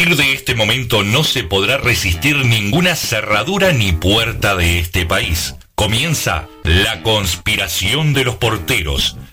partir de este momento no se podrá resistir ninguna cerradura ni puerta de este país. Comienza La conspiración de los porteros.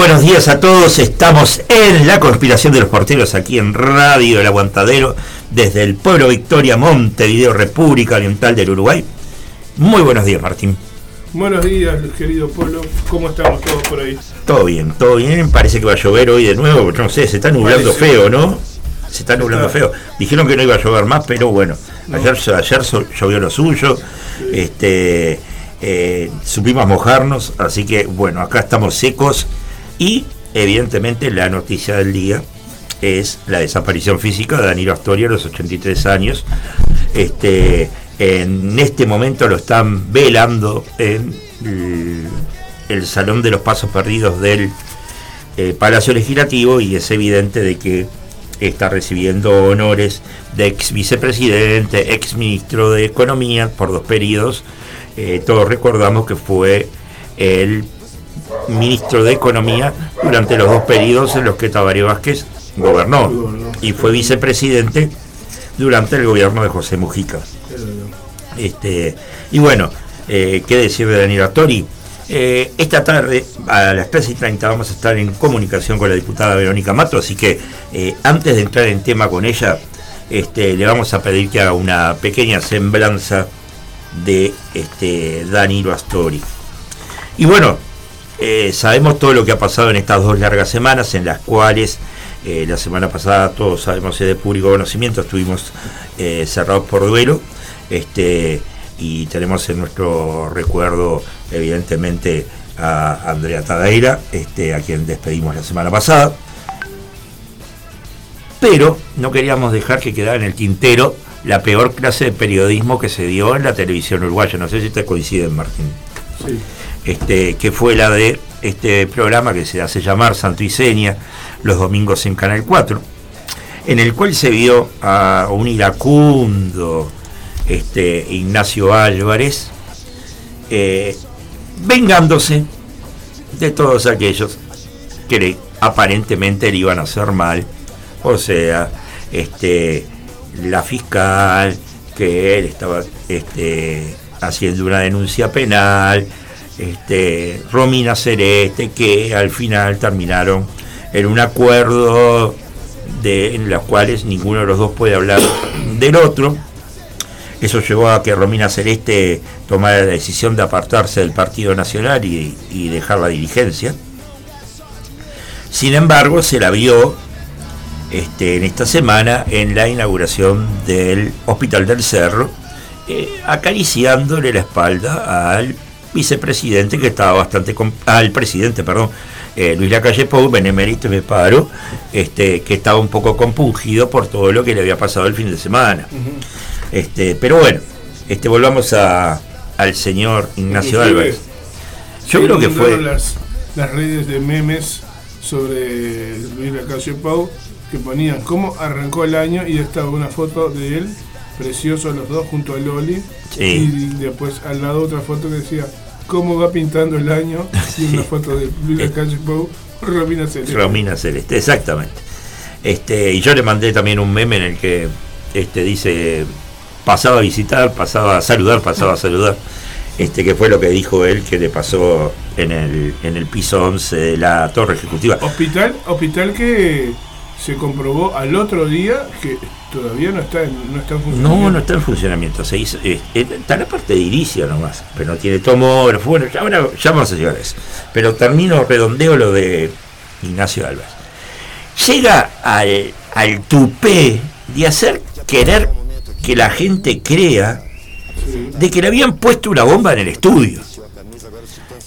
Buenos días a todos, estamos en la conspiración de los porteros aquí en Radio El Aguantadero desde el pueblo Victoria, Montevideo, República Oriental del Uruguay. Muy buenos días Martín. Buenos días querido Polo, ¿cómo estamos todos por ahí? Todo bien, todo bien, parece que va a llover hoy de nuevo, no sé, se está nublando feo, ¿no? Se está nublando feo. Dijeron que no iba a llover más, pero bueno, ayer, ayer llovió lo suyo, este, eh, supimos mojarnos, así que bueno, acá estamos secos y evidentemente la noticia del día es la desaparición física de Danilo Astoria a los 83 años. Este, en este momento lo están velando en el, Salón de los Pasos Perdidos del eh, Palacio Legislativo y es evidente de que está recibiendo honores de ex vicepresidente, ex ministro de Economía por dos periodos. Eh, todos recordamos que fue el ministro de Economía durante los dos periodos en los que Tabaré Vázquez gobernó y fue vicepresidente durante el gobierno de José Mujica. Este, y bueno, eh, ¿qué decir de Daniel Astori? Eh, esta tarde, a las 3 y 30, vamos a estar en comunicación con la diputada Verónica Mato, así que eh, antes de entrar en tema con ella, este, le vamos a pedir que haga una pequeña semblanza de este, Danilo Astori. Y bueno, eh, sabemos todo lo que ha pasado en estas dos largas semanas, en las cuales eh, la semana pasada todos sabemos de público conocimiento, estuvimos eh, cerrados por duelo, este, y tenemos en nuestro recuerdo, evidentemente, a Andrea Tadaira, este, a quien despedimos la semana pasada. Pero no queríamos dejar que quedara en el tintero la peor clase de periodismo que se dio en la televisión uruguaya. No sé si te coinciden, Martín. Sí. Este, que fue la de este programa que se hace llamar Santo y Seña, los domingos en Canal 4, en el cual se vio a un iracundo este, Ignacio Álvarez eh, vengándose de todos aquellos que aparentemente le iban a hacer mal, o sea, este, la fiscal, que él estaba este, haciendo una denuncia penal, este, Romina Celeste, que al final terminaron en un acuerdo de, en los cuales ninguno de los dos puede hablar del otro. Eso llevó a que Romina Celeste tomara la decisión de apartarse del Partido Nacional y, y dejar la dirigencia. Sin embargo, se la vio este, en esta semana en la inauguración del Hospital del Cerro, eh, acariciándole la espalda al vicepresidente que estaba bastante al presidente, perdón, eh, Luis Lacalle Pou, benemérito me paro, este, que estaba un poco compungido por todo lo que le había pasado el fin de semana. este, pero bueno, este, volvamos a, al señor Ignacio Álvarez. Yo creo que fue las, las redes de memes sobre Luis Lacalle Pou que ponían cómo arrancó el año y estaba una foto de él, precioso los dos junto a Loli. Y después al lado otra foto que decía cómo va pintando el año y una foto de Luis eh, Calle Pou, Romina Celeste. Romina Celeste, exactamente. Este, y yo le mandé también un meme en el que este, dice pasaba a visitar, pasaba a saludar, pasaba a saludar. Este, que fue lo que dijo él que le pasó en el, en el piso 11 de la torre ejecutiva. Hospital, hospital que se comprobó al otro día que todavía no está en, no está en funcionamiento. No, no está en funcionamiento. Se hizo, eh, eh, está la parte de inicio nomás, pero no tiene tomógrafo. Bueno, ya, ahora ya vamos a llegar a eso. Pero termino, redondeo lo de Ignacio Álvarez. Llega al, al tupé de hacer querer que la gente crea de que le habían puesto una bomba en el estudio.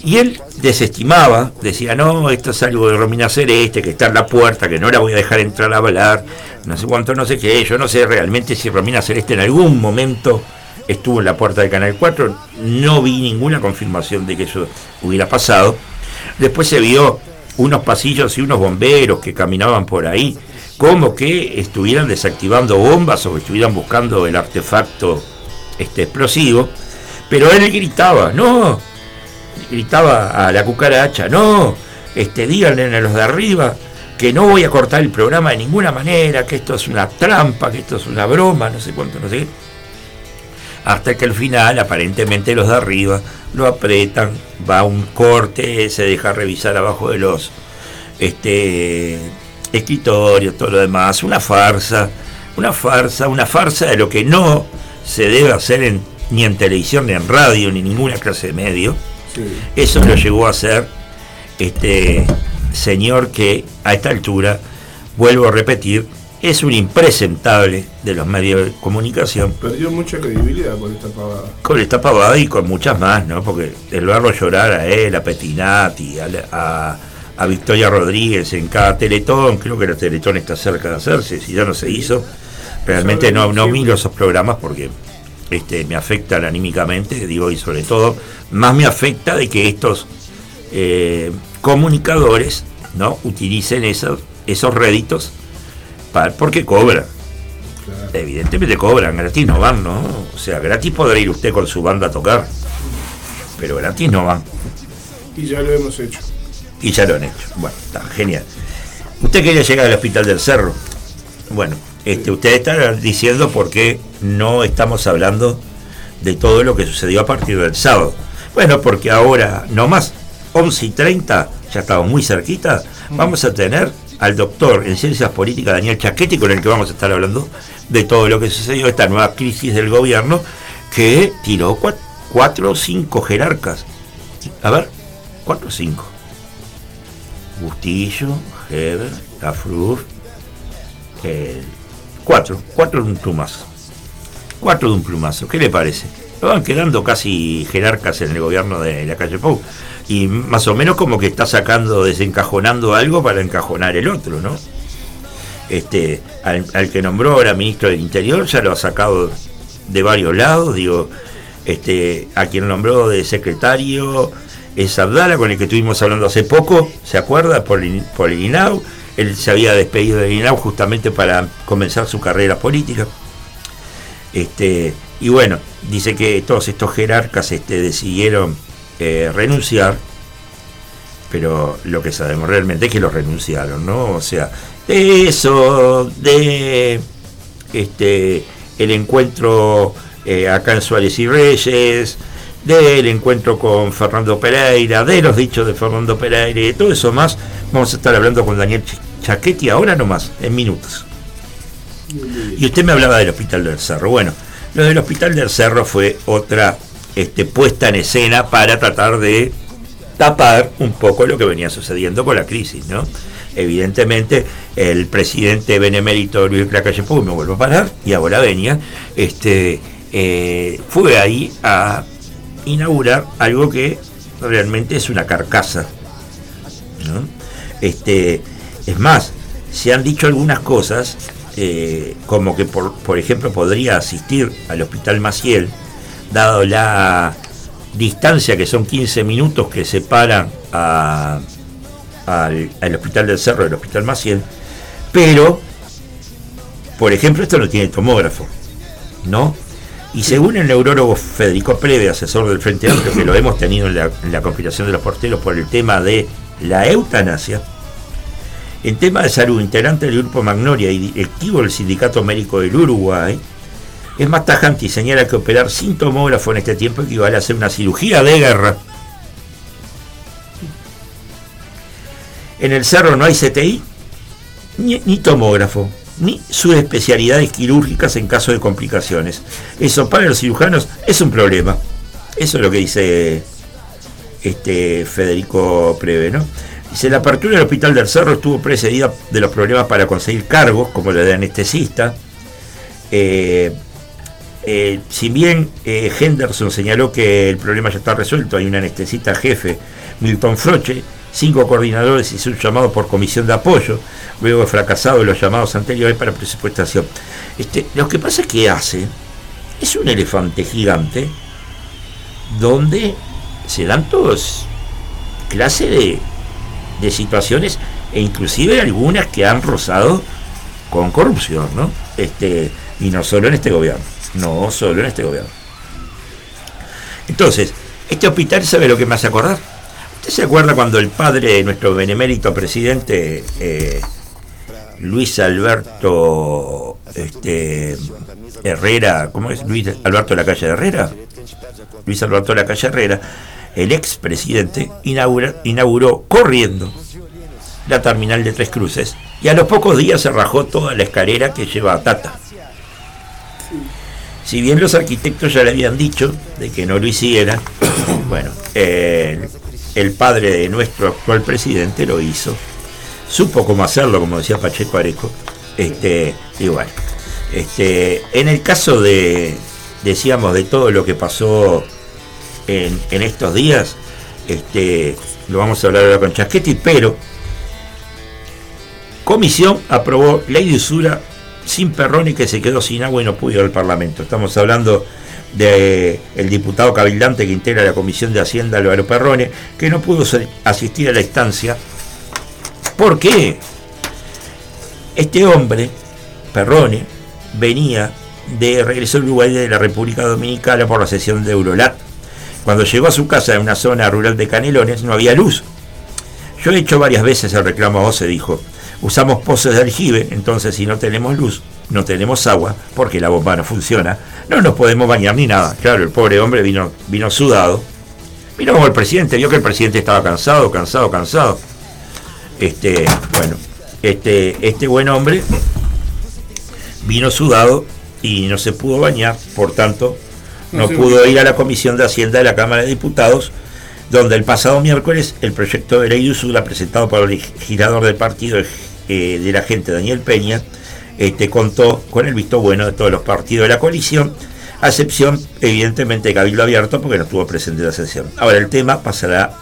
Y él desestimaba, decía, no, esto es algo de Romina Celeste, que está en la puerta, que no la voy a dejar entrar a hablar, no sé cuánto, no sé qué, yo no sé realmente si Romina Celeste en algún momento estuvo en la puerta del Canal 4, no vi ninguna confirmación de que eso hubiera pasado. Después se vio unos pasillos y unos bomberos que caminaban por ahí, como que estuvieran desactivando bombas o que estuvieran buscando el artefacto este, explosivo, pero él gritaba, no, gritaba a la cucaracha, no, este, díganle a los de arriba que no voy a cortar el programa de ninguna manera, que esto es una trampa, que esto es una broma, no sé cuánto, no sé qué. Hasta que al final, aparentemente los de arriba lo apretan, va un corte, se deja revisar abajo de los este, escritorios, todo lo demás, una farsa, una farsa, una farsa de lo que no se debe hacer ni en televisión, ni en radio, ni ninguna clase de medio eso lo llevó a ser este señor que a esta altura, vuelvo a repetir, es un impresentable de los medios de comunicación. Perdió mucha credibilidad con esta pavada. Con esta pavada y con muchas más, ¿no? Porque el verlo llorar a él, a Petinati, a, a, Victoria Rodríguez en cada teletón, creo que el teletón está cerca de hacerse, si ya no se hizo. Realmente no, no miro esos programas porque este, me afecta anímicamente, digo, y sobre todo, más me afecta de que estos eh, comunicadores no utilicen esos, esos réditos para, porque cobran. Evidentemente cobran, gratis no van, ¿no? O sea, gratis podrá ir usted con su banda a tocar, pero gratis no van. Y ya lo hemos hecho. Y ya lo han hecho. Bueno, está genial. Usted quería llegar al Hospital del Cerro. Bueno, este, usted está diciendo por qué no estamos hablando de todo lo que sucedió a partir del sábado. Bueno, porque ahora, no más, 11 y 30, ya estamos muy cerquita, vamos a tener al doctor en ciencias políticas Daniel Chaquetti, con el que vamos a estar hablando de todo lo que sucedió, esta nueva crisis del gobierno, que tiró cuatro, o cinco jerarcas. A ver, cuatro o cinco. Bustillo, Heber, Cafruf, el Cuatro, cuatro de un plumazo. Cuatro de un plumazo, ¿qué le parece? van quedando casi jerarcas en el gobierno de la calle Pou. Y más o menos como que está sacando, desencajonando algo para encajonar el otro, ¿no? Este, al, que nombró ahora ministro del Interior ya lo ha sacado de varios lados, digo, este, a quien nombró de secretario es Abdala, con el que estuvimos hablando hace poco, ¿se acuerda? Por, por él se había despedido de INAU justamente para comenzar su carrera política. Este, y bueno, dice que todos estos jerarcas este, decidieron eh, renunciar, pero lo que sabemos realmente es que los renunciaron, ¿no? O sea, de eso, de este, el encuentro eh, acá en Suárez y Reyes, del encuentro con Fernando Pereira, de los dichos de Fernando Pereira y de todo eso más, vamos a estar hablando con Daniel Chaquetti ahora nomás, en minutos. Y usted me hablaba del Hospital del Cerro. Bueno, Lo del Hospital del Cerro fue otra este, puesta en escena para tratar de tapar un poco lo que venía sucediendo con la crisis, ¿no? Evidentemente, el presidente benemérito Luis Lacalle Pou, me vuelvo a parar, y ahora venía, este, eh, fue ahí a inaugurar algo que realmente es una carcasa. Este, es más, se han dicho algunas cosas, eh, como que por, por ejemplo podría asistir al Hospital Maciel, dado la distancia que son 15 minutos que separan al, Hospital del Cerro del Hospital Maciel, pero, por ejemplo, esto no tiene tomógrafo, ¿no? Y según el neurólogo Federico Preve, asesor del Frente Amplio, que lo hemos tenido en la, en la compilación de los porteros por el tema de la eutanasia, en tema de salud, integrante del Grupo Magnolia y directivo del Sindicato Médico del Uruguay, es más tajante y señala que operar sin tomógrafo en este tiempo equivale a hacer una cirugía de guerra. En el cerro no hay CTI, ni, tomógrafo, ni subespecialidades quirúrgicas en caso de complicaciones. Eso para los cirujanos es un problema. Eso es lo que dice este Federico Preve, ¿no? Dice, la apertura del Hospital del Cerro estuvo precedida de los problemas para conseguir cargos, como la de anestesista, eh, eh, si bien eh, Henderson señaló que el problema ya está resuelto, hay un anestesista jefe, Milton Froche, cinco coordinadores y un llamado por comisión de apoyo, luego de fracasado los llamados anteriores para presupuestación. Este, lo que pasa es que hace es un elefante gigante donde se dan todos clase de, de situaciones e inclusive algunas que han rozado con corrupción, ¿no? Este, y no solo en este gobierno. No solo en este gobierno. Entonces, este hospital sabe lo que me hace acordar. ¿Usted se acuerda cuando el padre de nuestro benemérito presidente, eh, Luis Alberto este, Herrera, ¿cómo es? Luis Alberto de la calle Herrera. Luis Alberto de la calle Herrera, el ex presidente, inauguró corriendo la terminal de Tres Cruces y a los pocos días se rajó toda la escalera que lleva a Tata. Si bien los arquitectos ya le habían dicho de que no lo hiciera, bueno, el padre de nuestro actual presidente lo hizo. Supo cómo hacerlo, como decía Pacheco Areco. Este, igual. Este, en el caso de, decíamos, de todo lo que pasó en, en estos días, este, lo vamos a hablar ahora con Chasquetti, pero Comisión aprobó ley de usura sin Perroni que se quedó sin agua y no pudo ir al Parlamento. Estamos hablando del el diputado cabildante que integra la Comisión de Hacienda, Álvaro Perrone, que no pudo asistir a la instancia. ¿Por qué? Este hombre, Perrone, venía de regreso a Uruguay de la República Dominicana por la sesión de Eurolat. Cuando llegó a su casa en una zona rural de Canelones no había luz. Yo he hecho varias veces el reclamo a se dijo usamos pozos de aljibe, entonces si no tenemos luz, no tenemos agua, porque la bomba no funciona, no nos podemos bañar ni nada. Claro, el pobre hombre vino, vino sudado. Vino como el presidente, vio que el presidente estaba cansado, cansado, cansado. Este, bueno, este, este buen hombre vino sudado y no se pudo bañar, por tanto, no, pudo ir a la Comisión de Hacienda de la Cámara de Diputados, donde el pasado miércoles el proyecto de ley de usura presentado por el legislador del partido eh, de la gente Daniel Peña, este, contó con el visto bueno de todos los partidos de la coalición, a excepción evidentemente de Cabildo Abierto porque no estuvo presente en la sesión. Ahora el tema pasará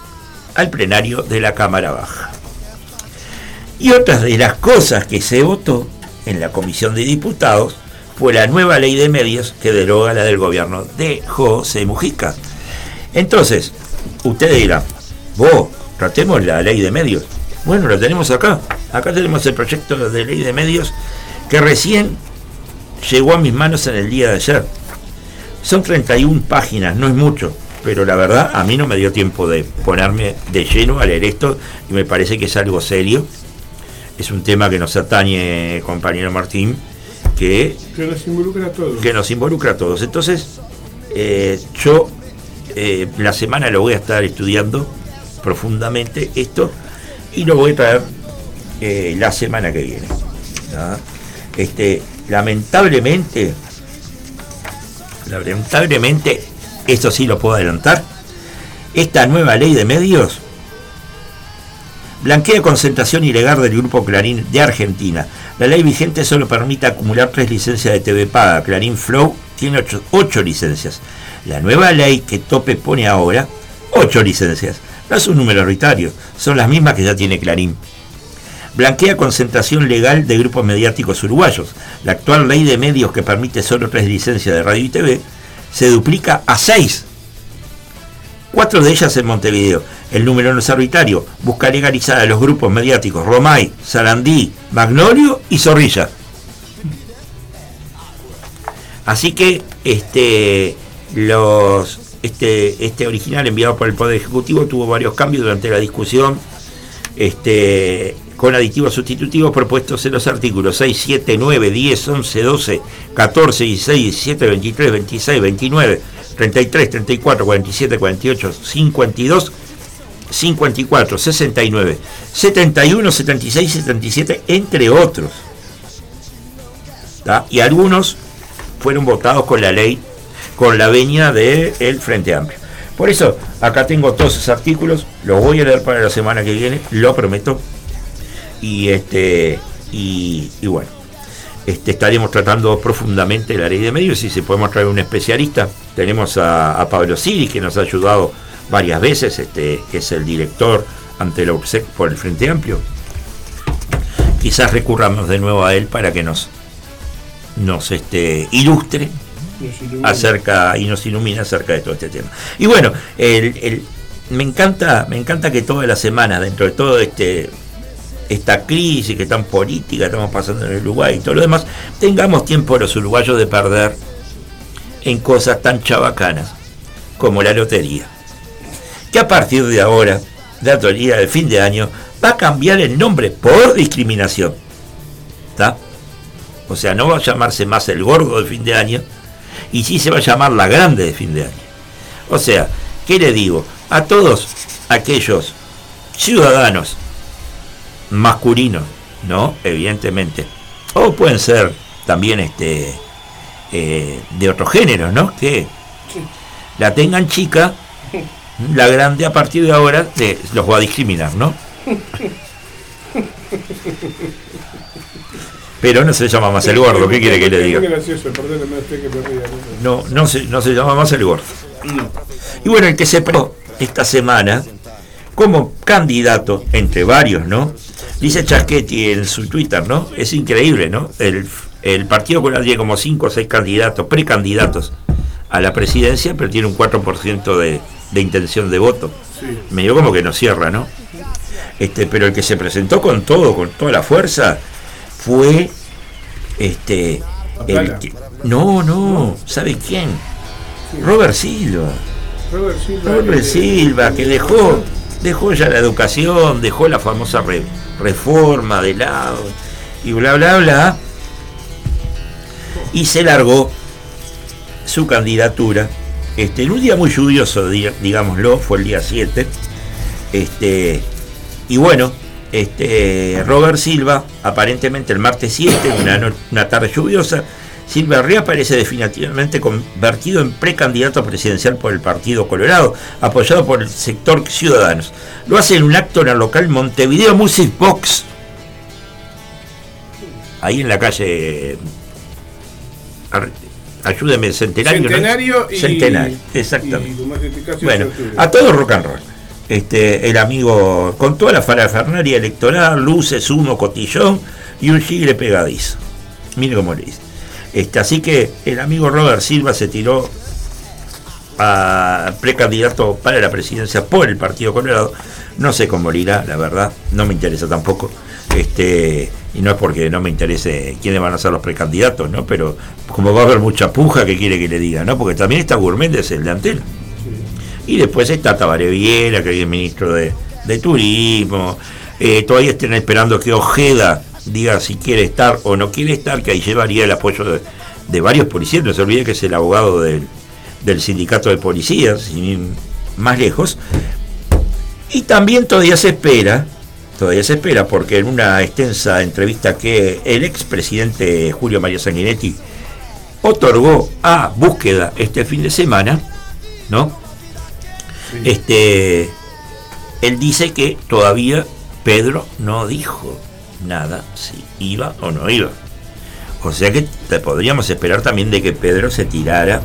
al plenario de la Cámara Baja. Y otra de las cosas que se votó en la Comisión de Diputados fue la nueva ley de medios que deroga la del gobierno de José Mujica. Entonces, ustedes dirán, vos, tratemos la ley de medios. Bueno, la tenemos acá. Acá tenemos el proyecto de ley de medios que recién llegó a mis manos en el día de ayer. Son 31 páginas, no es mucho, pero la verdad a mí no me dio tiempo de ponerme de lleno a leer esto y me parece que es algo serio. Es un tema que nos atañe, compañero Martín, que, nos involucra a todos. Que nos involucra a todos. Entonces, eh, yo eh, la semana lo voy a estar estudiando profundamente esto y lo voy a traer eh, la semana que viene. Este, lamentablemente, lamentablemente, esto sí lo puedo adelantar, esta nueva ley de medios blanquea concentración ilegal del grupo Clarín de Argentina. La ley vigente solo permite acumular tres licencias de TV paga. Clarín Flow tiene ocho, licencias. La nueva ley que Tope pone ahora, ocho licencias. No es un número arbitrario, son las mismas que ya tiene Clarín. Blanquea concentración legal de grupos mediáticos uruguayos. La actual ley de medios que permite solo tres licencias de radio y TV se duplica a seis. Cuatro de ellas en Montevideo. El número no es arbitrario. Busca legalizar a los grupos mediáticos Romay, Sarandí, Magnolio y Zorrilla. Así que este, los, este, este original enviado por el Poder Ejecutivo tuvo varios cambios durante la discusión este, con aditivos sustitutivos propuestos en los artículos 6, 7, 9, 10, 11, 12, 14, 16, 17, 23, 26, 29, 33, 34, 47, 48, 52, 54, 69, 71, 76, 77, entre otros. Y algunos fueron votados con la ley, con la veña del Frente Amplio. Por eso, acá tengo todos esos artículos, los voy a leer para la semana que viene, lo prometo. Y este, y, bueno, este, estaremos tratando profundamente la ley de medios y si podemos traer un especialista. Tenemos a, Pablo Siri, que nos ha ayudado varias veces, este, que es el director ante la URSEC por el Frente Amplio. Quizás recurramos de nuevo a él para que nos, nos este, ilustre acerca y nos ilumina acerca de todo este tema. Y bueno, me encanta, me encanta que toda la semana, dentro de todo este esta crisis que tan política estamos pasando en el Uruguay y todo lo demás, tengamos tiempo los uruguayos de perder en cosas tan chabacanas como la lotería. Que a partir de ahora, la lotería del fin de año va a cambiar el nombre por discriminación. ¿Está? O sea, no va a llamarse más el gordo del fin de año, y sí se va a llamar la grande de fin de año. O sea, ¿qué le digo? A todos aquellos ciudadanos masculinos, ¿no? Evidentemente. O pueden ser también este eh, de otro género, ¿no? Que la tengan chica, la grande a partir de ahora los va a discriminar, ¿no? Pero no se llama más el gordo, ¿qué quiere que le diga? No, no se, no se llama más el gordo. Y bueno, el que se pro esta semana como candidato, entre varios, ¿no? Dice Chaschetti en su Twitter, ¿no? Es increíble, ¿no? El, el Partido Comunal tiene como 5 o 6 candidatos, precandidatos a la presidencia, pero tiene un 4% de, de intención de voto. Me dio como que no cierra, ¿no? Este, pero el que se presentó con todo, con toda la fuerza, fue este el no, no, ¿sabe quién? Robert Silva. Robert Silva, que dejó dejó ya la educación, dejó la famosa reforma de lado y bla bla bla y se largó su candidatura este, en un día muy lluvioso, digámoslo, fue el día 7. Este, y bueno, este, Robert Silva, aparentemente el martes 7, una, una tarde lluviosa, Silva reaparece definitivamente convertido en precandidato presidencial por el Partido Colorado, apoyado por el sector Ciudadanos. Lo hace en un acto en el local Montevideo Music Box, ahí en la calle. Ayúdeme, Centenario. Centenario y. Centenario, exactamente. bueno, a todo rock and roll este, el amigo, con toda la farafernaria electoral, luces, humo, cotillón y un chile pegadizo. Mire cómo le dice. Este, así que el amigo Robert Silva se tiró a precandidato para la presidencia por el Partido Colorado. No sé cómo irá, la verdad, no me interesa tampoco. Este, y no es porque no me interese quiénes van a ser los precandidatos, ¿no? Pero como va a haber mucha puja, que quiere que le diga, ¿no? Porque también está Gourméndez, el de Antel. Y después está Tabaré Viera, que es el ministro de, Turismo. Eh, todavía están esperando que Ojeda diga si quiere estar o no quiere estar, que ahí llevaría el apoyo de, varios policías. No se olvide que es el abogado del, sindicato de policías, sin ir más lejos. Y también todavía se espera, todavía se espera, porque en una extensa entrevista que el expresidente Julio María Sanguinetti otorgó a búsqueda este fin de semana, ¿no? Este, él dice que todavía Pedro no dijo nada si iba o no iba. O sea que te podríamos esperar también de que Pedro se tirara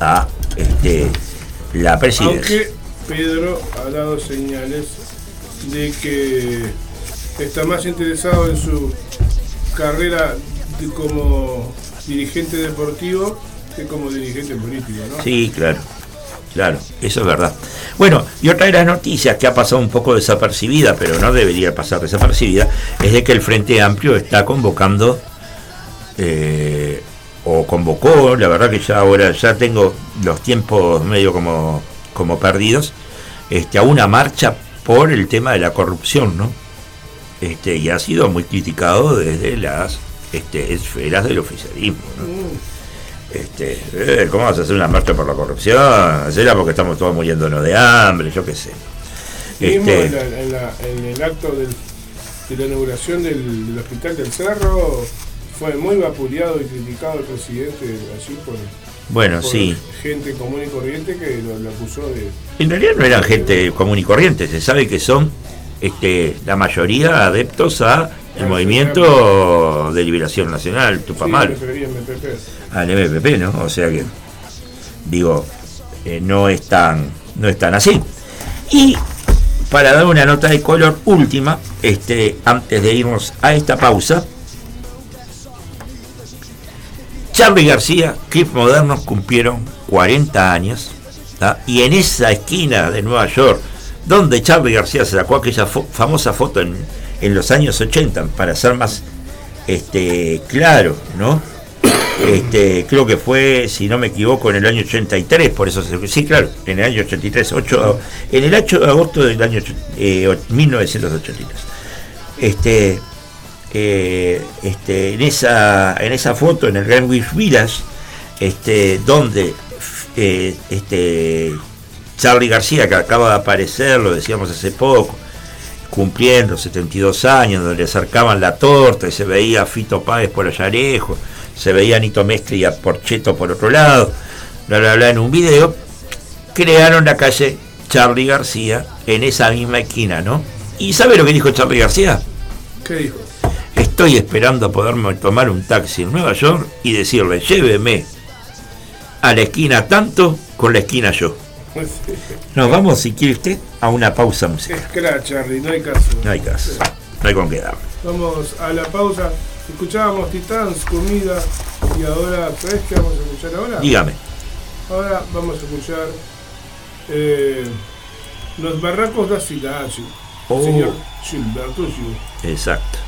a este, la presidencia. Aunque Pedro ha dado señales de que está más interesado en su carrera como dirigente deportivo que como dirigente político, ¿no? Sí, claro. Claro, eso es verdad. Bueno, y otra de las noticias que ha pasado un poco desapercibida, pero no debería pasar desapercibida, es de que el Frente Amplio está convocando, eh, o convocó, la verdad que ya ahora ya tengo los tiempos medio como, como perdidos, este, a una marcha por el tema de la corrupción, ¿no? Este, y ha sido muy criticado desde las este, esferas del oficialismo, ¿no? Este, eh, ¿Cómo vas a hacer una marcha por la corrupción? Hacerla porque estamos todos muriéndonos de hambre, yo qué sé. Este, en, el acto de la inauguración del, hospital del Cerro fue muy vapuleado y criticado el presidente así por, bueno, sí. gente común y corriente que lo, acusó de... En realidad no eran gente común y corriente, se sabe que son este, la mayoría adeptos a el movimiento de liberación nacional, Tupamal. Al MPP, ¿no? O sea que, digo, eh, no, es tan, no es tan así. Y para dar una nota de color última, este, antes de irnos a esta pausa, Charlie García, Cliff Modernos cumplieron 40 años, y en esa esquina de Nueva York, donde Charlie García se sacó aquella famosa foto en en los años 80, para ser más este, claro, ¿no? Este, creo que fue, si no me equivoco, en el año 83, por eso se, sí, claro, en el año 83, 8, en el 8 de agosto del año 1983. Eh, este, eh, este, en esa, en esa foto, en el Greenwich Village, este, donde eh, este, Charlie García, que acaba de aparecer, lo decíamos hace poco, cumpliendo 72 años, donde le acercaban la torta y se veía Fito Páez por allá lejos, se veía a Nito Mestre y a Porcheto por otro lado, bla bla bla en un video, crearon la calle Charlie García en esa misma esquina, ¿no? ¿Y sabe lo que dijo Charlie García? ¿Qué dijo? Estoy esperando poderme tomar un taxi en Nueva York y decirle, lléveme a la esquina tanto con la esquina yo. Nos vamos, si quiere usted, a una pausa musical. Espera, Charlie, no hay caso. No hay caso. No hay con qué dar. Vamos a la pausa. Escuchábamos Titans, comida, y ahora, ¿sabes qué vamos a escuchar ahora? Dígame. Ahora vamos a escuchar eh, Los Barracos de Cidade. Oh. Señor Gilberto Gil. Exacto.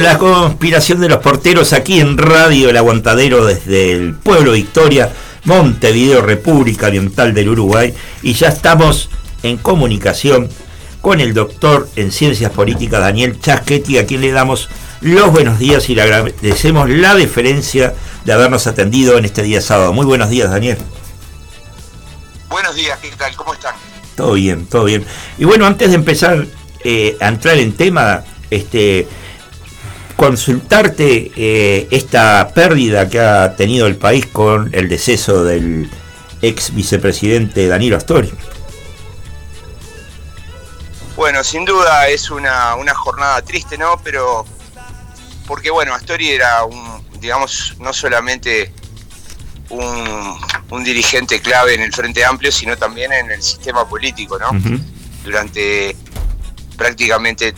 En la conspiración de los porteros aquí en Radio El Aguantadero desde el pueblo Victoria, Montevideo, República Oriental del Uruguay, y ya estamos en comunicación con el doctor en Ciencias Políticas Daniel Chasquetti, a quien le damos los buenos días y le agradecemos la deferencia de habernos atendido en este día sábado. Muy buenos días, Daniel. Buenos días, ¿qué tal? ¿Cómo están? Todo bien, todo bien. Y bueno, antes de empezar eh, a entrar en tema, este, consultarte eh, esta pérdida que ha tenido el país con el deceso del ex vicepresidente Danilo Astori. Bueno, sin duda es una, una jornada triste, ¿no? Pero porque bueno, Astori era un, digamos, no solamente un, un, dirigente clave en el Frente Amplio, sino también en el sistema político, ¿no? Durante prácticamente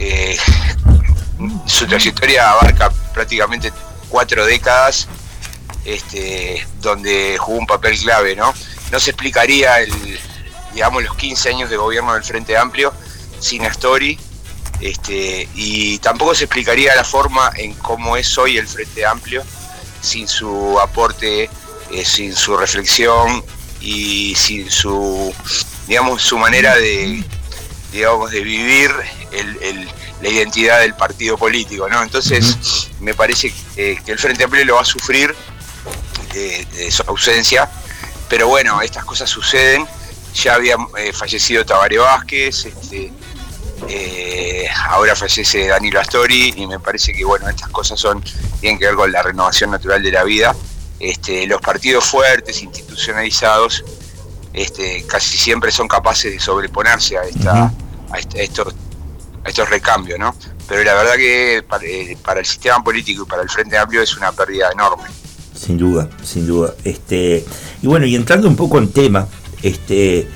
eh, su trayectoria abarca prácticamente cuatro décadas, este, donde jugó un papel clave, ¿no? No se explicaría digamos, los 15 años de gobierno del Frente Amplio sin Astori, este, y tampoco se explicaría la forma en cómo es hoy el Frente Amplio sin su aporte, eh, sin su reflexión y sin su, digamos, su manera de, digamos, de vivir el, la identidad del partido político, ¿no? Entonces, me parece que, el Frente Amplio lo va a sufrir de, su ausencia, pero bueno, estas cosas suceden. Ya había eh, fallecido Tabaré Vázquez, este, eh, ahora fallece Danilo Astori y me parece que bueno, estas cosas son tienen que ver con la renovación natural de la vida. Este, los partidos fuertes, institucionalizados, este, casi siempre son capaces de sobreponerse a, esta, a, estos, a estos recambios, ¿no? Pero la verdad que eh, para, el sistema político y para el Frente Amplio es una pérdida enorme. Sin duda, sin duda. Este, y bueno, y entrando un poco en tema, este,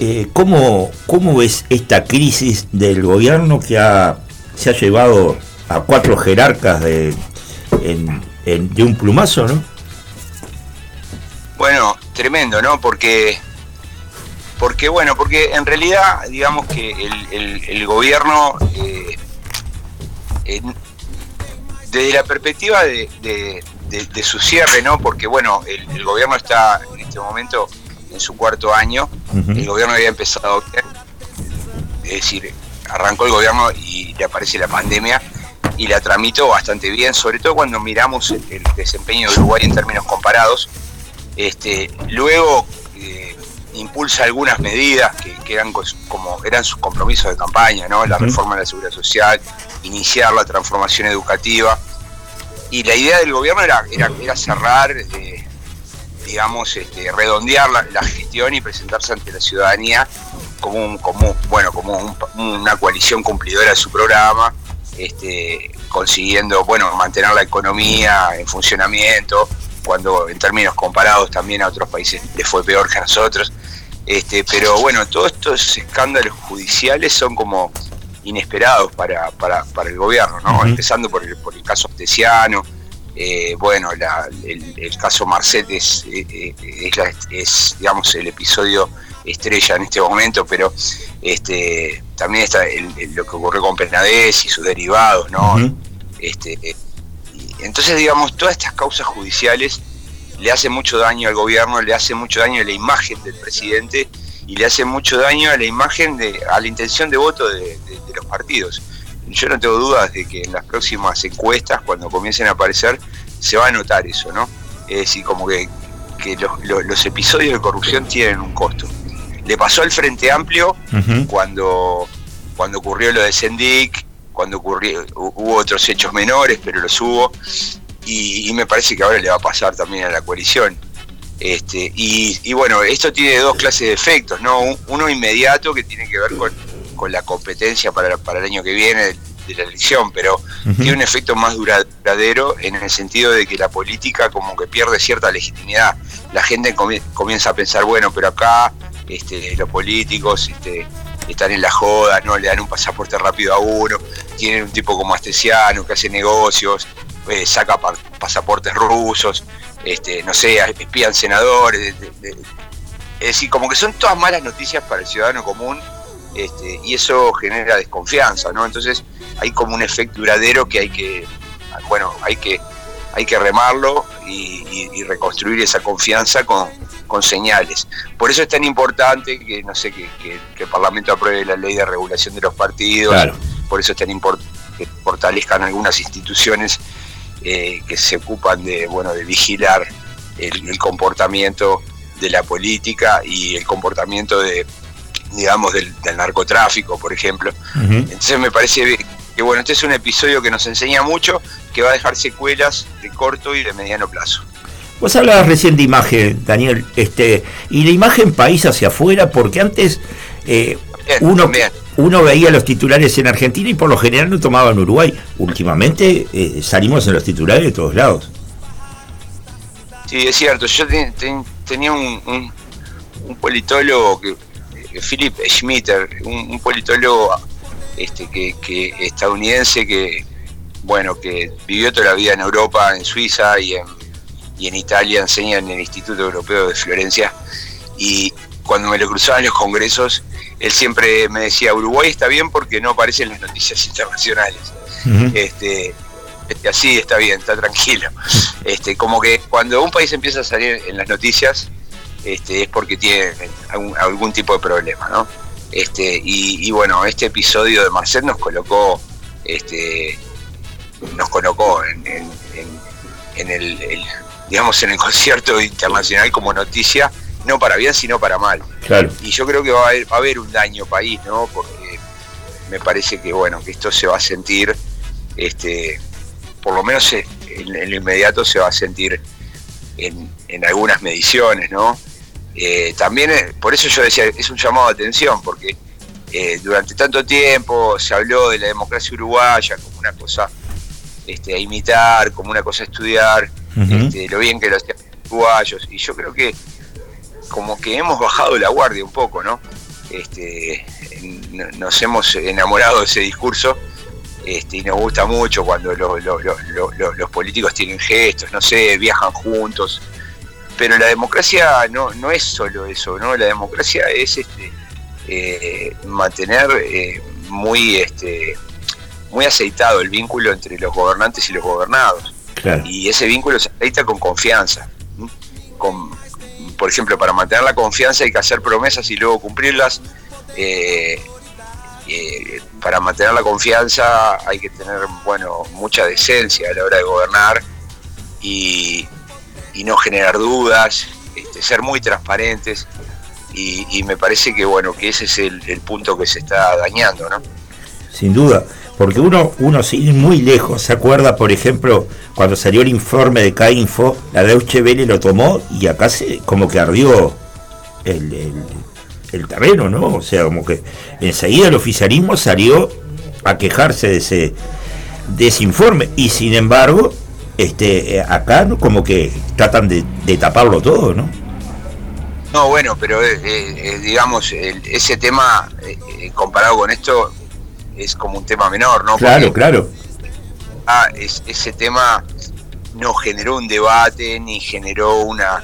eh, ¿cómo, ¿cómo ves esta crisis del gobierno que ha, se ha llevado a cuatro jerarcas de, de un plumazo, ¿no? Bueno, tremendo, ¿no? Porque, porque bueno, porque en realidad, digamos que el, gobierno, eh, desde la perspectiva de, de, su cierre, ¿no? Porque bueno, el gobierno está en este momento en su cuarto año. El gobierno había empezado es decir, arrancó el gobierno y le aparece la pandemia y la tramitó bastante bien, sobre todo cuando miramos el, desempeño de Uruguay en términos comparados. Este, luego eh, impulsa algunas medidas que, eran como eran sus compromisos de campaña, ¿no? La reforma de la seguridad social, iniciar la transformación educativa. Y la idea del gobierno era, era, cerrar eh, digamos, este, redondear la, gestión y presentarse ante la ciudadanía como, un, como bueno, como una coalición cumplidora de su programa, este, consiguiendo bueno, mantener la economía en funcionamiento, cuando en términos comparados también a otros países les fue peor que a nosotros. Este, pero bueno, todos estos escándalos judiciales son como inesperados para, para, para el gobierno, ¿no? Empezando por el, por el caso Tesiano, eh, bueno, el, caso Marcet es, eh, es, digamos, el episodio estrella en este momento, pero este, también está lo que ocurrió con Penades y sus derivados, ¿no? este, entonces, digamos, todas estas causas judiciales le hacen mucho daño al gobierno, le hace mucho daño a la imagen del presidente y le hace mucho daño a la imagen, de, a la intención de voto de los partidos yo no tengo dudas de que en las próximas encuestas, cuando comiencen a aparecer, se va a notar eso, ¿no? Es decir, como que, los, episodios de corrupción tienen un costo. Le pasó al Frente Amplio cuando, cuando ocurrió lo de Sendic, cuando ocurrió, hubo otros hechos menores, pero los hubo, y, me parece que ahora le va a pasar también a la coalición. Este, y, y bueno, esto tiene dos clases de efectos, ¿no? Uno inmediato que tiene que ver con con la competencia para, para el año que viene de, la elección, pero tiene un efecto más duradero en el sentido de que la política como que pierde cierta legitimidad. La gente comienza a pensar, bueno, pero acá este, los políticos este, están en la joda, no le dan un pasaporte rápido a uno, tienen un tipo como Astesiano que hace negocios, eh, saca pasaportes rusos, este, no sé, espían senadores. es decir, como que son todas malas noticias para el ciudadano común este, y eso genera desconfianza, ¿no? Entonces hay como un efecto duradero que hay que, bueno, hay que, hay que remarlo y, reconstruir esa confianza con, señales. Por eso es tan importante que, no sé, que, el Parlamento apruebe la ley de regulación de los partidos, por eso es tan importante que fortalezcan algunas instituciones eh, que se ocupan de, bueno, de vigilar el, comportamiento de la política y el comportamiento de, digamos, del, narcotráfico, por ejemplo. Entonces me parece que, bueno, este es un episodio que nos enseña mucho, que va a dejar secuelas de corto y de mediano plazo. Vos hablabas recién de imagen, Daniel, este, y la imagen país hacia afuera, porque antes eh, uno, uno veía los titulares en Argentina y por lo general no tomaban Uruguay. Últimamente eh, salimos en los titulares de todos lados. Sí, es cierto. Yo tenía un, politólogo, que, eh, Philip Schmitter, un, politólogo este, que, estadounidense que, bueno, que vivió toda la vida en Europa, en Suiza y en, y en Italia, enseña en el Instituto Europeo de Florencia. Y cuando me lo cruzaba en los congresos, él siempre me decía, Uruguay está bien porque no aparece en las noticias internacionales. este, este, así está bien, está tranquilo. Este, como que cuando un país empieza a salir en las noticias, este, es porque tiene algún, tipo de problema, ¿no? Este, y, bueno, este episodio de Marcel nos colocó, este, nos colocó en, el, digamos, en el concierto internacional como noticia no para bien, sino para mal. Y yo creo que va a, haber, va a haber un daño país, ¿no? Porque me parece que, bueno, que esto se va a sentir, este, por lo menos en, el inmediato se va a sentir en, algunas mediciones, ¿no? Eh, también, eh, por eso yo decía, es un llamado de atención, porque eh, durante tanto tiempo se habló de la democracia uruguaya como una cosa este, a imitar, como una cosa a estudiar, este, lo bien que lo hacían los uruguayos, y yo creo que como que hemos bajado la guardia un poco, ¿no? Este, nos hemos enamorado de ese discurso este, y nos gusta mucho cuando los políticos tienen gestos, no sé, viajan juntos. Pero la democracia no, no es solo eso, ¿no? La democracia es este, eh, mantener eh, muy, este, muy aceitado el vínculo entre los gobernantes y los gobernados. Y ese vínculo se aceita con confianza, con, por ejemplo, para mantener la confianza hay que hacer promesas y luego cumplirlas. Eh, eh, para mantener la confianza hay que tener, bueno, mucha decencia a la hora de gobernar y, no generar dudas, este, ser muy transparentes y, me parece que, bueno, que ese es el, el punto que se está dañando, ¿no? Sin duda porque uno, uno sin muy lejos, se acuerda, por ejemplo, cuando salió el informe de K-Info, la Deutsche Welle lo tomó y acá se, como que ardió el, el, terreno, ¿no? O sea, como que enseguida el oficialismo salió a quejarse de ese, de ese informe y sin embargo, este, acá como que tratan de, taparlo todo, ¿no? No, bueno, pero eh, eh, digamos, ese tema eh, comparado con esto es como un tema menor, ¿no? Claro, claro. Ah, ese tema no generó un debate ni generó una,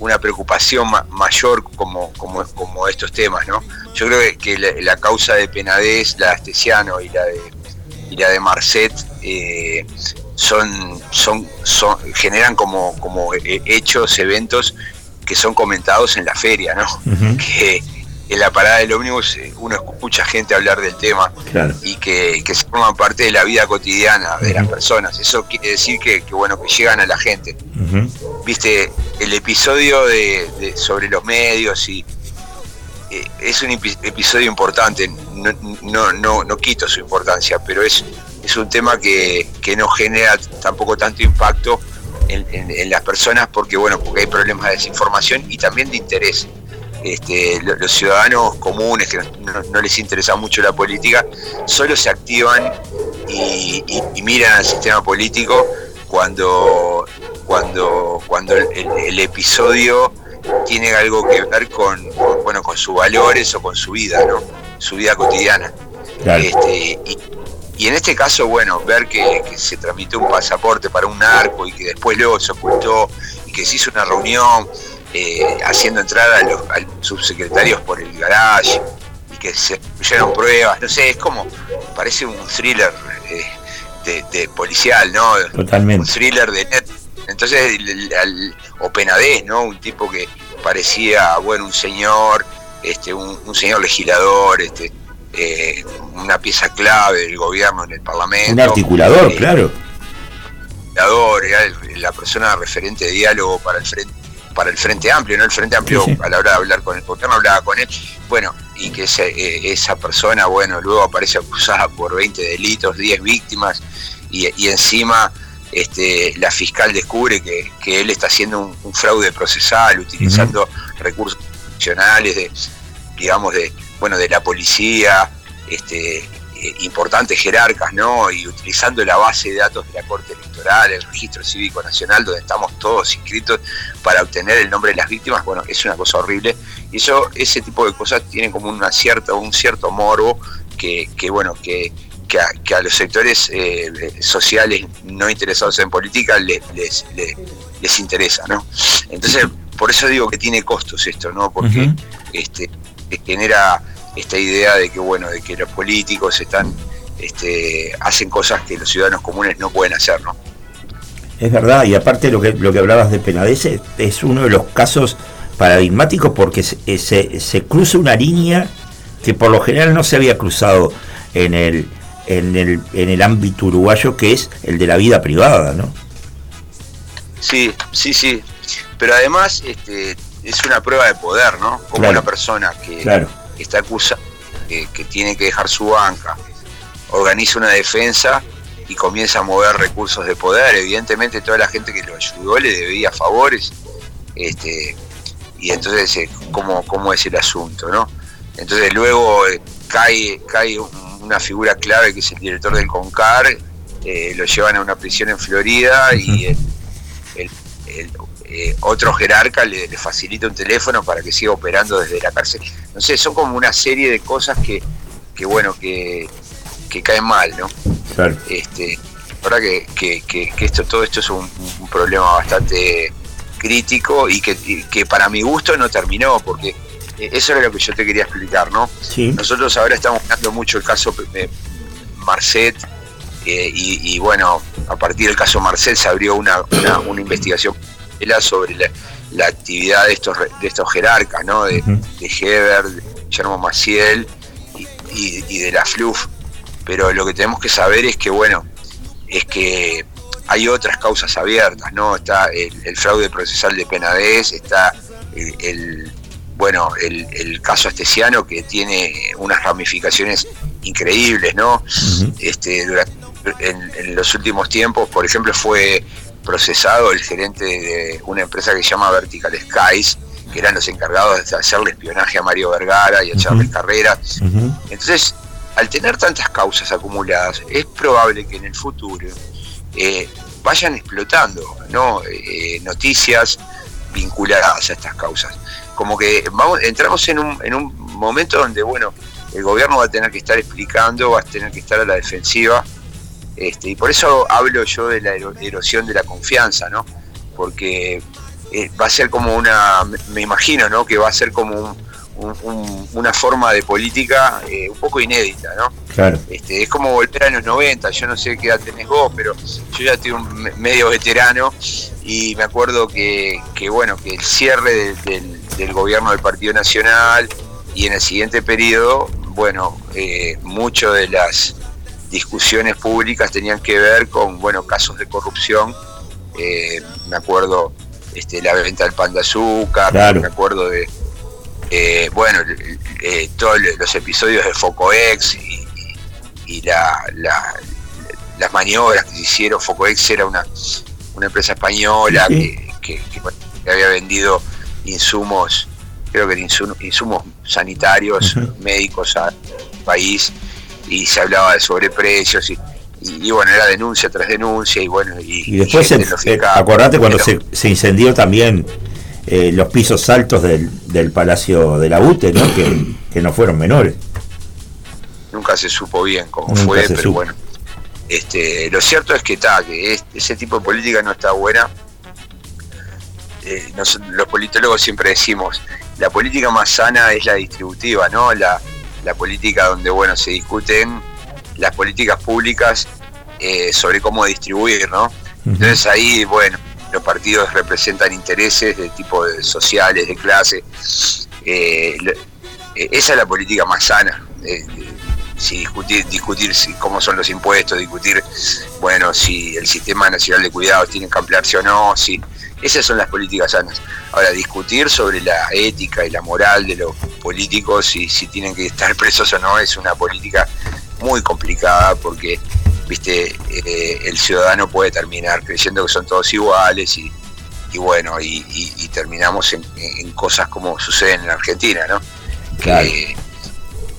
una preocupación mayor como, como, como estos temas, ¿no? Yo creo que, la, causa de Penadez, la de Astesiano y la de, y la de Marcet eh, son, son, son, generan como, como hechos, eventos que son comentados en la feria, ¿no? que, en la parada del ómnibus eh, uno escucha gente hablar del tema y que, que, se forman parte de la vida cotidiana de las personas. Eso quiere decir que, bueno que llegan a la gente. Viste, el episodio de, sobre los medios y eh, es un episodio importante, no, no, no, quito su importancia, pero es, es un tema que, no genera tampoco tanto impacto en, en, las personas porque bueno, porque hay problemas de desinformación y también de interés. Este, los ciudadanos comunes que no, les interesa mucho la política, solo se activan y, miran al sistema político cuando, cuando, cuando el, episodio tiene algo que ver con, bueno, con sus valores o con su vida, ¿no? su vida cotidiana. Este, y, en este caso, bueno, ver que, que, se tramitó un pasaporte para un narco y que después luego se ocultó y que se hizo una reunión eh, haciendo entrar a los, subsecretarios por el garage que se incluyeron pruebas, no sé, es como, parece un thriller eh, de, policial, ¿no? Totalmente. Un thriller de net. Entonces, o Penadez, ¿no? Un tipo que parecía, bueno, un señor, este, un, señor legislador, este, eh, una pieza clave del gobierno en el Parlamento. Un articulador, claro era la persona referente de diálogo para el frente para el Frente Amplio, ¿no? El Frente Amplio a la hora de hablar con el gobierno hablaba con él, bueno, y que eh, esa persona, bueno, luego aparece acusada por 20 delitos, 10 víctimas, y, encima este, la fiscal descubre que, él está haciendo un, fraude procesal, utilizando recursos nacionales de, digamos, de, bueno, de la policía, este, eh, importantes jerarcas, ¿no? Y utilizando la base de datos de la Corte Electoral, el Registro Cívico Nacional, donde estamos todos inscritos para obtener el nombre de las víctimas, bueno, es una cosa horrible. Y eso, ese tipo de cosas tienen como una cierta, un cierto morbo que, bueno, que, que, a, los sectores eh, sociales no interesados en política les, les, les, interesa, ¿no? Entonces, por eso digo que tiene costos esto, ¿no? Porque este, genera esta idea de que bueno, de que los políticos están este, hacen cosas que los ciudadanos comunes no pueden hacer, ¿no? Es verdad, y aparte lo que lo que hablabas de Penades es uno de los casos paradigmáticos porque se, se, cruza una línea que por lo general no se había cruzado en el, en el, en el ámbito uruguayo, que es el de la vida privada, ¿no? Sí, sí, sí. Pero además este, es una prueba de poder, ¿no? Como una persona que, claro está acusado que, tiene que dejar su banca, organiza una defensa y comienza a mover recursos de poder. Evidentemente toda la gente que lo ayudó le debía favores. Este, y entonces, eh, ¿cómo, ¿cómo es el asunto? ¿no? Entonces luego eh, cae, cae una figura clave que es el director del CONCAR, eh, lo llevan a una prisión en Florida y el, eh, otro jerarca le, facilita un teléfono para que siga operando desde la cárcel. No sé, son como una serie de cosas que, que bueno, que, caen mal, ¿no? Claro. Este, la verdad que, que, esto, todo esto es un, problema bastante crítico y que, que, para mi gusto no terminó, porque eso era lo que yo te quería explicar, ¿no? Nosotros ahora estamos viendo mucho el caso de Marcet, eh, y, bueno, a partir del caso Marcet se abrió una, una, una investigación sobre la, actividad de estos, de estos jerarcas, ¿no? de, Heber, de Guillermo Maciel y, de la FLUF. Pero lo que tenemos que saber es que, bueno, es que hay otras causas abiertas, ¿no? Está el, fraude procesal de Penades, está el, bueno, el, caso astesiano que tiene unas ramificaciones increíbles, ¿no? este, en, en, los últimos tiempos, por ejemplo, fue procesado el gerente de una empresa que se llama Vertical Skies, que eran los encargados de hacerle espionaje a Mario Vergara y a Charles Carrera. Entonces, al tener tantas causas acumuladas, es probable que en el futuro eh, vayan explotando ¿no? Eh, noticias vinculadas a estas causas. Como que vamos, entramos en un, en un momento donde, bueno, el gobierno va a tener que estar explicando, va a tener que estar a la defensiva este, y por eso hablo yo de la erosión de la confianza, ¿no? Porque eh, va a ser como una, me imagino, ¿no? Que va a ser como una forma de política eh, un poco inédita, ¿no? Claro. Este, es como volver a los 90, yo no sé qué edad tenés vos, pero yo ya estoy un medio veterano y me acuerdo que, bueno, que el cierre del, gobierno del Partido Nacional y en el siguiente periodo, bueno, eh, mucho de las discusiones públicas tenían que ver con bueno casos de corrupción. Eh, me acuerdo este, la venta del pan de azúcar me acuerdo de eh, bueno eh, todos los episodios de Focoex y, y la, las maniobras que se hicieron. Focoex era una, una empresa española que, que, había vendido insumos creo que insumos sanitarios médicos al país y se hablaba de sobreprecios y, y, bueno, era denuncia tras denuncia y bueno. Y, después, eh, acordate cuando se, se, incendió también eh, los pisos altos del, del Palacio de la UTE, ¿no? que, que no fueron menores. Nunca se supo bien cómo fue, pero bueno. Este, lo cierto es que está, que ese tipo de política no está buena. Eh, los politólogos siempre decimos, la política más sana es la distributiva, ¿no? La, la política donde, bueno, se discuten las políticas públicas eh, sobre cómo distribuir, ¿no? Entonces ahí, bueno, los partidos representan intereses de tipo de sociales, de clase. Eh, eh, esa es la política más sana. si discutir, discutir cómo son los impuestos, discutir, bueno, si el sistema nacional de cuidados tiene que ampliarse o no, si esas son las políticas sanas. Ahora, discutir sobre la ética y la moral de los políticos y si tienen que estar presos o no es una política muy complicada porque viste eh, el ciudadano puede terminar creyendo que son todos iguales y, bueno y, terminamos en, cosas como suceden en Argentina no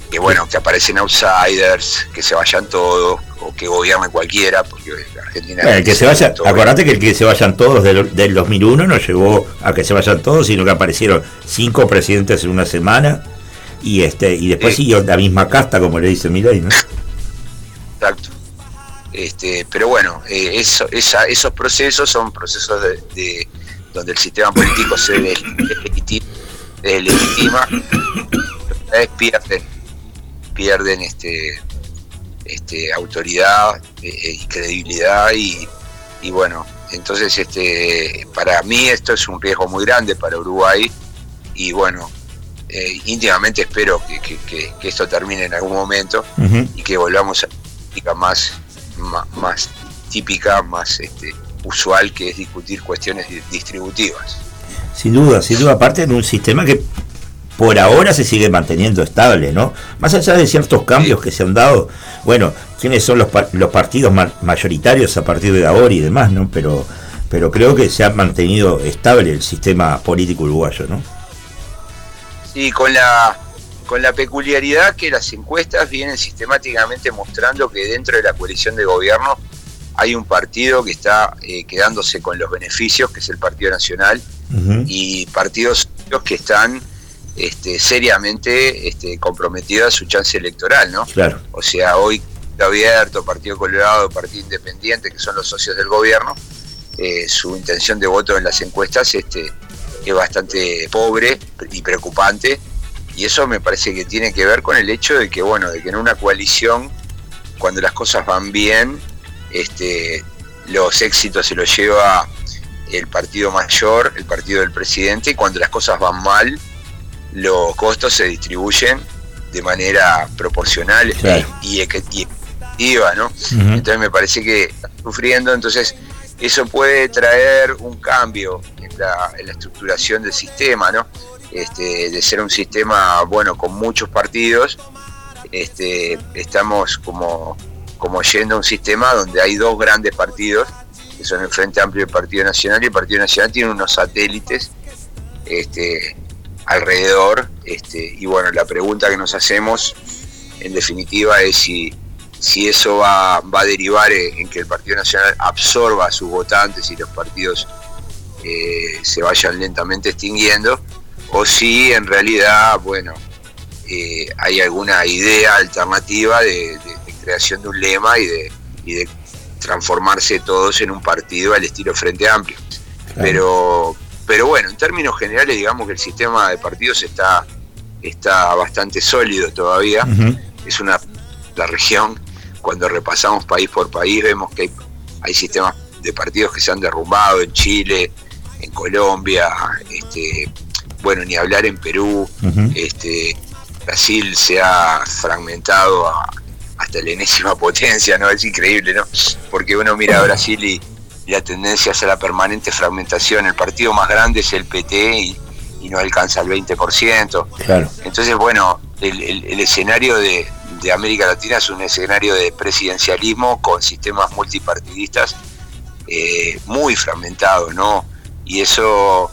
que, bueno que aparecen outsiders que se vayan todos o que gobierne cualquiera porque Argentina el que se vaya acordate que el que se vayan todos del, del 2001 no llegó a que se vayan todos sino que aparecieron cinco presidentes en una semana y este y después siguió la misma casta como le dice Milei, ¿no? Exacto. Este, pero bueno, eh, eso, esa, esos procesos son procesos de, donde el sistema político se deslegitima, deslegitima pierden este, este, autoridad eh, y credibilidad y, y bueno, entonces este, para mí esto es un riesgo muy grande para Uruguay y bueno, eh, íntimamente espero que, esto termine en algún momento y que volvamos a la más, más, típica, más este, usual, que es discutir cuestiones distributivas. Sin duda, sin duda, aparte de un sistema que por ahora se sigue manteniendo estable, ¿no? Más allá de ciertos cambios que se han dado, bueno, quiénes son los, los partidos mayoritarios a partir de ahora y demás, ¿no? Pero, pero creo que se ha mantenido estable el sistema político uruguayo, ¿no? y con la, con la peculiaridad que las encuestas vienen sistemáticamente mostrando que dentro de la coalición de gobierno hay un partido que está eh, quedándose con los beneficios, que es el Partido Nacional, y partidos que están este, seriamente este, comprometidos a su chance electoral, ¿no? Claro. O sea, hoy Abierto, Partido Colorado, Partido Independiente, que son los socios del gobierno, eh, su intención de voto en las encuestas este, es bastante pobre y preocupante. Y eso me parece que tiene que ver con el hecho de que, bueno, de que en una coalición, cuando las cosas van bien, este, los éxitos se los lleva el partido mayor, el partido del presidente, y cuando las cosas van mal, los costos se distribuyen de manera proporcional y, efectiva, ¿no? Entonces me parece que está sufriendo, entonces eso puede traer un cambio en la estructuración del sistema, ¿no? Este, de ser un sistema, bueno, con muchos partidos, este, estamos como, como yendo a un sistema donde hay dos grandes partidos, que son el Frente Amplio y el Partido Nacional, y el Partido Nacional tiene unos satélites este, alrededor, este, y bueno, la pregunta que nos hacemos, en definitiva, es si, si eso va, va a derivar en que el Partido Nacional absorba a sus votantes y los partidos eh, se vayan lentamente extinguiendo, o si en realidad, bueno, eh, hay alguna idea alternativa de, creación de un lema y de, de transformarse todos en un partido al estilo Frente Amplio. Pero, pero bueno, en términos generales, digamos que el sistema de partidos está, está bastante sólido todavía. Es una la región, cuando repasamos país por país, vemos que hay, hay sistemas de partidos que se han derrumbado en Chile, en Colombia, este, bueno, ni hablar en Perú, este, Brasil se ha fragmentado hasta la enésima potencia, ¿no? Es increíble, ¿no? Porque uno mira a Brasil y, la tendencia es a la permanente fragmentación. El partido más grande es el PT y, no alcanza el 20%. Claro. Entonces, bueno, el, escenario de, de América Latina es un escenario de presidencialismo con sistemas multipartidistas eh, muy fragmentados, ¿no? y eso,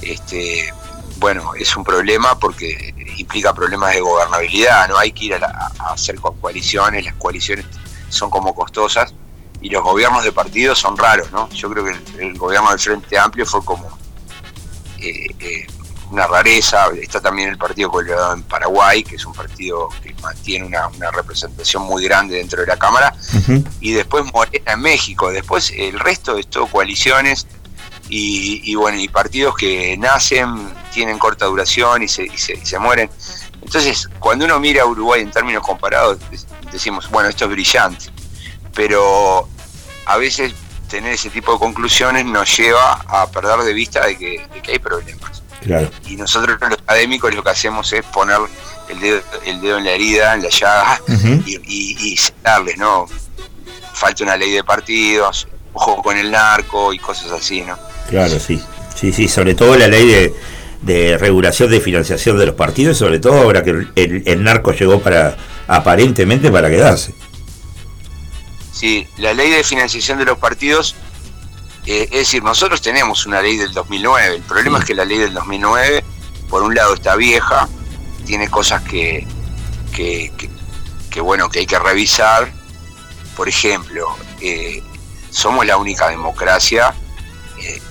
este, bueno, es un problema porque implica problemas de gobernabilidad, no hay que ir a, hacer coaliciones, las coaliciones son como costosas y los gobiernos de partidos son raros, ¿no? Yo creo que el, gobierno del Frente Amplio fue como eh, eh, una rareza, está también el Partido Colorado en Paraguay, que es un partido que mantiene una, representación muy grande dentro de la Cámara, y después Morena en México, después el resto es todo coaliciones, y, bueno, y partidos que nacen, tienen corta duración y se, se, mueren. Entonces, cuando uno mira a Uruguay en términos comparados, decimos, bueno, esto es brillante, pero a veces tener ese tipo de conclusiones nos lleva a perder de vista de que, hay problemas. Y nosotros los académicos lo que hacemos es poner el dedo, el dedo en la herida, en la llaga, y, y, ¿no? Falta una ley de partidos, ojo con el narco y cosas así, ¿no? Claro, sí. Sí, sí, sobre todo la ley de, de regulación de financiación de los partidos, sobre todo ahora que el, narco llegó para aparentemente para quedarse. Sí, la ley de financiación de los partidos, eh, es decir, nosotros tenemos una ley del 2009, el problema es que la ley del 2009, por un lado está vieja, tiene cosas que, que, que, bueno, que hay que revisar, por ejemplo, eh, somos la única democracia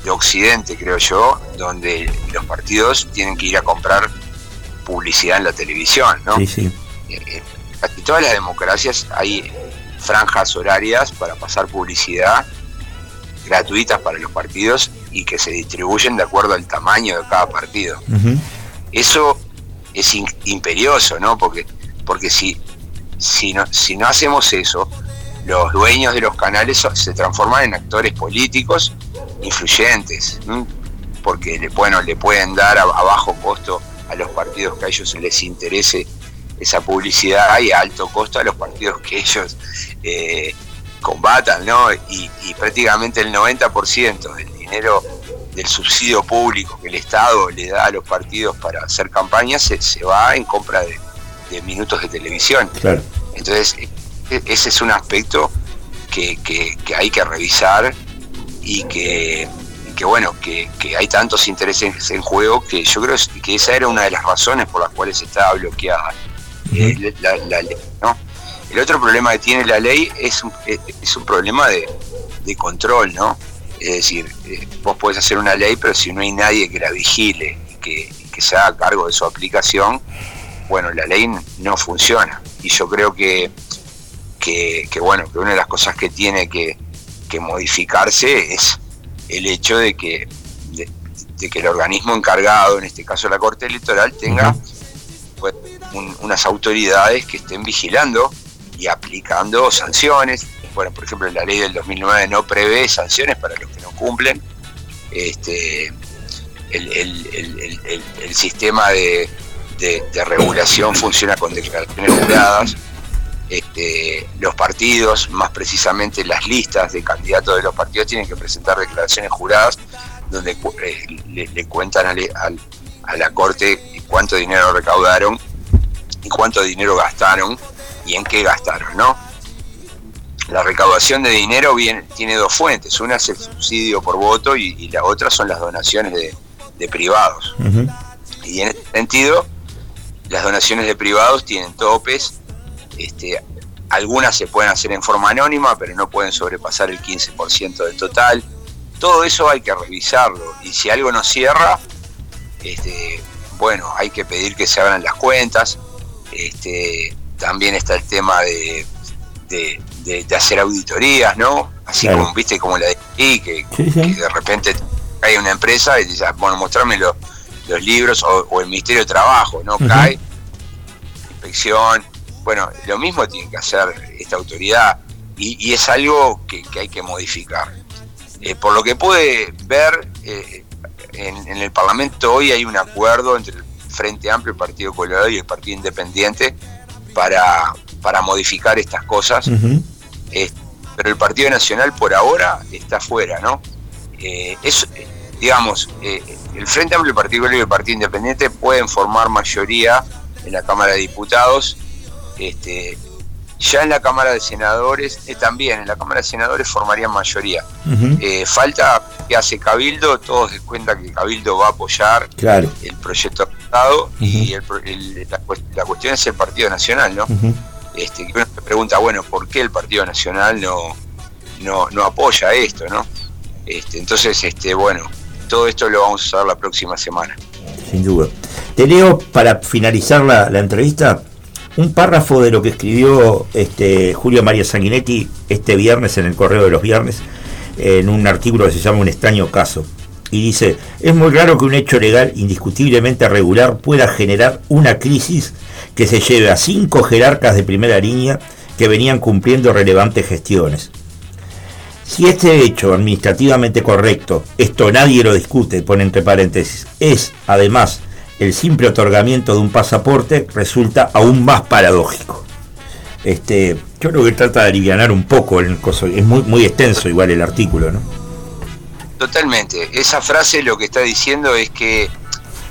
de Occidente, creo yo, donde los partidos tienen que ir a comprar publicidad en la televisión, ¿no? Sí, sí. Eh, casi todas las democracias hay franjas horarias para pasar publicidad gratuitas para los partidos y que se distribuyen de acuerdo al tamaño de cada partido. Eso es imperioso, ¿no? Porque, porque si, si, no, si no hacemos eso, los dueños de los canales se transforman en actores políticos influyentes, porque bueno, le pueden dar a, bajo costo a los partidos que a ellos les interese esa publicidad y a alto costo a los partidos que ellos eh, combatan, ¿no? Y, prácticamente el 90% del dinero del subsidio público que el Estado le da a los partidos para hacer campañas se, se va en compra de, minutos de televisión. Entonces, e, ese es un aspecto que, que hay que revisar y que, bueno, que, hay tantos intereses en juego que yo creo que esa era una de las razones por las cuales estaba bloqueada la, ley. ¿no? El otro problema que tiene la ley es un, es un problema de, control, ¿no? Es decir, eh, vos podés hacer una ley, pero si no hay nadie que la vigile y que, que se haga cargo de su aplicación, bueno, la ley no funciona. Y yo creo que, que, que bueno, que una de las cosas que tiene que, que modificarse es el hecho de que, de, que el organismo encargado, en este caso la Corte Electoral, tenga unas autoridades que estén vigilando y aplicando sanciones. Bueno, por ejemplo, la ley del 2009 no prevé sanciones para los que no cumplen. Este, el, sistema de, de regulación funciona con declaraciones juradas este, los partidos, más precisamente las listas de candidatos de los partidos, tienen que presentar declaraciones juradas donde eh, le, cuentan a la Corte cuánto dinero recaudaron y cuánto dinero gastaron y en qué gastaron, ¿no? La recaudación de dinero viene, tiene dos fuentes, una es el subsidio por voto y, la otra son las donaciones de, privados. Y en ese sentido, las donaciones de privados tienen topes este, algunas se pueden hacer en forma anónima, pero no pueden sobrepasar el 15% del total. Todo eso hay que revisarlo. Y si algo no cierra, este, bueno, hay que pedir que se abran las cuentas. Este, también está el tema de, de, hacer auditorías, ¿no? Así como, viste, como la de aquí, que, de repente hay una empresa y dice, bueno, mostrarme los, libros o, el Ministerio de Trabajo, ¿no? Cae, inspección, bueno, lo mismo tiene que hacer esta autoridad y, es algo que, hay que modificar. Eh, por lo que pude ver, eh, en, el Parlamento hoy hay un acuerdo entre el Frente Amplio, el Partido Colorado y el Partido Independiente para, para modificar estas cosas. pero el Partido Nacional por ahora está fuera, ¿no? Eh, es, digamos, el Frente Amplio, el Partido Colorado y el Partido Independiente pueden formar mayoría en la Cámara de Diputados este, ya en la Cámara de Senadores, eh, también en la Cámara de Senadores formarían mayoría. Eh, falta que hace Cabildo, todos se cuenta que Cabildo va a apoyar el proyecto Estado y la, cuestión es el Partido Nacional, ¿no? este, uno se pregunta, bueno, ¿por qué el Partido Nacional no, no, apoya esto, ¿no? Este, entonces, este, bueno, todo esto lo vamos a hacer la próxima semana. Sin duda. Te leo para finalizar la, la entrevista un párrafo de lo que escribió este, Julio María Sanguinetti este viernes en el Correo de los Viernes, en un artículo que se llama Un extraño caso. y dice, es muy raro que un hecho legal indiscutiblemente regular pueda generar una crisis que se lleve a cinco jerarcas de primera línea que venían cumpliendo relevantes gestiones. Si este hecho administrativamente correcto, esto nadie lo discute, pone entre paréntesis, es además el simple otorgamiento de un pasaporte, resulta aún más paradójico. Este, yo creo que trata de aliviar un poco el coso, es muy, muy extenso igual el artículo, ¿no? Totalmente. Esa frase lo que está diciendo es que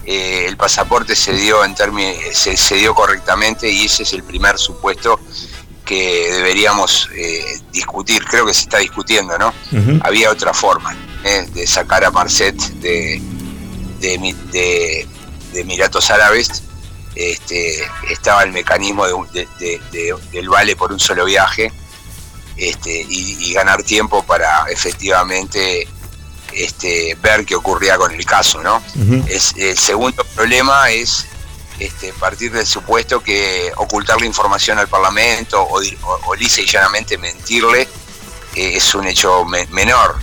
eh, el pasaporte se dio en términos, se, dio correctamente y ese es el primer supuesto que deberíamos eh, discutir. Creo que se está discutiendo, ¿no? Había otra forma ¿eh? de sacar a Marcet de, de, Emiratos Árabes. Este, estaba el mecanismo del vale por un solo viaje este, y ganar tiempo para efectivamente este, ver qué ocurría con el caso, ¿no? es, el segundo problema es este, partir del supuesto que ocultar la información al Parlamento o, o, lisa y llanamente mentirle eh, es un hecho menor.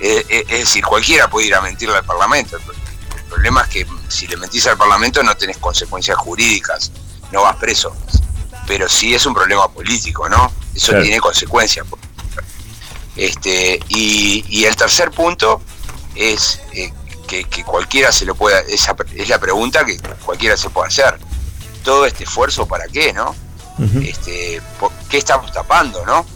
Eh, eh, es decir, cualquiera puede ir a mentirle al Parlamento. El problema es que si le mentís al Parlamento no tenés consecuencias jurídicas, no vas preso. Pero sí es un problema político, ¿no? Eso tiene consecuencias. Este, y, el tercer punto es eh, que, cualquiera se lo pueda, esa es la pregunta que cualquiera se puede hacer. Todo este esfuerzo para qué, ¿no? este, ¿Qué estamos tapando, no?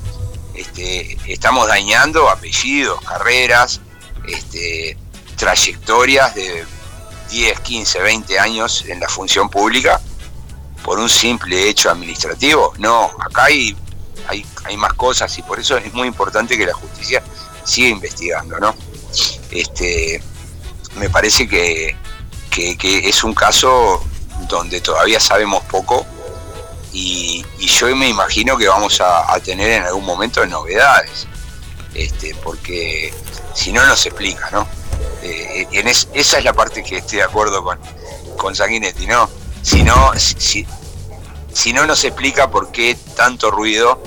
Este, estamos dañando apellidos, carreras, este, trayectorias de 10, 15, 20 años en la función pública por un simple hecho administrativo. No, acá hay hay, hay más cosas y por eso es muy importante que la justicia siga investigando, ¿no? Este, me parece que, es un caso donde todavía sabemos poco y, yo me imagino que vamos a, tener en algún momento novedades, este, porque si no, no se explica, ¿no? Eh, esa es la parte que estoy de acuerdo con, con Sanguinetti, ¿no? Si no, si, si no nos explica por qué tanto ruido,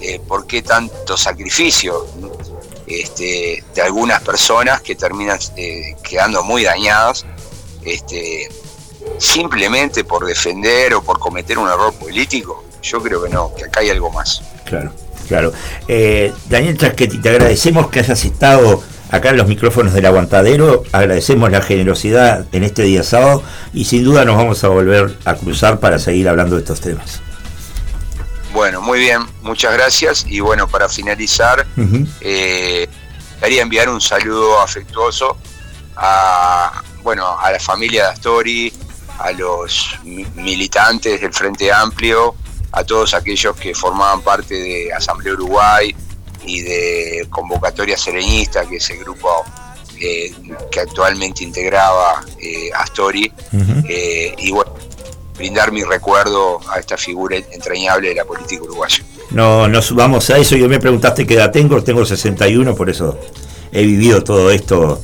eh, por qué tanto sacrificio este, de algunas personas que terminan eh, quedando muy dañadas, este, simplemente por defender o por cometer un error político, yo creo que no, que acá hay algo más. Claro, claro. Eh, Daniel Trasquetti, te agradecemos que hayas estado acá en los micrófonos del aguantadero. Agradecemos la generosidad en este día sábado y sin duda nos vamos a volver a cruzar para seguir hablando de estos temas. Bueno, muy bien, muchas gracias. Y bueno, para finalizar, eh, quería enviar un saludo afectuoso a, bueno, a la familia de Astori, a los militantes del Frente Amplio, a todos aquellos que formaban parte de Asamblea Uruguay, y de Convocatoria Sereñista, que es el grupo eh, que actualmente integraba eh, Astori, eh, y bueno, brindar mi recuerdo a esta figura entrañable de la política uruguaya. No, nos vamos a eso. Yo me preguntaste qué edad tengo, tengo 61, por eso he vivido todo esto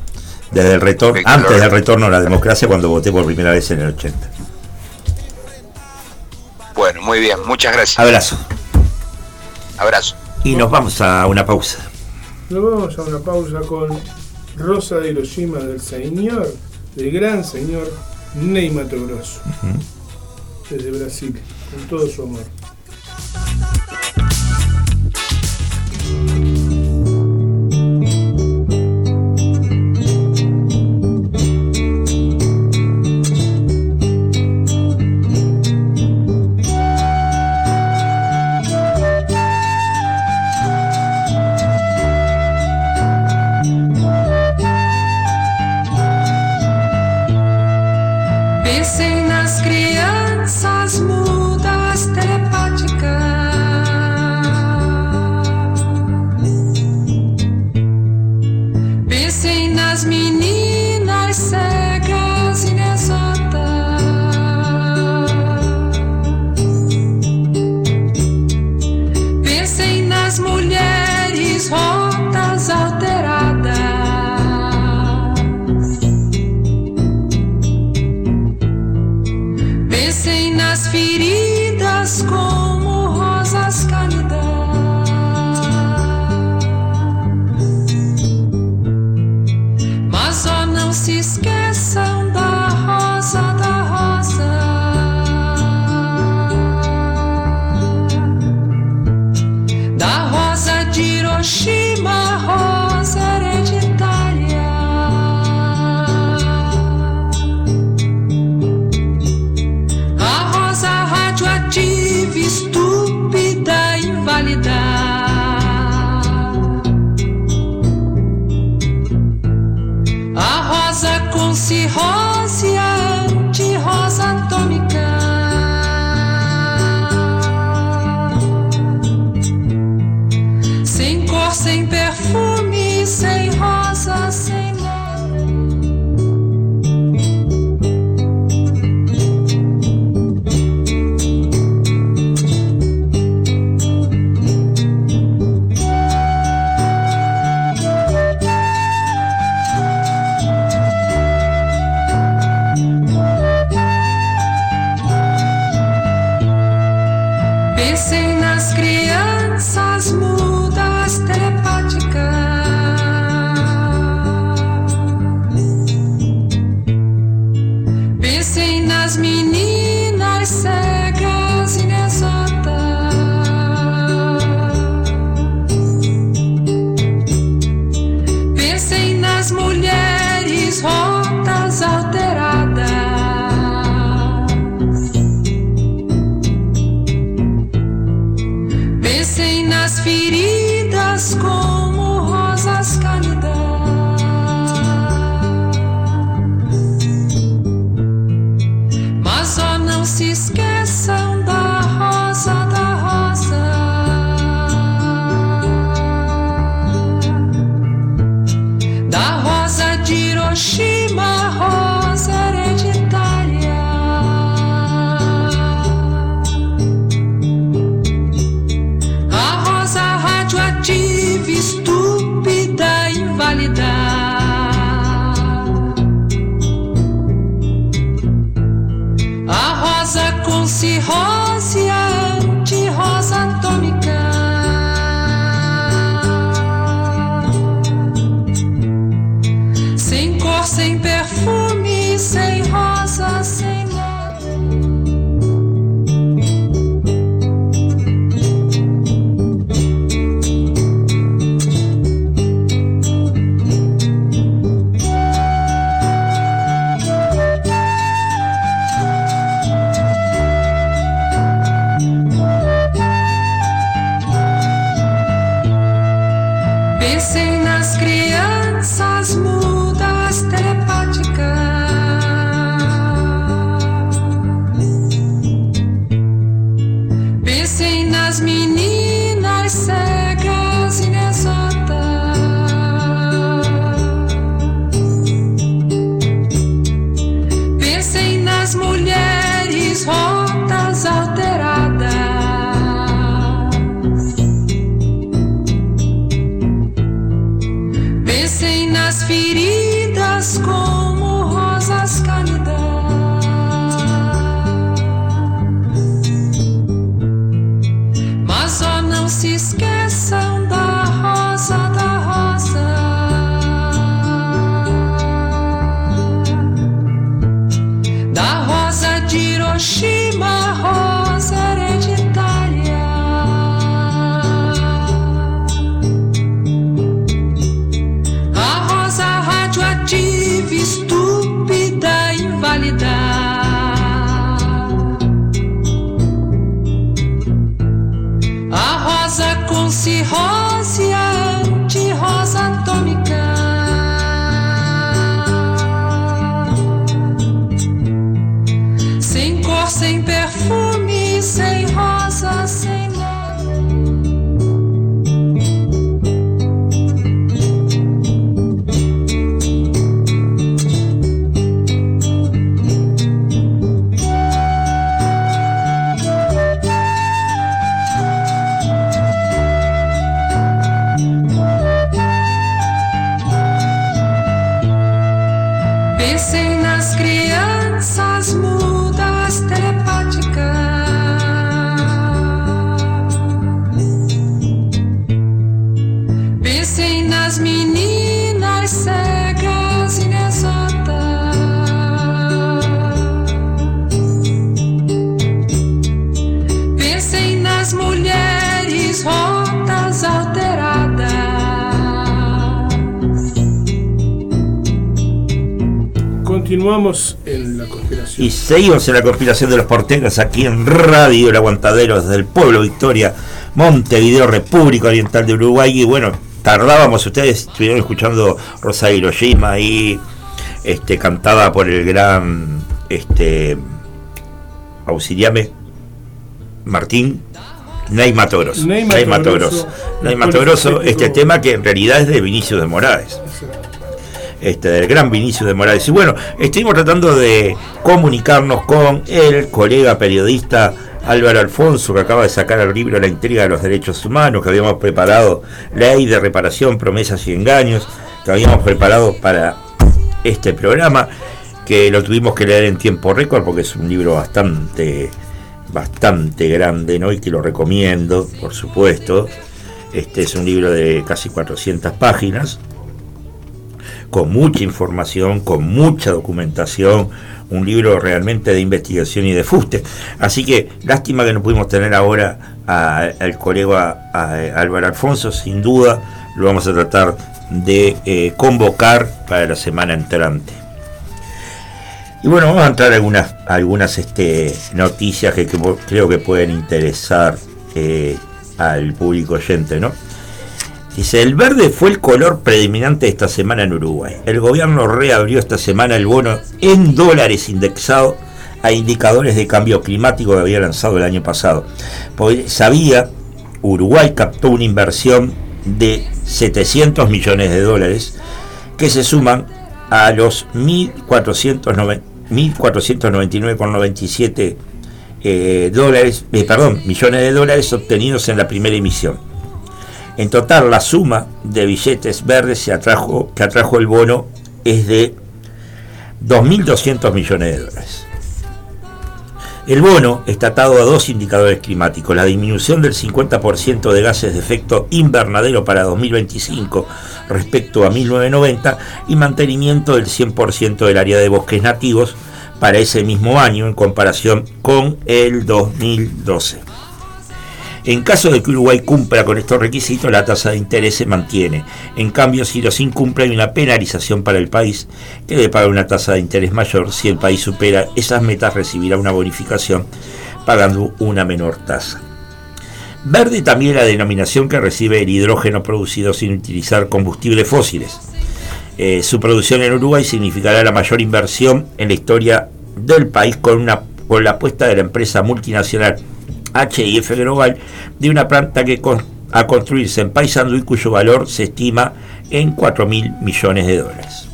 desde el retorno, antes del retorno a la democracia, cuando voté por primera vez en el 80. Bueno, muy bien, muchas gracias. Abrazo. Abrazo. Y nos vamos a una pausa. Nos vamos a una pausa con Rosa de Hiroshima del señor, del gran señor Grosso, desde Brasil, con todo su amor. Y seguimos en la conspiración de los porteros aquí en Radio El Aguantadero desde el pueblo Victoria, Montevideo, República Oriental de Uruguay. Y bueno, tardábamos, ustedes estuvieron escuchando Rosa Hiroshima ahí, este, cantada por el gran este, auxiliame Martín Ney Grosso. Ney Grosso. este tema que en realidad es de Vinicius de Morales. Este, del gran Vinicius de Morales. Y bueno, estuvimos tratando de comunicarnos con el colega periodista Álvaro Alfonso, que acaba de sacar el libro La intriga de los derechos humanos, que habíamos preparado Ley de reparación, promesas y engaños, que habíamos preparado para este programa, que lo tuvimos que leer en tiempo récord porque es un libro bastante bastante grande, ¿no? Y que lo recomiendo, por supuesto. Este es un libro de casi 400 páginas, con mucha información, con mucha documentación, un libro realmente de investigación y de fuste. Así que lástima que no pudimos tener ahora al colega Álvaro Alfonso, sin duda lo vamos a tratar de eh, convocar para la semana entrante. Y bueno, vamos a entrar a algunas, algunas este, noticias que, creo que pueden interesar eh, al público oyente, ¿no? Dice, el verde fue el color predominante esta semana en Uruguay. El gobierno reabrió esta semana el bono en dólares indexado a indicadores de cambio climático que había lanzado el año pasado. Porque sabía, Uruguay captó una inversión de 700 millones de dólares que se suman a los 1.490 1.499,97 eh, dólares, eh, perdón, millones de dólares obtenidos en la primera emisión. En total, la suma de billetes verdes se atrajo, que atrajo el bono es de 2.200 millones de dólares. El bono está atado a dos indicadores climáticos, la disminución del 50% de gases de efecto invernadero para 2025 respecto a 1990 y mantenimiento del 100% del área de bosques nativos para ese mismo año en comparación con el 2012. En caso de que Uruguay cumpla con estos requisitos, la tasa de interés se mantiene. En cambio, si los incumple, hay una penalización para el país que debe pagar una tasa de interés mayor. Si el país supera esas metas, recibirá una bonificación pagando una menor tasa. Verde también la denominación que recibe el hidrógeno producido sin utilizar combustibles fósiles. Eh, su producción en Uruguay significará la mayor inversión en la historia del país con, una, con la apuesta de la empresa multinacional HIF Global de una planta que a construirse en Paysandú y cuyo valor se estima en 4 mil millones de dólares.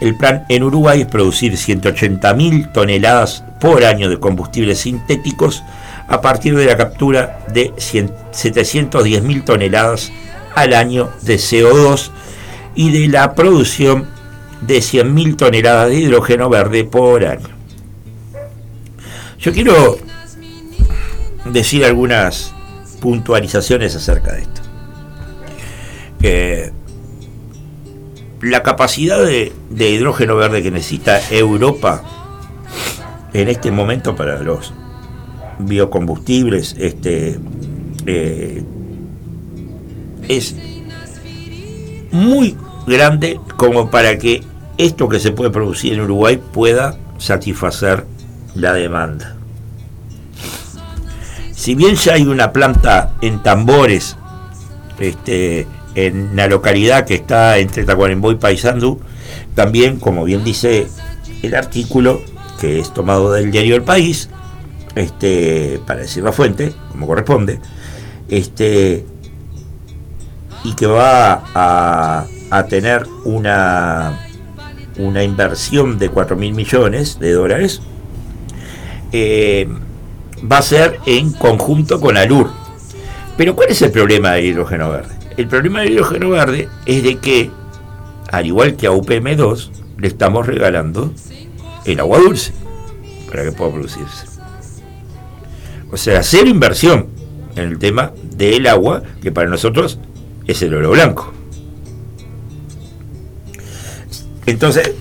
El plan en Uruguay es producir 180 mil toneladas por año de combustibles sintéticos a partir de la captura de 710 mil toneladas al año de CO2 y de la producción de 100 mil toneladas de hidrógeno verde por año. Yo quiero decir algunas puntualizaciones acerca de esto. la capacidad de, hidrógeno verde que necesita Europa en este momento para los biocombustibles este, eh, es muy grande como para que esto que se puede producir en Uruguay pueda satisfacer la demanda. Si bien ya hay una planta en tambores este, en la localidad que está entre Tacuarembó y Paysandú, también, como bien dice el artículo, que es tomado del diario El País, este, para decir la fuente, como corresponde, este, y que va a, tener una, una inversión de 4 mil millones de dólares, eh, va a ser en conjunto con ALUR. Pero ¿cuál es el problema del hidrógeno verde? El problema del hidrógeno verde es de que, al igual que a UPM2, le estamos regalando el agua dulce para que pueda producirse. O sea, hacer inversión en el tema del agua, que para nosotros es el oro blanco. Entonces,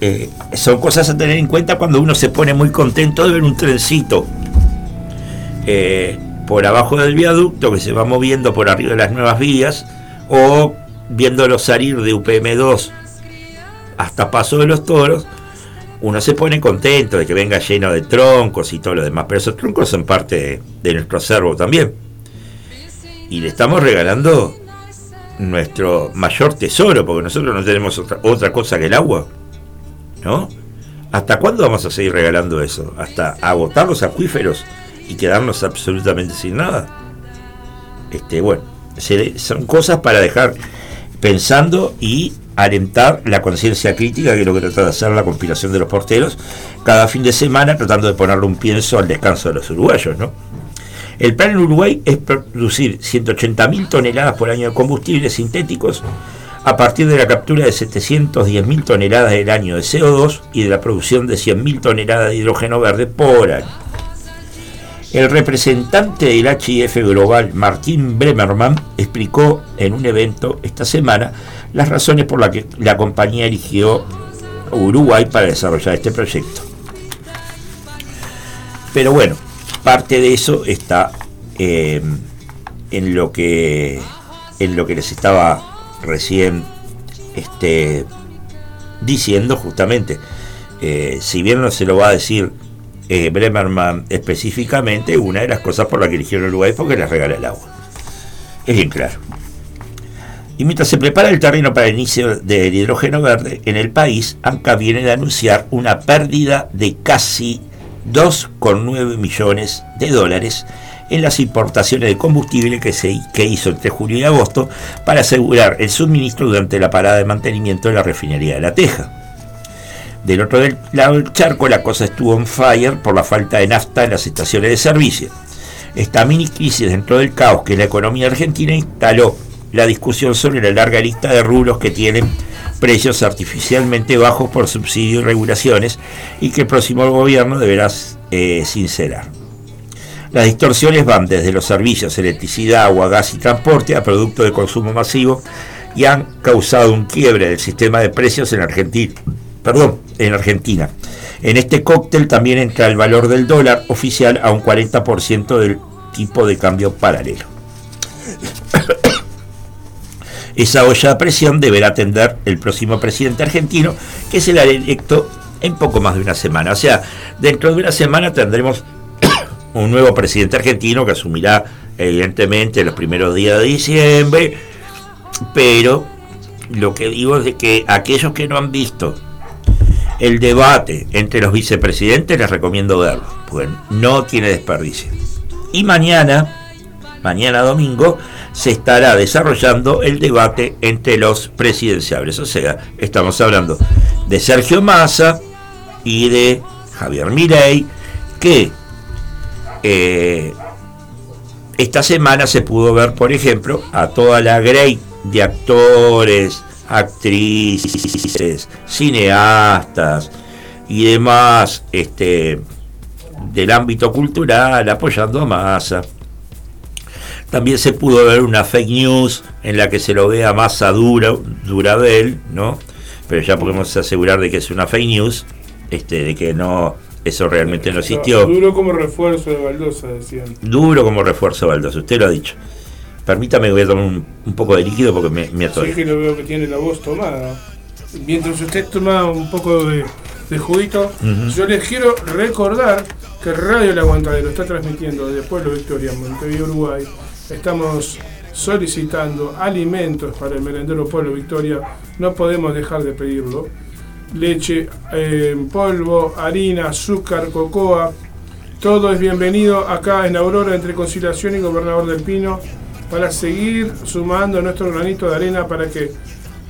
eh, son cosas a tener en cuenta cuando uno se pone muy contento de ver un trencito eh, por abajo del viaducto que se va moviendo por arriba de las nuevas vías o viéndolo salir de UPM2 hasta Paso de los Toros, uno se pone contento de que venga lleno de troncos y todo lo demás, pero esos troncos son parte de, nuestro acervo también. Y le estamos regalando nuestro mayor tesoro, porque nosotros no tenemos otra, otra cosa que el agua. ¿No? ¿Hasta cuándo vamos a seguir regalando eso? ¿Hasta agotar los acuíferos y quedarnos absolutamente sin nada? Este, bueno, son cosas para dejar pensando y alentar la conciencia crítica, que es lo que trata de hacer la conspiración de los porteros, cada fin de semana tratando de ponerle un pienso al descanso de los uruguayos, ¿no? El plan en Uruguay es producir 180.000 toneladas por año de combustibles sintéticos a partir de la captura de 710.000 toneladas del año de CO2 y de la producción de 100.000 toneladas de hidrógeno verde por año. El representante del HIF Global, Martín Bremerman, explicó en un evento esta semana las razones por las que la compañía eligió Uruguay para desarrollar este proyecto. Pero bueno, parte de eso está eh, en lo que en lo que les estaba recién este, diciendo justamente. Eh, si bien no se lo va a decir eh, Bremerman específicamente, una de las cosas por las que eligieron Uruguay fue que les regala el agua. Es bien claro. Y mientras se prepara el terreno para el inicio del hidrógeno verde, en el país, ANCA viene de anunciar una pérdida de casi 2,9 millones de dólares en las importaciones de combustible que, se, que hizo entre julio y agosto para asegurar el suministro durante la parada de mantenimiento de la refinería de La Teja. Del otro lado del charco la cosa estuvo en fire por la falta de nafta en las estaciones de servicio. Esta mini crisis dentro del caos que la economía argentina instaló la discusión sobre la larga lista de rubros que tienen precios artificialmente bajos por subsidios y regulaciones y que el próximo gobierno deberá eh, sincerar. Las distorsiones van desde los servicios, electricidad, agua, gas y transporte a productos de consumo masivo y han causado un quiebre del sistema de precios en Argentina perdón, en Argentina. En este cóctel también entra el valor del dólar oficial a un 40% del tipo de cambio paralelo. Esa olla a presión deberá atender el próximo presidente argentino, que será electo en poco más de una semana. O sea, dentro de una semana tendremos un nuevo presidente argentino que asumirá evidentemente los primeros días de diciembre, pero lo que digo es que aquellos que no han visto el debate entre los vicepresidentes les recomiendo verlo, porque no tiene desperdicio. Y mañana, mañana domingo, se estará desarrollando el debate entre los presidenciables. O sea, estamos hablando de Sergio Massa y de Javier Milei, que eh, esta semana se pudo ver, por ejemplo, a toda la grey de actores, actrices, cineastas y demás este, del ámbito cultural apoyando a Massa. También se pudo ver una fake news en la que se lo vea Massa dura, Durabel, ¿no? Pero ya podemos asegurar de que es una fake news, este, de que no, eso realmente no existió. Duro como refuerzo de Baldosa, decían. Duro como refuerzo de Baldosa, usted lo ha dicho. Permítame, voy a tomar un, poco de líquido porque me, me Sí, que lo veo que tiene la voz tomada. Mientras usted toma un poco de, juguito, yo les quiero recordar que Radio El Aguantadero está transmitiendo desde Pueblo Victoria, Montevideo, Uruguay. Estamos solicitando alimentos para el merendero Pueblo Victoria. No podemos dejar de pedirlo. Leche en polvo, harina, azúcar, cocoa. Todo es bienvenido acá en Aurora entre Conciliación y Gobernador del Pino para seguir sumando nuestro granito de arena para que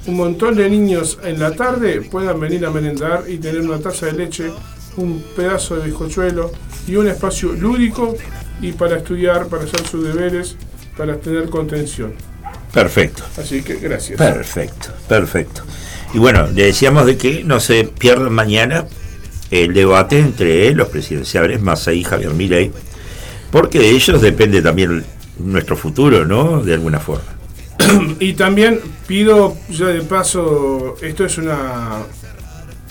un montón de niños en la tarde puedan venir a merendar y tener una taza de leche, un pedazo de bizcochuelo y un espacio lúdico y para estudiar, para hacer sus deberes, para tener contención. Perfecto. Así que gracias. Perfecto, perfecto. Y bueno, le decíamos de que no se pierdan mañana el debate entre los presidenciales Massa y Javier Milei, porque de ellos depende también nuestro futuro, ¿no? De alguna forma. y también pido, ya de paso, esto es una,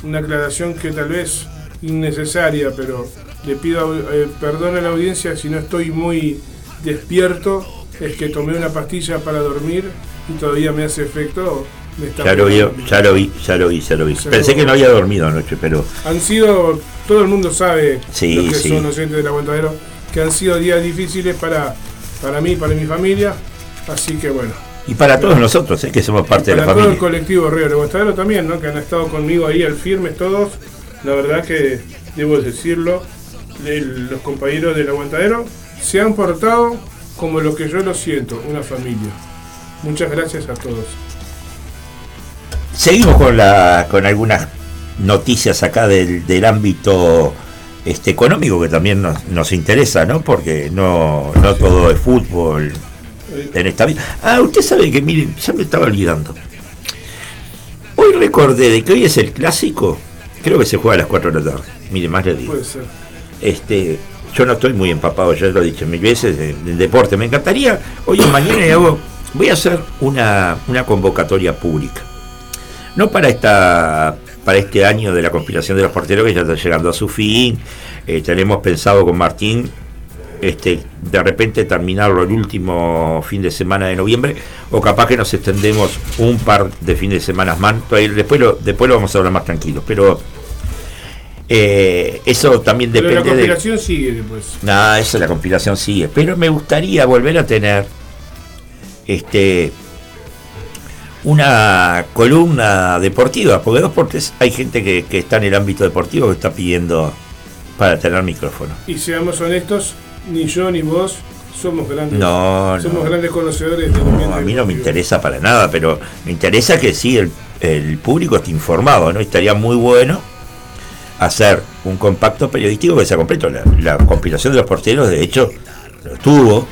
una aclaración que tal vez innecesaria, pero le pido eh, perdón a la audiencia si no estoy muy despierto, es que tomé una pastilla para dormir y todavía me hace efecto Ya lo, vi, ya lo vi, ya lo vi, ya lo vi. Pensé que no había dormido anoche, pero... Han sido, todo el mundo sabe, sí, que son oyentes del aguantadero, que han sido días difíciles para, para mí, para mi familia, así que bueno. Y para todos nosotros, ¿eh? que somos parte de la familia. Para todo el colectivo Río del Aguantadero también, ¿no? que han estado conmigo ahí al firme todos. La verdad que, debo decirlo, los compañeros del aguantadero se han portado como lo que yo lo siento, una familia. Muchas gracias a todos. Seguimos con, la, con algunas noticias acá del, del ámbito este, económico que también nos, nos interesa, ¿no? Porque no, no todo es fútbol en esta vida. Ah, usted sabe que, miren, ya me estaba olvidando. Hoy recordé de que hoy es el clásico, creo que se juega a las 4 de la tarde. Mire, más le digo. Puede ser. Este, yo no estoy muy empapado, ya lo he dicho mil veces, del deporte. Me encantaría, hoy o mañana hago, voy a hacer una, una convocatoria pública. No para esta para este año de la conspiración de los porteros que ya está llegando a su fin. Eh, tenemos pensado con Martín este, de repente terminarlo el último fin de semana de noviembre, o capaz que nos extendemos un par de fines de semana más. Después lo, después lo vamos a hablar más tranquilos, pero eh, eso también depende. Pero la compilación sigue después. No, eso la compilación sigue. Pero me gustaría volver a tener este una columna deportiva, porque dos portes hay gente que, está en el ámbito deportivo que está pidiendo para tener micrófono. Y seamos honestos, ni yo ni vos somos grandes, no, somos grandes conocedores de no, A mí no me interesa para nada, pero me interesa que sí el, el público esté informado, ¿no? Estaría muy bueno hacer un compacto periodístico que sea completo. La, compilación de los porteros, de hecho, lo tuvo.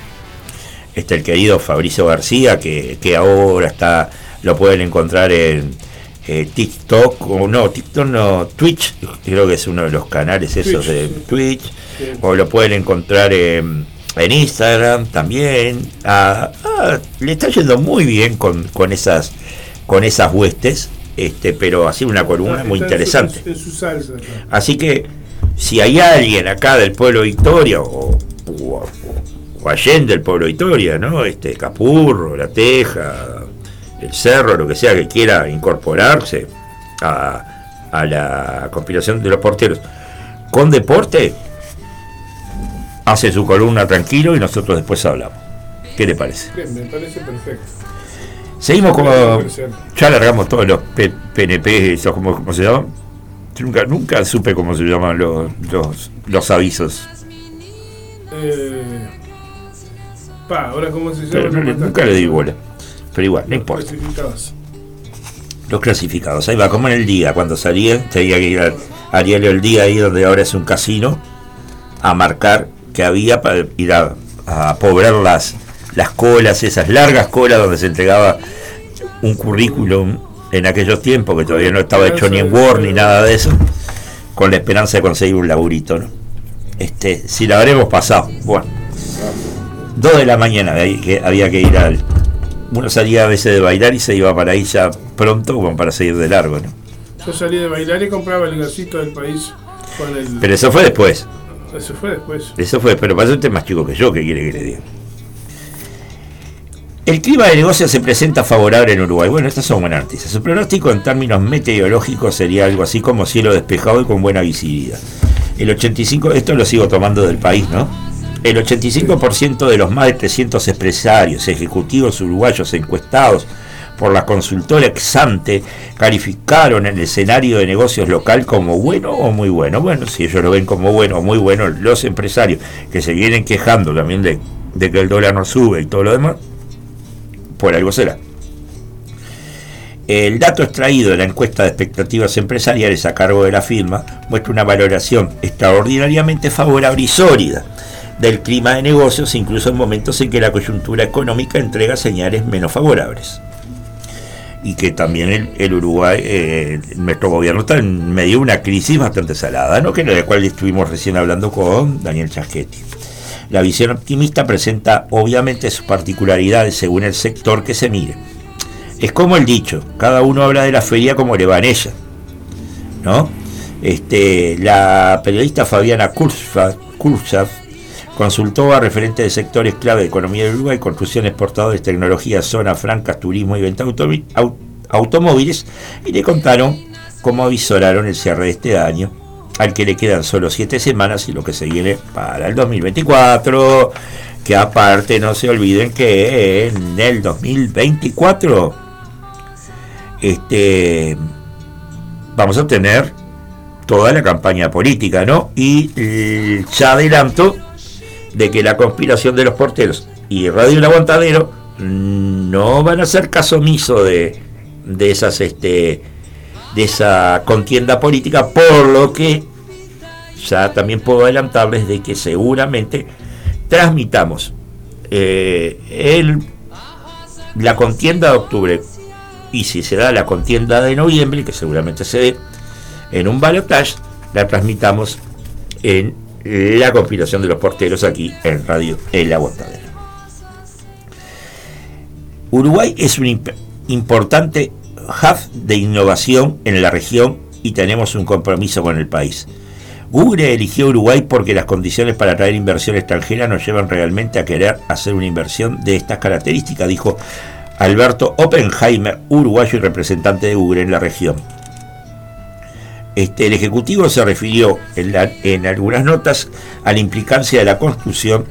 Está el querido Fabricio García, que, ahora está lo pueden encontrar en eh, TikTok, o no, TikTok no, Twitch, creo que es uno de los canales esos de Twitch, o lo pueden encontrar en, Instagram también. Ah, ah, le está yendo muy bien con, con esas con esas huestes este, pero así una columna muy interesante. Así que si hay alguien acá del pueblo Victoria o, o, Allende del pueblo Victoria, ¿no? Este, Capurro, La Teja, el Cerro, lo que sea que quiera incorporarse a, a la compilación de los porteros con deporte, hace su columna tranquilo y nosotros después hablamos. ¿Qué le parece? me parece perfecto. Seguimos como. Ya largamos todos los PNP, esos, ¿cómo, se llaman? nunca, nunca supe cómo se llaman los, los, avisos. Eh, pa, ahora cómo se llama. nunca le di bola. Pero igual, no importa. Clasificados. Los clasificados. Ahí va, como en el día, cuando salía, tenía que ir a, diario el día ahí donde ahora es un casino, a marcar que había para ir a, a poblar las las colas, esas largas colas donde se entregaba un currículum en aquellos tiempos que todavía no estaba hecho ni en Word ni nada de eso, con la esperanza de conseguir un laburito, ¿no? Este, si la habremos pasado, bueno, dos de la mañana había que ir al. Uno salía a veces de bailar y se iba para ahí ya pronto como para seguir de largo, ¿no? Yo salí de bailar y compraba el gasito del país Pero eso fue después. Eso fue después. Eso fue, pero para usted es más chico que yo, ¿qué quiere que le diga? El clima de negocio se presenta favorable en Uruguay. Bueno, estas son buenas noticias. Su pronóstico en términos meteorológicos sería algo así como cielo despejado y con buena visibilidad. El 85, esto lo sigo tomando del país, ¿no? El 85% de los más de 300 empresarios ejecutivos uruguayos encuestados por la consultora Exante calificaron el escenario de negocios local como bueno o muy bueno. Bueno, si ellos lo ven como bueno o muy bueno, los empresarios que se vienen quejando también de, de que el dólar no sube y todo lo demás, por algo será. El dato extraído de la encuesta de expectativas empresariales a cargo de la firma muestra una valoración extraordinariamente favorable y sólida del clima de negocios, incluso en momentos en que la coyuntura económica entrega señales menos favorables. Y que también el, Uruguay, eh, nuestro gobierno está en medio de una crisis bastante salada, ¿no? que de la cual estuvimos recién hablando con Daniel Chaschetti. La visión optimista presenta obviamente sus particularidades según el sector que se mire. Es como el dicho, cada uno habla de la feria como le va en ella. ¿no? Este, la periodista Fabiana Kursaf consultó a referentes de sectores clave de economía de Uruguay, construcción, exportadores, tecnología, zonas francas, turismo y venta automóviles y le contaron cómo avisoraron el cierre de este año, al que le quedan solo siete semanas y lo que se viene para el 2024, que aparte no se olviden que en el 2024 este, vamos a tener toda la campaña política, ¿no? Y ya adelanto de que la conspiración de los porteros y Radio El Aguantadero no van a hacer caso omiso de, de esas este de esa contienda política, por lo que ya también puedo adelantarles de que seguramente transmitamos eh, el, la contienda de octubre. Y si se da la contienda de noviembre, que seguramente se dé en un balotage, la transmitamos en la conspiración de los porteros aquí en Radio El Aguantadero. Uruguay es un importante hub de innovación en la región y tenemos un compromiso con el país. Google eligió Uruguay porque las condiciones para atraer inversión extranjera nos llevan realmente a querer hacer una inversión de estas características, dijo Alberto Oppenheimer, uruguayo y representante de Google en la región. Este, el Ejecutivo se refirió en, en algunas notas a la implicancia de la construcción,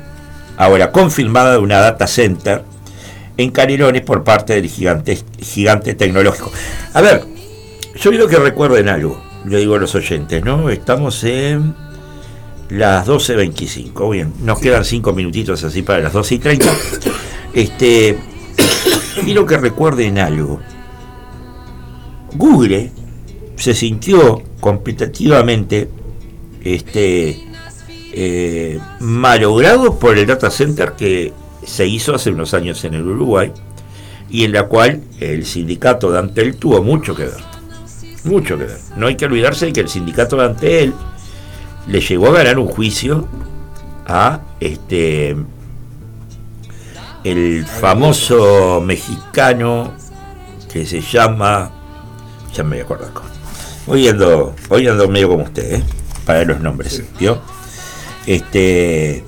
ahora confirmada, de una data center en Canelones por parte del gigante, gigante tecnológico. A ver, yo quiero que recuerden algo, yo digo a los oyentes, ¿no? Estamos en las 12.25, bien, nos quedan 5 minutitos así para las 12.30. Este, quiero que recuerden algo. Google se sintió competitivamente este, eh, malogrado por el data center que se hizo hace unos años en el Uruguay y en la cual el sindicato de Antel tuvo mucho que ver. Mucho que ver. No hay que olvidarse de que el sindicato de Antel le llegó a ganar un juicio a este el famoso mexicano que se llama ya me voy a acordar voy ando, voy ando medio como usted ¿eh? para los nombres ¿vio? este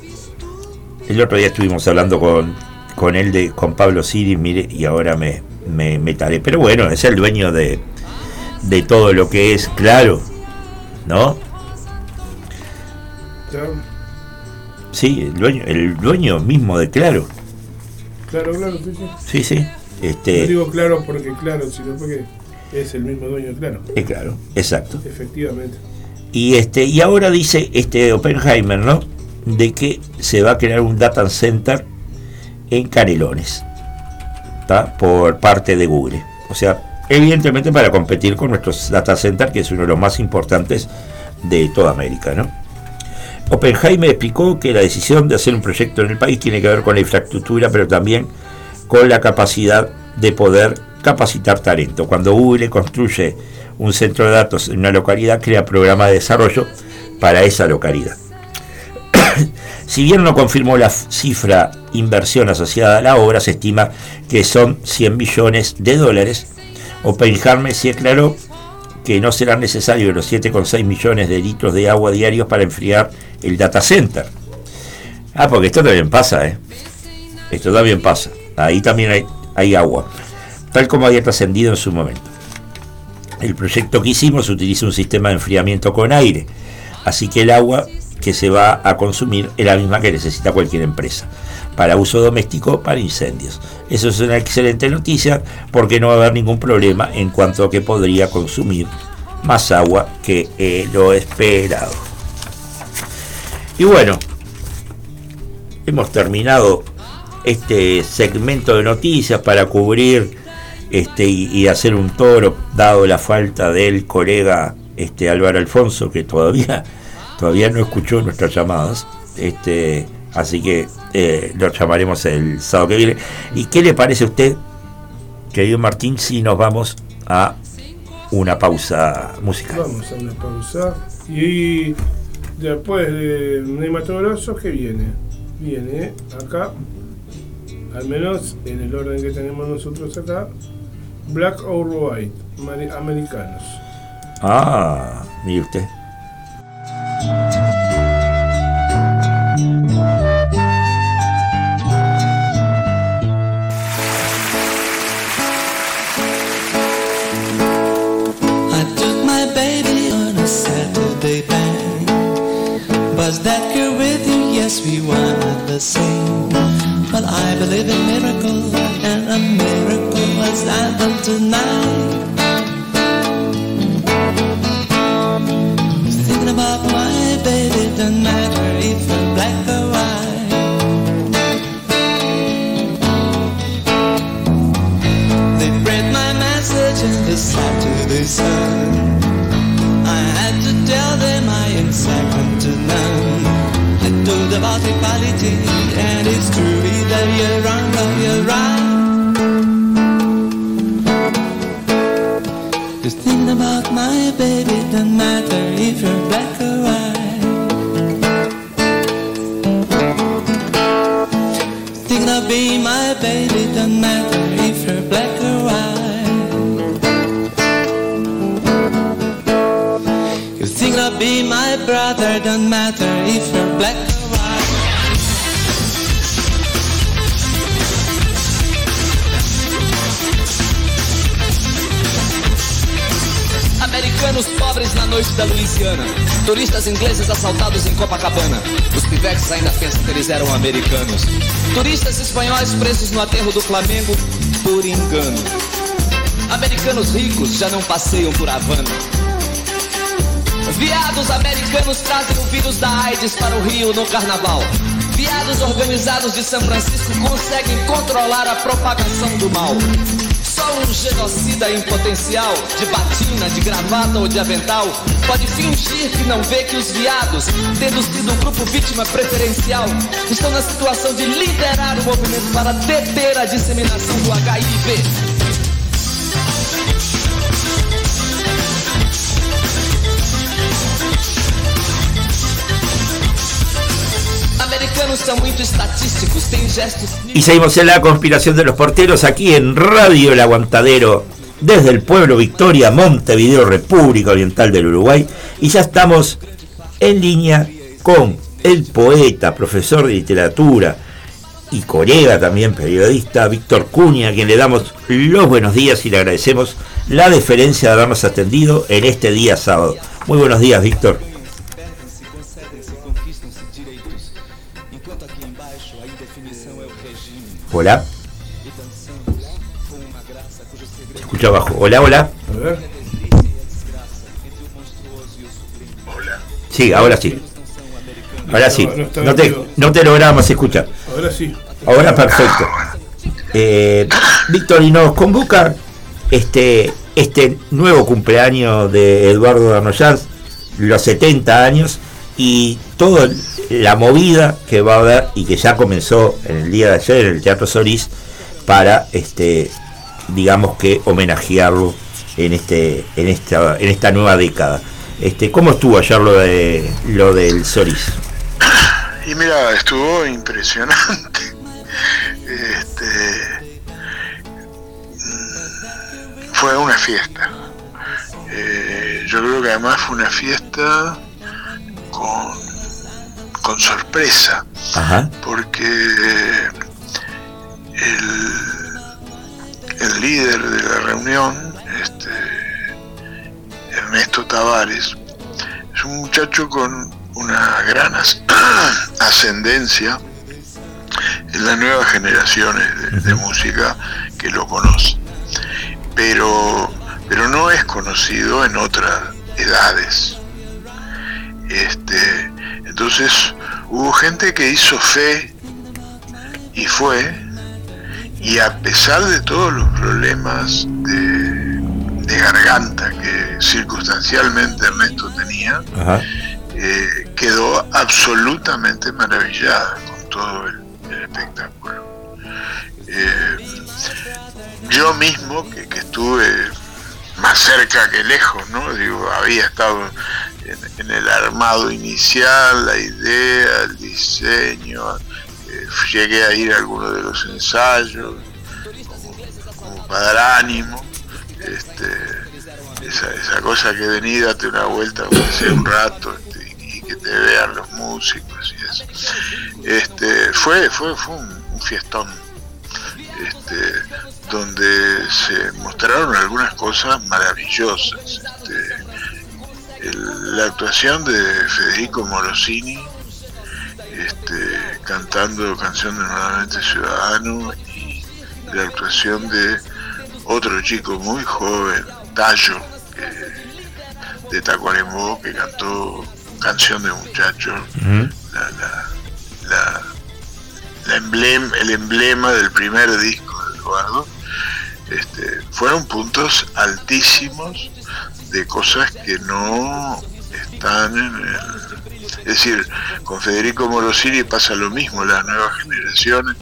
el otro día estuvimos hablando con, con él, de, con Pablo Siri, mire, y ahora me, me, Pero bueno, es el dueño de, de todo lo que es claro, ¿no? Sí, el dueño, el dueño mismo de Claro. Claro, claro, sí, sí. Sí, sí. Este, no digo claro porque claro, sino porque es el mismo dueño Claro. Es claro, exacto. Efectivamente. Y este, y ahora dice este Oppenheimer, ¿no? de que se va a crear un data center en Canelones por parte de Google. O sea, evidentemente para competir con nuestros data centers, que es uno de los más importantes de toda América. ¿no? Oppenheimer explicó que la decisión de hacer un proyecto en el país tiene que ver con la infraestructura, pero también con la capacidad de poder capacitar talento. Cuando Google construye un centro de datos en una localidad, crea programa de desarrollo para esa localidad. si bien no confirmó la cifra inversión asociada a la obra, se estima que son 100 millones de dólares. Oppenheimer sí aclaró que no serán necesarios los 7,6 millones de litros de agua diarios para enfriar el data center. Ah, porque esto también pasa, ¿eh? Esto también pasa. Ahí también hay agua, tal como había trascendido en su momento. El proyecto que hicimos utiliza un sistema de enfriamiento con aire, así que el agua que se va a consumir es la misma que necesita cualquier empresa para uso doméstico, para incendios. Eso es una excelente noticia porque no va a haber ningún problema en cuanto a que podría consumir más agua que eh, lo esperado. Y bueno, hemos terminado este segmento de noticias para cubrir este y, hacer un toro, dado la falta del colega este Álvaro Alfonso, que todavía todavía no escuchó nuestras llamadas, este, así que eh, lo llamaremos el sábado que viene. ¿Y qué le parece a usted, querido Martín, si nos vamos a una pausa musical? Vamos a una pausa y después de Nematoroso, ¿qué viene? Viene acá, al menos en el orden que tenemos nosotros acá, Black or white, americanos. Ah, meu te on a saturday usted. Was that girl with you? Yes, we were not the same. But I believe in miracles miracle has happened tonight. Thinking about my baby, doesn't matter if I'm black or white. They read my message and the Saturday sun. I had to tell them I ain't second to none. They told about equality, and it's true either you're wrong my baby, doesn't matter if you're black or white. Thinking of being my baby, doesn't matter if you're black or white. You think I'll be my brother, don't matter if you're black noite da Louisiana. Turistas ingleses assaltados em Copacabana. Os pivetes ainda pensam que eles eram americanos. Turistas espanhóis presos no aterro do Flamengo por engano. Americanos ricos já não passeiam por Havana. Viados americanos trazem o vírus da AIDS para o Rio no carnaval. Viados organizados de São Francisco conseguem controlar a propagação do mal. Um genocida em potencial, de batina, de gravata ou de avental, pode fingir que não vê que os viados, tendo sido um grupo vítima preferencial, estão na situação de liderar o movimento para deter a disseminação do HIV. Y seguimos en la conspiración de los porteros aquí en Radio El Aguantadero, desde el pueblo Victoria, Montevideo, República Oriental del Uruguay. Y ya estamos en línea con el poeta, profesor de literatura y colega también, periodista, Víctor Cuña, a quien le damos los buenos días y le agradecemos la deferencia de habernos atendido en este día sábado. Muy buenos días, Víctor. Hola. Se escucha abajo. Hola, hola. A ver. Sí, ahora sí. Ahora sí. No, te, no te logramos escuchar. Ahora sí. Ahora perfecto. Eh, Víctor, y nos convoca este, este nuevo cumpleaños de Eduardo Arnoyanz, los 70 años, y toda la movida que va a haber y que ya comenzó en el día de ayer en el Teatro Solís para este digamos que homenajearlo en este en esta en esta nueva década. Este, ¿cómo estuvo ayer lo de lo del Solís? Y mira, estuvo impresionante. Este, mm, fue una fiesta. Eh, yo creo que además fue una fiesta con, con sorpresa, Ajá. porque el, el líder de la reunión, este, Ernesto Tavares, es un muchacho con una gran as- ascendencia en las nuevas generaciones de, de música que lo conocen. Pero, pero no es conocido en otras edades. Este, entonces hubo gente que hizo fe y fue, y a pesar de todos los problemas de, de garganta que circunstancialmente Ernesto tenía, eh, quedó absolutamente maravillada con todo el, el espectáculo. Eh, yo mismo, que, que estuve más cerca que lejos, ¿no? Digo, había estado en, el armado inicial, la idea, el diseño, eh, llegué a ir a algunos de los ensayos, como, para dar ánimo. Este, esa, esa cosa que vení, date una vuelta, sea un rato, este, y que te vean los músicos y eso. Este, fue, fue, fue un, un fiestón, este, donde se mostraron algunas cosas maravillosas. Este, el- la actuación de Federico Morosini, este, cantando Canción de Nuevamente Ciudadano y la actuación de otro chico muy joven, Tallo, de Tacuarembó, que cantó Canción de Muchacho, emblema, el emblema del primer disco de Eduardo. Este, fueron puntos altísimos de cosas que no están en el es decir, con Federico Morosini pasa lo mismo, las nuevas generaciones,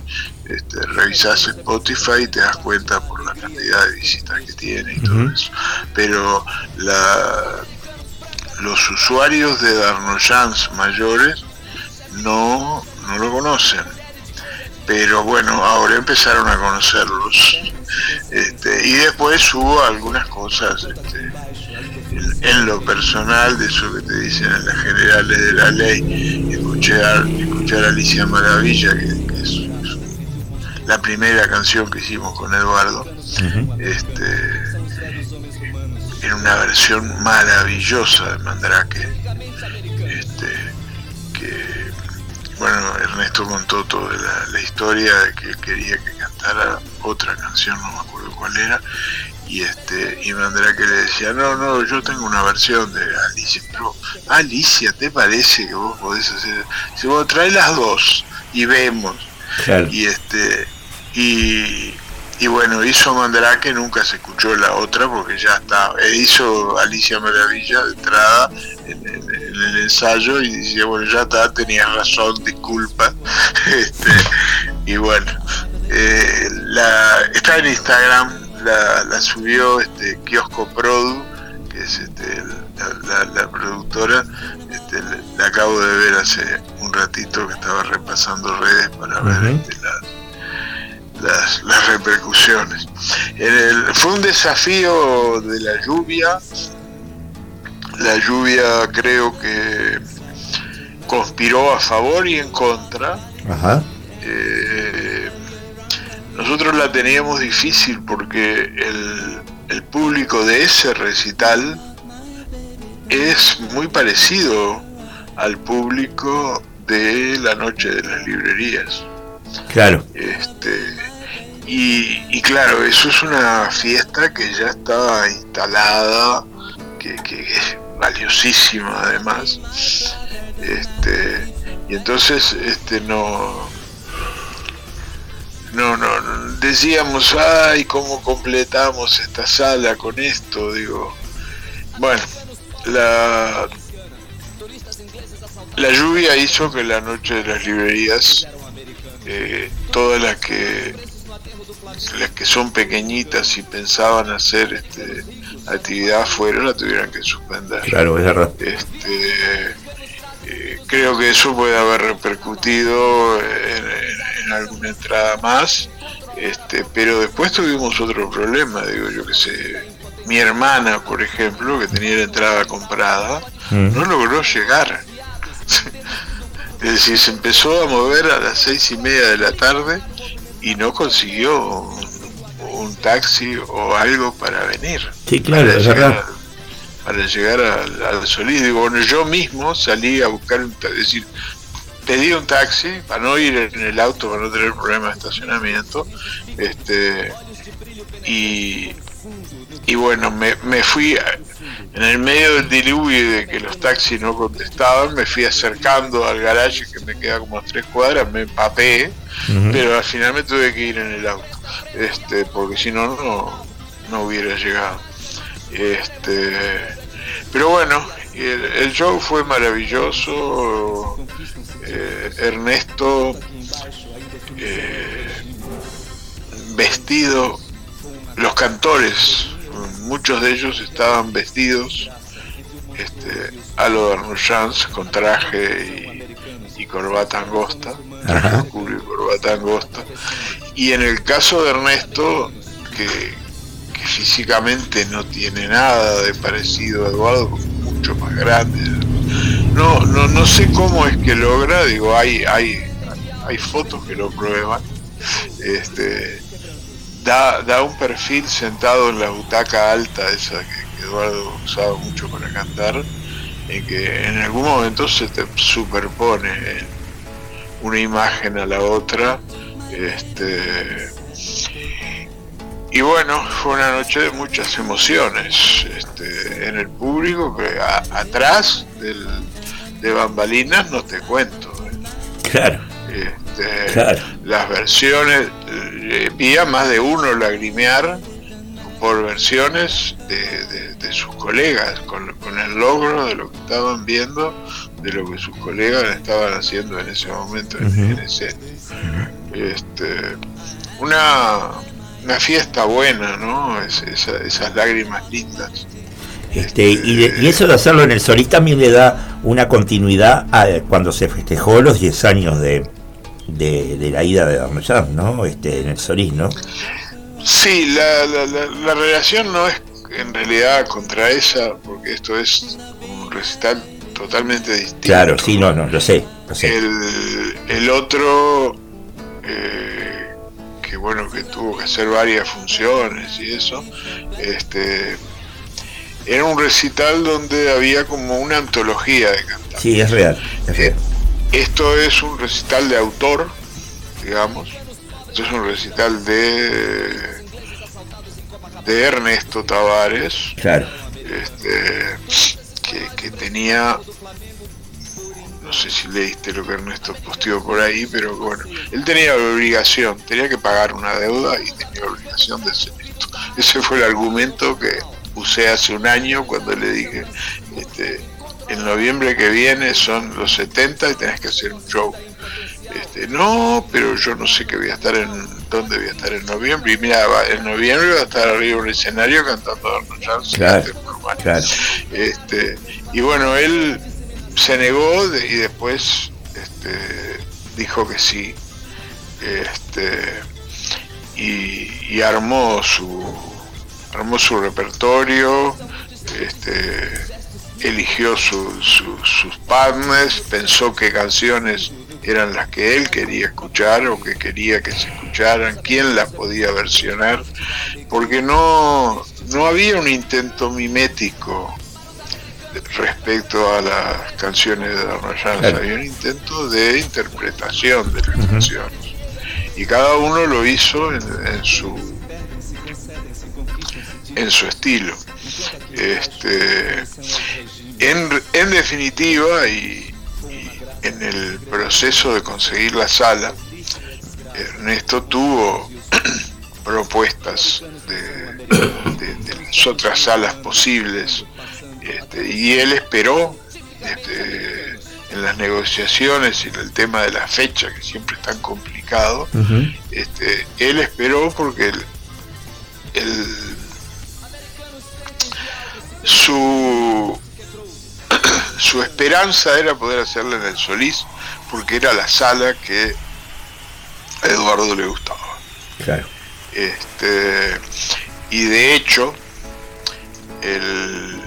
este, revisas Spotify y te das cuenta por la cantidad de visitas que tiene y todo eso. Pero la, los usuarios de Darnoyans mayores no, no lo conocen. Pero bueno, ahora empezaron a conocerlos. Este, y después hubo algunas cosas este, en lo personal de eso que te dicen en las generales de la ley, escuchar, escuchar Alicia Maravilla, que, es, la primera canción que hicimos con Eduardo, este, en una versión maravillosa de Mandrake, este, que bueno, Ernesto contó toda la, la historia de que quería que cantara otra canción, no me acuerdo cuál era, y este y que le decía no no yo tengo una versión de Alicia pero Alicia te parece que vos podés hacer si vos traes las dos y vemos y este y, y bueno hizo Mandrake nunca se escuchó la otra porque ya está e hizo Alicia Maravilla de entrada en, el ensayo y decía bueno ya está tenías razón disculpa. Este, y bueno eh, la, está en Instagram la, subió este Kiosco Produ, que es este, la, productora, este, la, acabo de ver hace un ratito que estaba repasando redes para ver este, las, las, repercusiones. fue un desafío de la lluvia, la lluvia creo que conspiró a favor y en contra. Ajá. Eh, nosotros la teníamos difícil porque el, público de ese recital es muy parecido al público de la noche de las librerías. Claro. Este, y, claro, eso es una fiesta que ya estaba instalada, que, que es valiosísima además. Este, y entonces este, no, no, no, decíamos, ay, ¿cómo completamos esta sala con esto? Digo, bueno, la, la lluvia hizo que la noche de las librerías, eh, todas las que las que son pequeñitas y pensaban hacer este, actividad afuera la tuvieran que suspender. Claro, es verdad. Este, eh, creo que eso puede haber repercutido en, alguna entrada más, este, pero después tuvimos otro problema, digo yo que sé, mi hermana, por ejemplo, que tenía la entrada comprada, no logró llegar. es decir, se empezó a mover a las seis y media de la tarde y no consiguió un, taxi o algo para venir. Sí, claro, es verdad para llegar al, al Solís. Digo, bueno, yo mismo salí a buscar un es decir, pedí un taxi para no ir en el auto, para no tener problemas de estacionamiento. Este, y, y bueno, me, me fui en el medio del diluvio de que los taxis no contestaban, me fui acercando al garaje que me queda como a tres cuadras, me empapé, pero al final me tuve que ir en el auto, este, porque si no, no, no hubiera llegado. Este, pero bueno, el, show fue maravilloso. Eh, Ernesto eh, vestido, los cantores, muchos de ellos estaban vestidos este, a lo de con traje y, corbata angosta, traje y corbata angosta. Y en el caso de Ernesto, que, que físicamente no tiene nada de parecido a Eduardo, mucho más grande. No, no, no sé cómo es que logra, digo, hay, hay, hay fotos que lo prueban. Este, da, da un perfil sentado en la butaca alta, esa que, Eduardo usaba mucho para cantar, en que en algún momento se te superpone una imagen a la otra. Este, y bueno, fue una noche de muchas emociones este, en el público, que atrás de bambalinas no te cuento. Claro. Este, las versiones, eh, vi a más de uno lagrimear por versiones de, sus colegas, con, el logro de lo que estaban viendo, de lo que sus colegas estaban haciendo en ese momento en, ese, este, una, una fiesta buena, ¿no? esas lágrimas lindas. Este, y, y, eso de hacerlo en el Solís también le da una continuidad a cuando se festejó los 10 años de, de, la ida de Darmellán, ¿no? Este, en el Solís, ¿no? Sí, la, la, relación no es en realidad contra esa, porque esto es un recital totalmente distinto. Claro, sí, no, no, lo sé. El, otro, eh, que bueno, que tuvo que hacer varias funciones y eso, este era un recital donde había como una antología de cantantes. Sí, es real, es real. Esto es un recital de autor, digamos. Esto es un recital de de Ernesto Tavares. Claro. Este, que, tenía no sé si leíste lo que Ernesto posteó por ahí, pero bueno, él tenía la obligación, tenía que pagar una deuda y tenía la obligación de hacer esto. Ese fue el argumento que usé hace un año cuando le dije, este, en noviembre que viene son los 70 y tenés que hacer un show. Este, no, pero yo no sé qué voy a estar en, dónde voy a estar en noviembre. Y mira, en noviembre voy a estar arriba en un escenario cantando Arnold Claro, claro. Este, y bueno, él se negó y después este, dijo que sí. Este, y armó su armó su repertorio, este, eligió sus partners, pensó qué canciones eran las que él quería escuchar o que quería que se escucharan, quién las podía versionar, porque no, no había un intento mimético respecto a las canciones de Don había un intento de interpretación de las canciones. Y cada uno lo hizo en su en su estilo. Este, en, definitiva, y, en el proceso de conseguir la sala, Ernesto tuvo propuestas de, las otras salas posibles este, y él esperó este, en las negociaciones y en el tema de la fecha que siempre es tan complicado este, él esperó porque el su, su esperanza era poder hacerla en el Solís, porque era la sala que a Eduardo le gustaba. Claro. Este, y de hecho, el,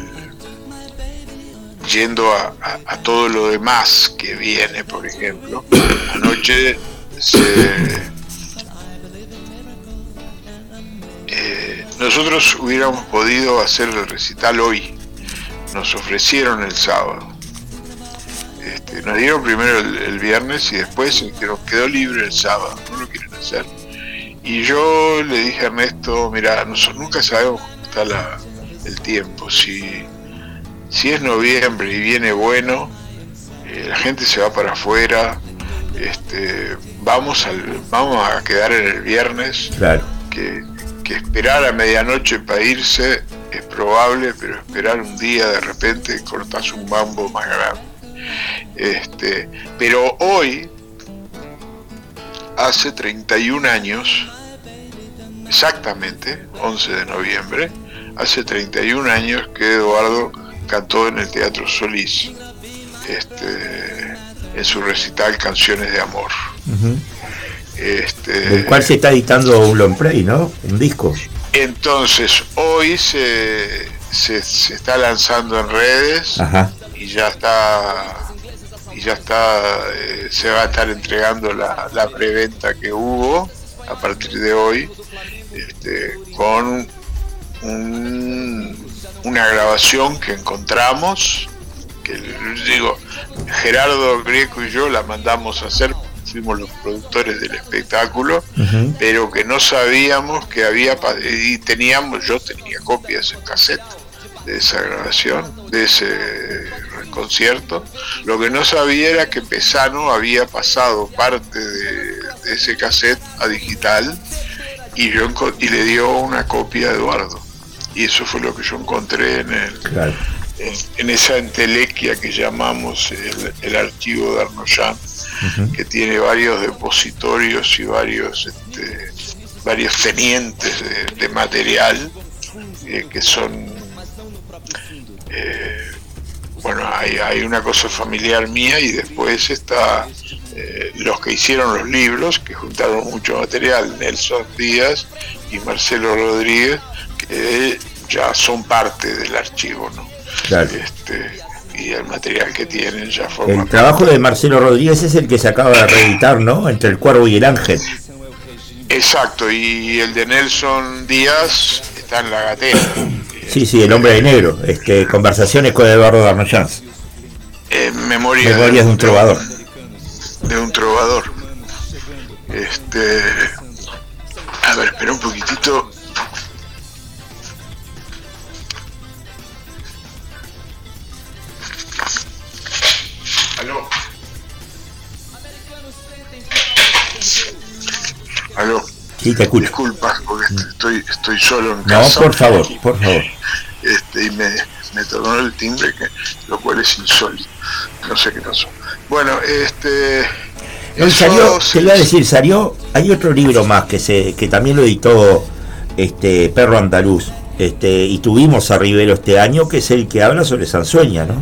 yendo a, a, todo lo demás que viene, por ejemplo, anoche se, Eh, nosotros hubiéramos podido hacer el recital hoy, nos ofrecieron el sábado. Este, nos dieron primero el, viernes y después nos quedó libre el sábado, no lo quieren hacer. Y yo le dije a Ernesto, mira, nosotros nunca sabemos cómo está el tiempo, si, si es noviembre y viene bueno, eh, la gente se va para afuera, este, vamos, al, vamos a quedar en el viernes, claro. que esperar a medianoche para irse es probable, pero esperar un día de repente cortas un mambo más grande. Este, pero hoy, hace 31 años, exactamente, 11 de noviembre, hace 31 años que Eduardo cantó en el Teatro Solís, este, en su recital Canciones de Amor. Este, el cual se está editando un long play, ¿no? Un disco. Entonces, hoy se, se, está lanzando en redes y ya está y ya está eh, se va a estar entregando la, la preventa que hubo a partir de hoy este, con una grabación que encontramos que digo Gerardo Grieco y yo la mandamos a hacer fuimos los productores del espectáculo, pero que no sabíamos que había, y teníamos, yo tenía copias en cassette de esa grabación, de ese concierto. Lo que no sabía era que Pesano había pasado parte de, ese cassette a digital y, yo, y le dio una copia a Eduardo. Y eso fue lo que yo encontré en, el, en, esa entelequia que llamamos el, archivo de Que tiene varios depositorios y varios, este, varios tenientes de, material eh, que son eh, bueno, hay, una cosa familiar mía y después está eh, los que hicieron los libros, que juntaron mucho material, Nelson Díaz y Marcelo Rodríguez, que ya son parte del archivo, ¿no? Este, y el material que tienen ya forma El trabajo de Marcelo Rodríguez es el que se acaba de reeditar, ¿no? Entre el cuervo y el ángel. Exacto, y el de Nelson Díaz está en la gatera. Sí, sí, el hombre de negro. Este, conversaciones con Eduardo Darnochans. Eh, memoria Memorias de un trovador. De un trovador. Este. A ver, espera un poquitito. Aló. Sí, te escucho. Disculpa, porque estoy, estoy solo en casa. No, por favor, por favor este, y me, me el timbre, que, lo cual es insólito. No sé qué pasó. Bueno, este. salió, te voy a decir, salió, hay otro libro más que se, que también lo editó este Perro Andaluz, este, y tuvimos a Rivero este año, que es el que habla sobre Sansueña, ¿no?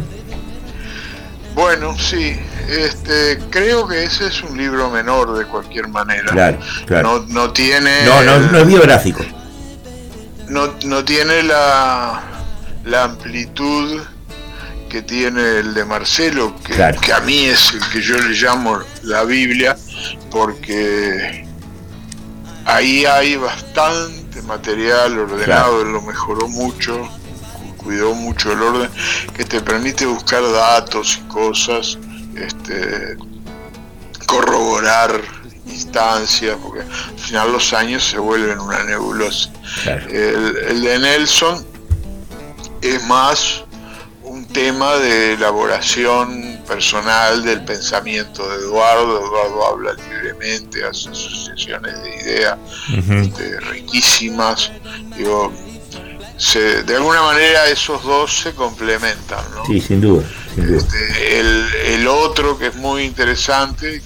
Bueno, sí, este, creo que ese es un libro menor de cualquier manera. Claro, claro. No, no tiene. No, no, no es biográfico no, no tiene la, la amplitud que tiene el de Marcelo, que, que, a mí es el que yo le llamo la Biblia, porque ahí hay bastante material ordenado, él lo mejoró mucho, cuidó mucho el orden, que te permite buscar datos y cosas, este, corroborar instancias, porque al final los años se vuelven una nebulosa. El, de Nelson es más un tema de elaboración personal del pensamiento de Eduardo. Eduardo habla libremente, hace asociaciones de ideas este, riquísimas. Digo, de alguna manera esos dos se complementan. ¿no? Sí, sin duda. Este, el, el, otro que es muy interesante,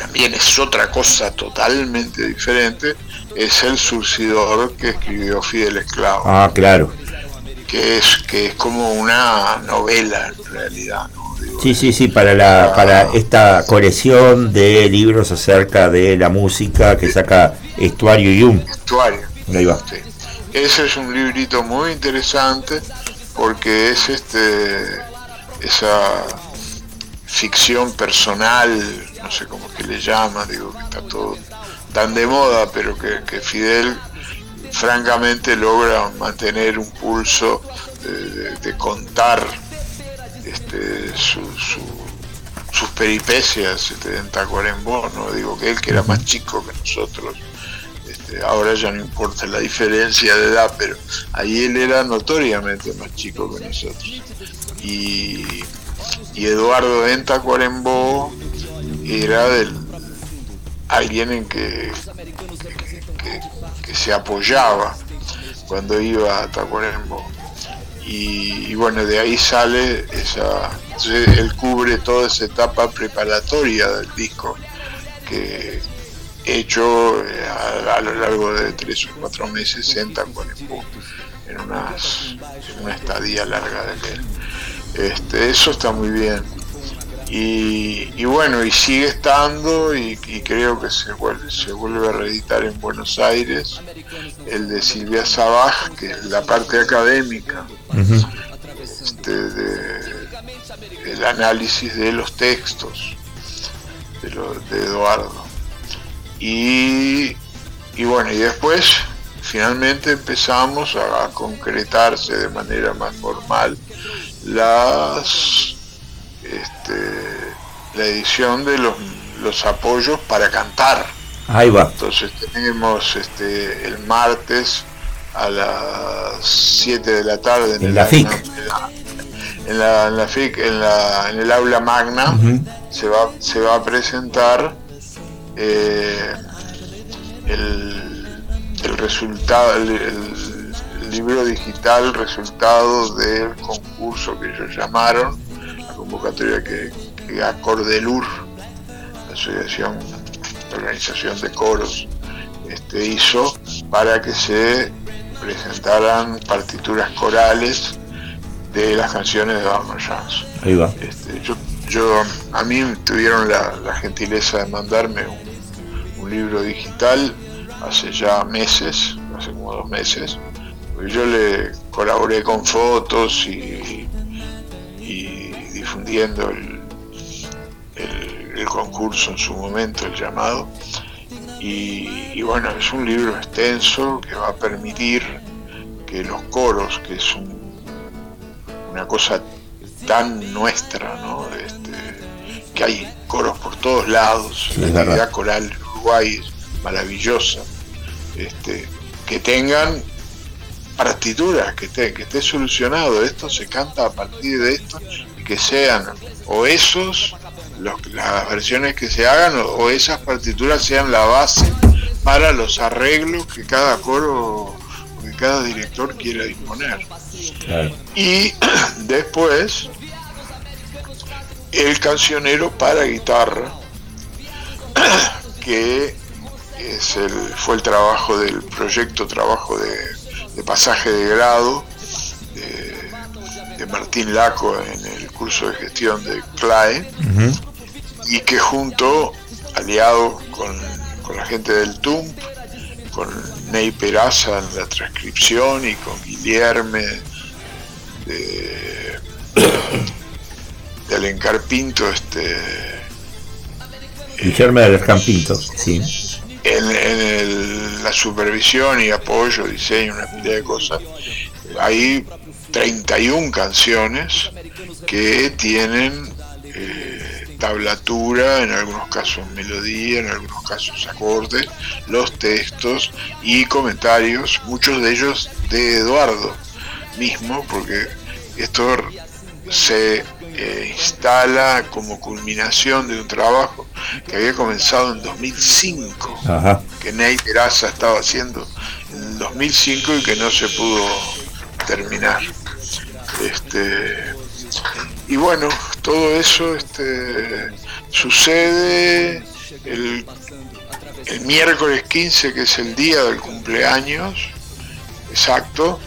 también es otra cosa totalmente diferente, es el surcidor que escribió Fidel Esclavo. Ah, claro. Que es, que es como una novela en realidad. sí, sí, sí, para, la, para esta colección de libros acerca de la música que saca Estuario y un Estuario. Ahí va. Ese es un librito muy interesante porque es este esa ficción personal, no sé cómo es que le llama, digo que está todo tan de moda, pero que, Fidel francamente logra mantener un pulso de, contar este, sus peripecias este, en Tacuarembó, ¿no? digo que él que era más chico que nosotros, este, ahora ya no importa la diferencia de edad, pero ahí él era notoriamente más chico que nosotros. Y y Eduardo en Tacuarembó era alguien en que, se apoyaba cuando iba a Tacuarembó. Y, bueno, de ahí sale esa. él cubre toda esa etapa preparatoria del disco que hecho eh, a, lo largo de tres o cuatro meses en Tacuarembó, en, unas, en una estadía larga de él. Este, eso está muy bien. Y, bueno, y sigue estando y, creo que se vuelve, se vuelve a reeditar en Buenos Aires el de Silvia Sabaj, que es la parte académica este, de, el análisis de los textos de, de Eduardo. Y, y bueno, y después finalmente empezamos a concretarse de manera más formal las este, la edición de los los apoyos para cantar. Ahí va. Entonces tenemos este, el martes a las 7 de la tarde en, la FIC. En la, en la, FIC, en, la, en el aula magna, se, va, se va a presentar eh, el, el, resultado, el, libro digital resultado del concurso que ellos llamaron, la convocatoria que, que Acordelur, la asociación, la organización de coros, este, hizo para que se presentaran partituras corales de las canciones de Van Jazz. Ahí va. Este, yo, yo, a mí tuvieron la, gentileza de mandarme un, libro digital hace ya meses, hace como dos meses. Yo le colaboré con fotos y, difundiendo el, el concurso en su momento, el llamado. Y, bueno, es un libro extenso que va a permitir que los coros, que es una cosa tan nuestra, ¿no? Este, que hay coros por todos lados, la actividad coral Uruguay maravillosa, este, que tengan partituras, que esté, que esté solucionado, esto se canta a partir de esto y que sean o esos las versiones que se hagan o, esas partituras sean la base para los arreglos que cada coro que cada director quiera disponer. Y después el cancionero para guitarra, que es el, fue el trabajo del proyecto, trabajo de, pasaje de grado de, Martín Laco en el curso de gestión de CLAE y que junto, aliado con, la gente del TUMP, con Ney Peraza en la transcripción y con Guillerme de, de Alencar Pinto, este Guillermo de Alencar Pinto, sí. En, la supervisión y apoyo, diseño, una pila de cosas, hay 31 canciones que tienen eh, tablatura, en algunos casos melodía, en algunos casos acordes, los textos y comentarios, muchos de ellos de Eduardo mismo, porque esto se eh, instala como culminación de un trabajo que había comenzado en 2005, que Ney Peraza estaba haciendo en 2005 y que no se pudo terminar. Este, y bueno, todo eso este, sucede el, miércoles 15, que es el día del cumpleaños, exacto.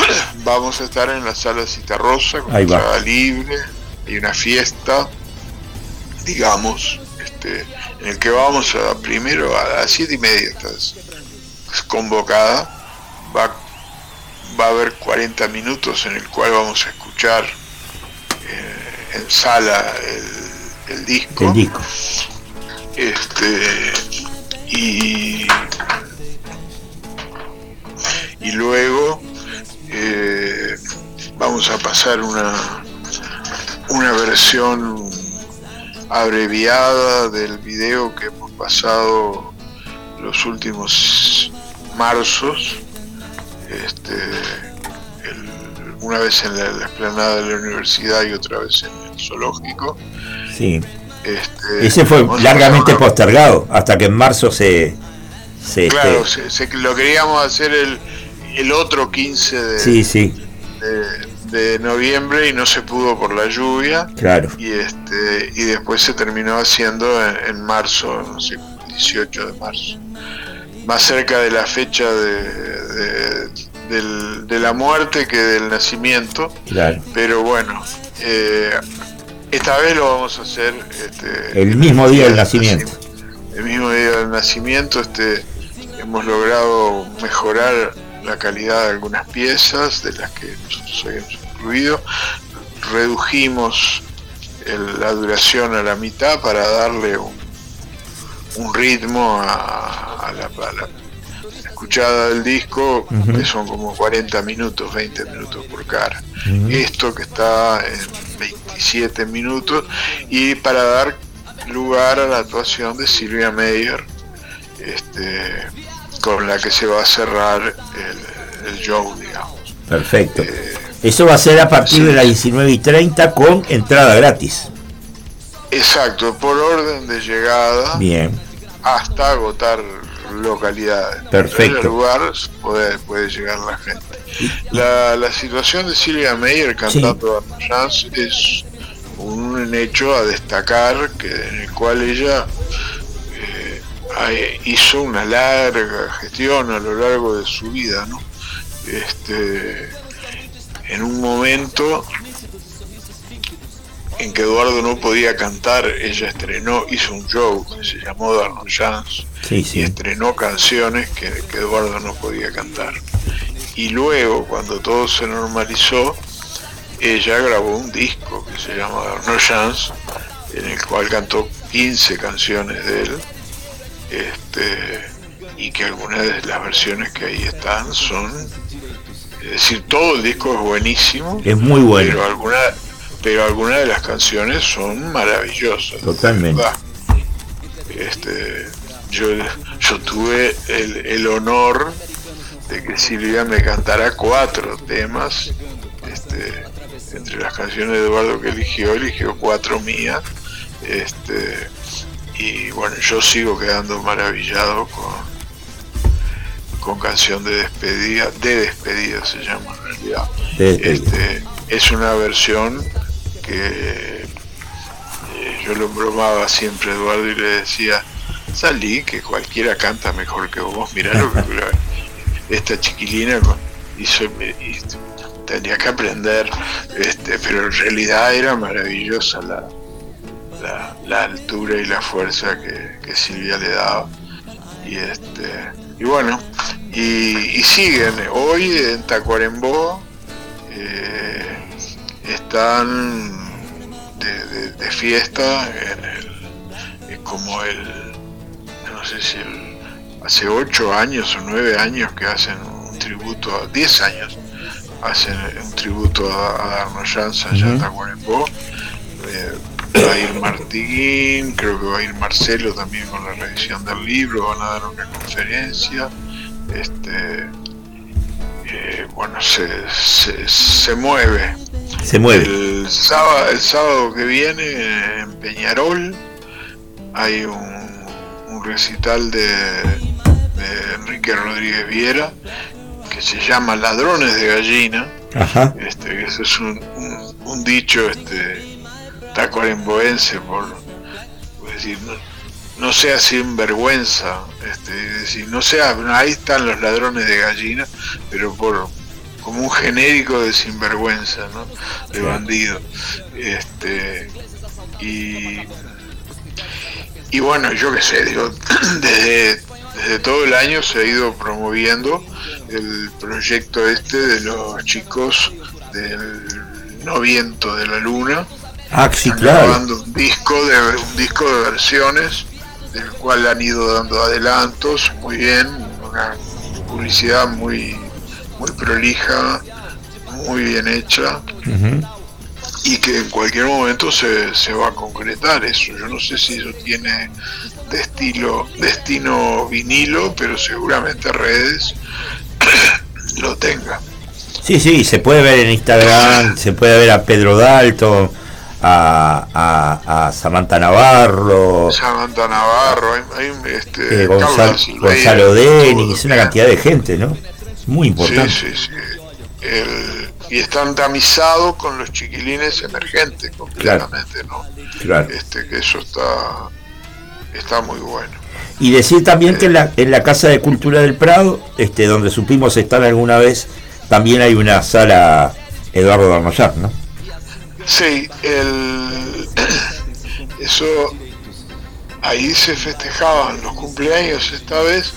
Vamos a estar en la sala Citarrosa con entrada libre, hay una fiesta, digamos, este, en el que vamos a primero a las siete y media estás convocada, va, va a haber 40 minutos en el cual vamos a escuchar en sala el, disco. Este, y, y luego eh, vamos a pasar una, una versión abreviada del video que hemos pasado los últimos marzos. Este, una vez en la, la, explanada de la universidad y otra vez en el zoológico. Sí. Este, Ese fue largamente postergado hasta que en marzo se... se claro, este, lo queríamos hacer el, el otro 15 de, sí, sí. De, noviembre y no se pudo por la lluvia. Claro. Y, este, y después se terminó haciendo en, marzo, no sé, 18 de marzo. Más cerca de la fecha de de la muerte que del nacimiento. Pero bueno, eh, esta vez lo vamos a hacer este, el mismo día del nacimiento. El mismo día del nacimiento, este, hemos logrado mejorar la calidad de algunas piezas de las que nosotros habíamos incluido. Redujimos la duración a la mitad para darle un, un ritmo a, la, a la escuchada del disco, que son como 40 minutos, 20 minutos por cara. Esto que está en 27 minutos, y para dar lugar a la actuación de Silvia Meyer, este, con la que se va a cerrar el, show, digamos. Perfecto. Eh, Eso va a ser a partir de las 19 y 30 con entrada gratis. Exacto, por orden de llegada. Bien. Hasta agotar localidades. Perfecto. En el lugar puede, puede llegar la gente. La, la situación de Silvia Meyer cantando sí. es un hecho a destacar que en el cual ella hizo una larga gestión a lo largo de su vida, ¿no? Este, en un momento en que Eduardo no podía cantar, ella estrenó, hizo un show que se llamó Darno Chance y estrenó canciones que, que, Eduardo no podía cantar. Y luego, cuando todo se normalizó, ella grabó un disco que se llama No Chance, en el cual cantó 15 canciones de él, este, y que algunas de las versiones que ahí están son, es decir, todo el disco es buenísimo, es muy bueno, pero algunas pero algunas de las canciones son maravillosas. Totalmente. Este, yo, yo tuve el, el honor de que Silvia me cantara cuatro temas este, entre las canciones de Eduardo que eligió, eligió cuatro mías. Este, y bueno, yo sigo quedando maravillado con, con canción de despedida, de despedida se llama en realidad. Este, es una versión que eh, yo lo bromaba siempre Eduardo y le decía, salí, que cualquiera canta mejor que vos, mirá lo que esta chiquilina hizo, y tenía que aprender, este, pero en realidad era maravillosa la, la, altura y la fuerza que, Silvia le daba. Y este y bueno, y, siguen. Hoy en Tacuarembó eh, están de, fiesta en el, como el, no sé si hace ocho años o nueve años que hacen un tributo, a 10 años hacen un tributo a, a Darno Janza allá en Tacuarembó. Eh, va a ir Martiguín, creo que va a ir Marcelo también con la revisión del libro, van a dar una conferencia. Este, eh, bueno, se, se, mueve. Se mueve. El sábado, el sábado que viene en Peñarol hay un, recital de, Enrique Rodríguez Viera que se llama Ladrones de Gallina. Este, eso es un, un dicho este, tacuaremboense, por, por decir, no, no sea sinvergüenza, este, decir, no sea, ahí están los ladrones de gallina, pero por como un genérico de sinvergüenza, ¿no? de bandido. Este, y, y bueno, yo qué sé, digo, desde, desde todo el año se ha ido promoviendo el proyecto este de los chicos del no viento de la luna, Ah, sí, claro. un disco de un disco de versiones del cual han ido dando adelantos muy bien, una publicidad muy muy prolija, muy bien hecha. Y que en cualquier momento se, se va a concretar eso. Yo no sé si eso tiene de estilo, destino vinilo, pero seguramente redes lo tenga. Sí, sí, se puede ver en Instagram, se puede ver a Pedro Dalto, a, Samantha Navarro. Samantha Navarro, hay, este, eh, Gonzalo, Denis, una cantidad de gente, ¿no? Muy importante. Sí, sí, sí. y están tamizados con los chiquilines emergentes completamente, ¿no? Claro. Este, que eso está, está muy bueno. Y decir también que en la, en la Casa de Cultura del Prado, este, donde supimos estar alguna vez, también hay una sala Eduardo Darnoyar, ¿no? Sí, el, eso ahí se festejaban los cumpleaños esta vez.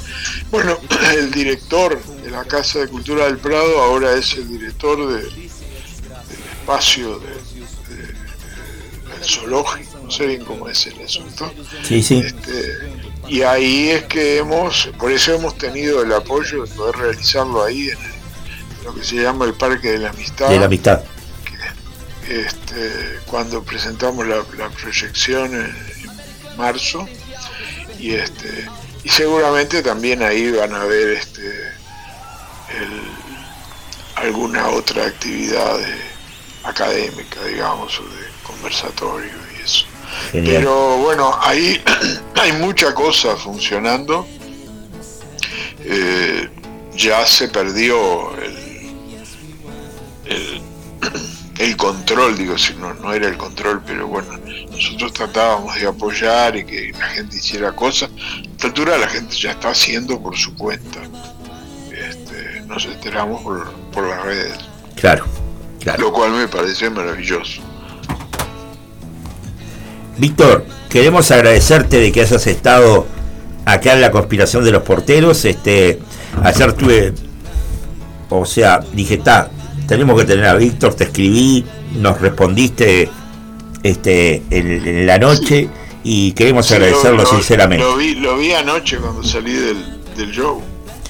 Bueno, el director de la Casa de Cultura del Prado ahora es el director del espacio del zoológico, no sé bien cómo es el asunto. Sí, sí. Este, y ahí es que hemos, por eso hemos tenido el apoyo de poder realizarlo ahí en lo que se llama el Parque de la Amistad. De la Amistad este, cuando presentamos la, proyección en, marzo y este y seguramente también ahí van a ver este alguna otra actividad académica digamos o de conversatorio y eso. Pero bueno ahí hay mucha cosa funcionando. Eh, ya se perdió el, el el control, digo, si no, no era el control, pero bueno, nosotros tratábamos de apoyar y que la gente hiciera cosas. A esta altura la gente ya está haciendo por su cuenta. Este, nos enteramos por, por las redes. Claro, claro. Lo cual me parece maravilloso. Víctor, queremos agradecerte de que hayas estado acá en la conspiración de los porteros. Este, ayer tuve, o sea, dije, está, tenemos que tener a Víctor, te escribí, nos respondiste este en, la noche y queremos agradecerlo sinceramente. Lo vi, lo vi anoche cuando salí del, del show.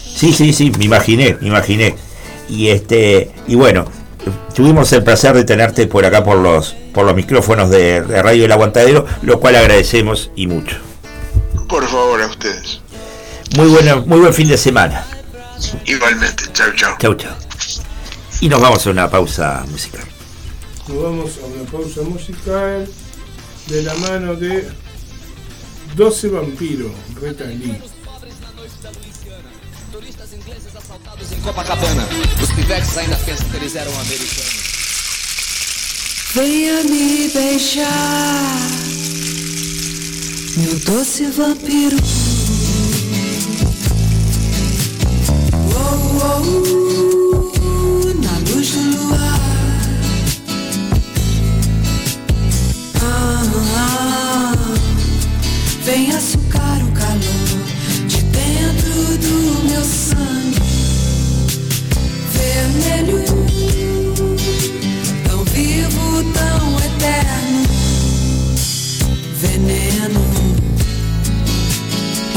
Sí, sí, sí, me imaginé, me imaginé. Y este, y bueno, tuvimos el placer de tenerte por acá por los por los micrófonos de, de Radio El Aguantadero, lo cual agradecemos y mucho. Por favor, a ustedes. Muy bueno, muy buen fin de semana. Igualmente, chao, chao. Chau, chau. Y nos vamos a una pausa musical. Nos vamos a una pausa musical de la mano de 12 vampiros, Reta Lee. Turistas ingleses assaltados em Copacabana. Os pivetes ainda pensam que eles eram americanos. Venha me beijar, meu doce vampiro. Oh, oh, luz na luz do luar. Ah, vem açucar o calor de dentro do meu sangue vermelho. tão vivo, tão eterno, Veneno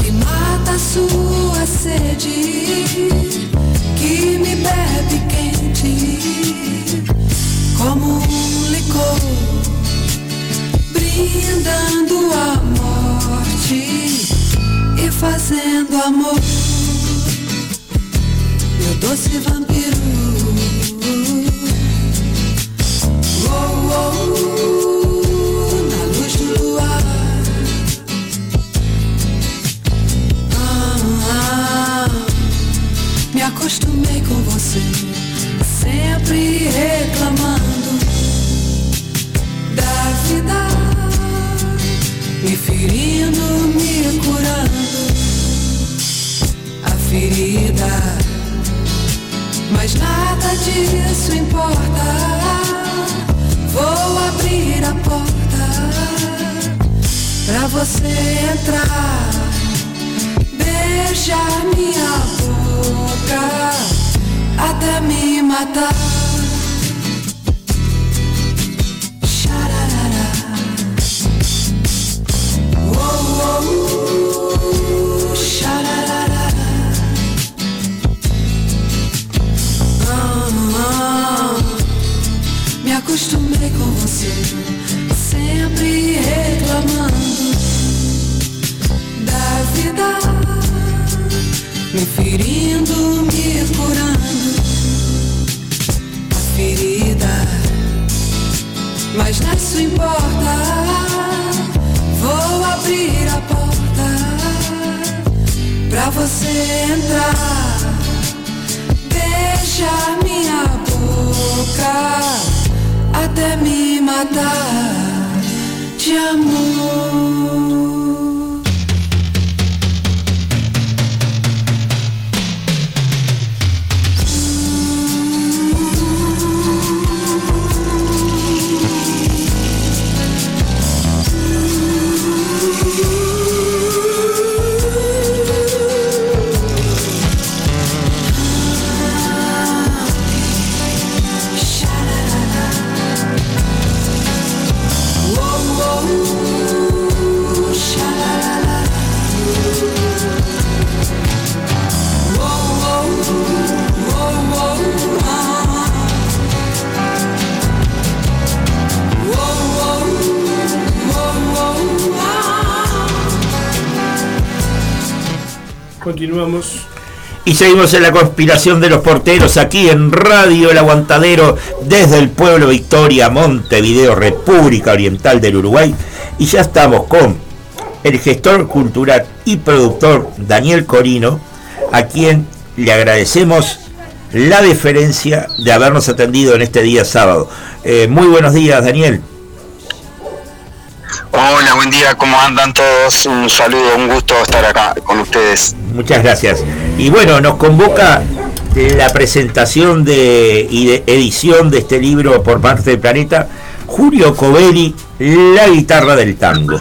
que mata sua sede, que me bebe quem quente como um licor, brindando a morte e fazendo amor. Meu doce vampiro. Oh, oh, na luz do luar. Me acostumei com você, sempre reclamando da vida, me ferindo, me curando a ferida. Mas nada disso importa. Vou abrir a porta pra você entrar, beijar minha boca אתה מי אם אתה seguimos en la conspiración de los porteros aquí en Radio El Aguantadero desde el pueblo Victoria, Montevideo, República Oriental del Uruguay. Y ya estamos con el gestor cultural y productor Daniel Corino, a quien le agradecemos la deferencia de habernos atendido en este día sábado. Eh, muy buenos días, Daniel. Hola, buen día, ¿cómo andan todos? Un saludo, un gusto estar acá con ustedes. Muchas gracias. Y bueno, nos convoca la presentación de, y de edición de este libro por parte del Planeta, Julio Covelli, La guitarra del tango.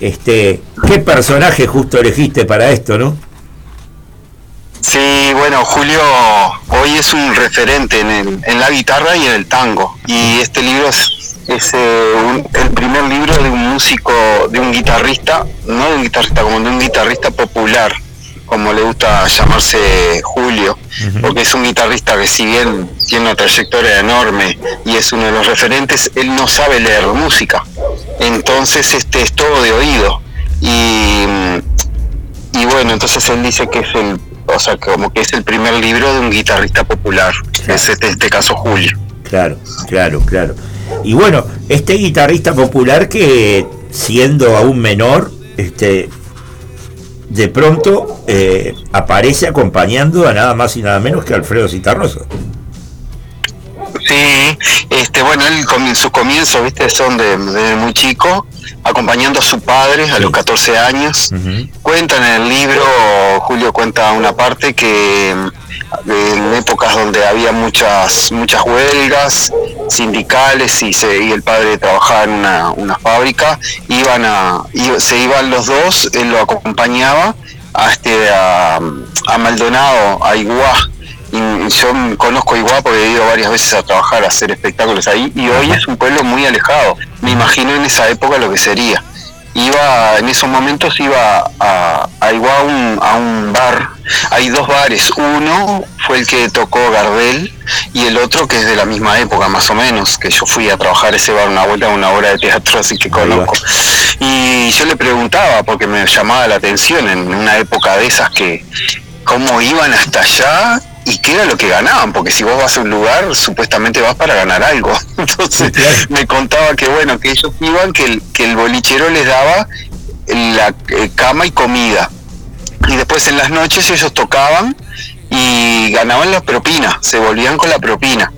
Este, qué personaje justo elegiste para esto, ¿no? Sí, bueno, Julio hoy es un referente en, el- en la guitarra y en el tango. Y este libro es, es, eh, un- el primer libro de un músico, de un guitarrista, no de un guitarrista, como de un guitarrista popular, como le gusta llamarse Julio, porque es un guitarrista que si bien tiene una trayectoria enorme y es uno de los referentes, él no sabe leer música. Entonces este es todo de oído. Y, y bueno, entonces él dice que es el, o sea, como que es el primer libro de un guitarrista popular, que es este, este caso Julio. Claro, claro, claro. Y bueno, este guitarrista popular que siendo aún menor, este, de pronto eh, aparece acompañando a nada más y nada menos que Alfredo Citarrosa. Sí, este, bueno, él comi- sus comienzos, viste, son de, de muy chico, acompañando a su padre a los 14 años. Cuenta en el libro, Julio cuenta una parte que mm, en épocas donde había muchas muchas huelgas sindicales y, se, y el padre trabajaba en una, una fábrica, iban a, se iban los dos, él lo acompañaba a, este, a, a Maldonado, a Iguá, y yo conozco Iguá porque he ido varias veces a trabajar, a hacer espectáculos ahí, y hoy es un pueblo muy alejado. Me imagino en esa época lo que sería. Iba, en esos momentos iba a, a Iguá a un, a un bar. Hay dos bares. Uno fue el que tocó Gardel y el otro que es de la misma época, más o menos, que yo fui a trabajar a ese bar una vuelta a una obra de teatro, así que conozco. Y yo le preguntaba, porque me llamaba la atención en una época de esas que cómo iban hasta allá y qué era lo que ganaban, porque si vos vas a un lugar, supuestamente vas para ganar algo. Entonces me contaba que bueno, que ellos iban, que el, que el bolichero les daba la eh, cama y comida. Y después en las noches ellos tocaban y ganaban la propina, se volvían con la propina.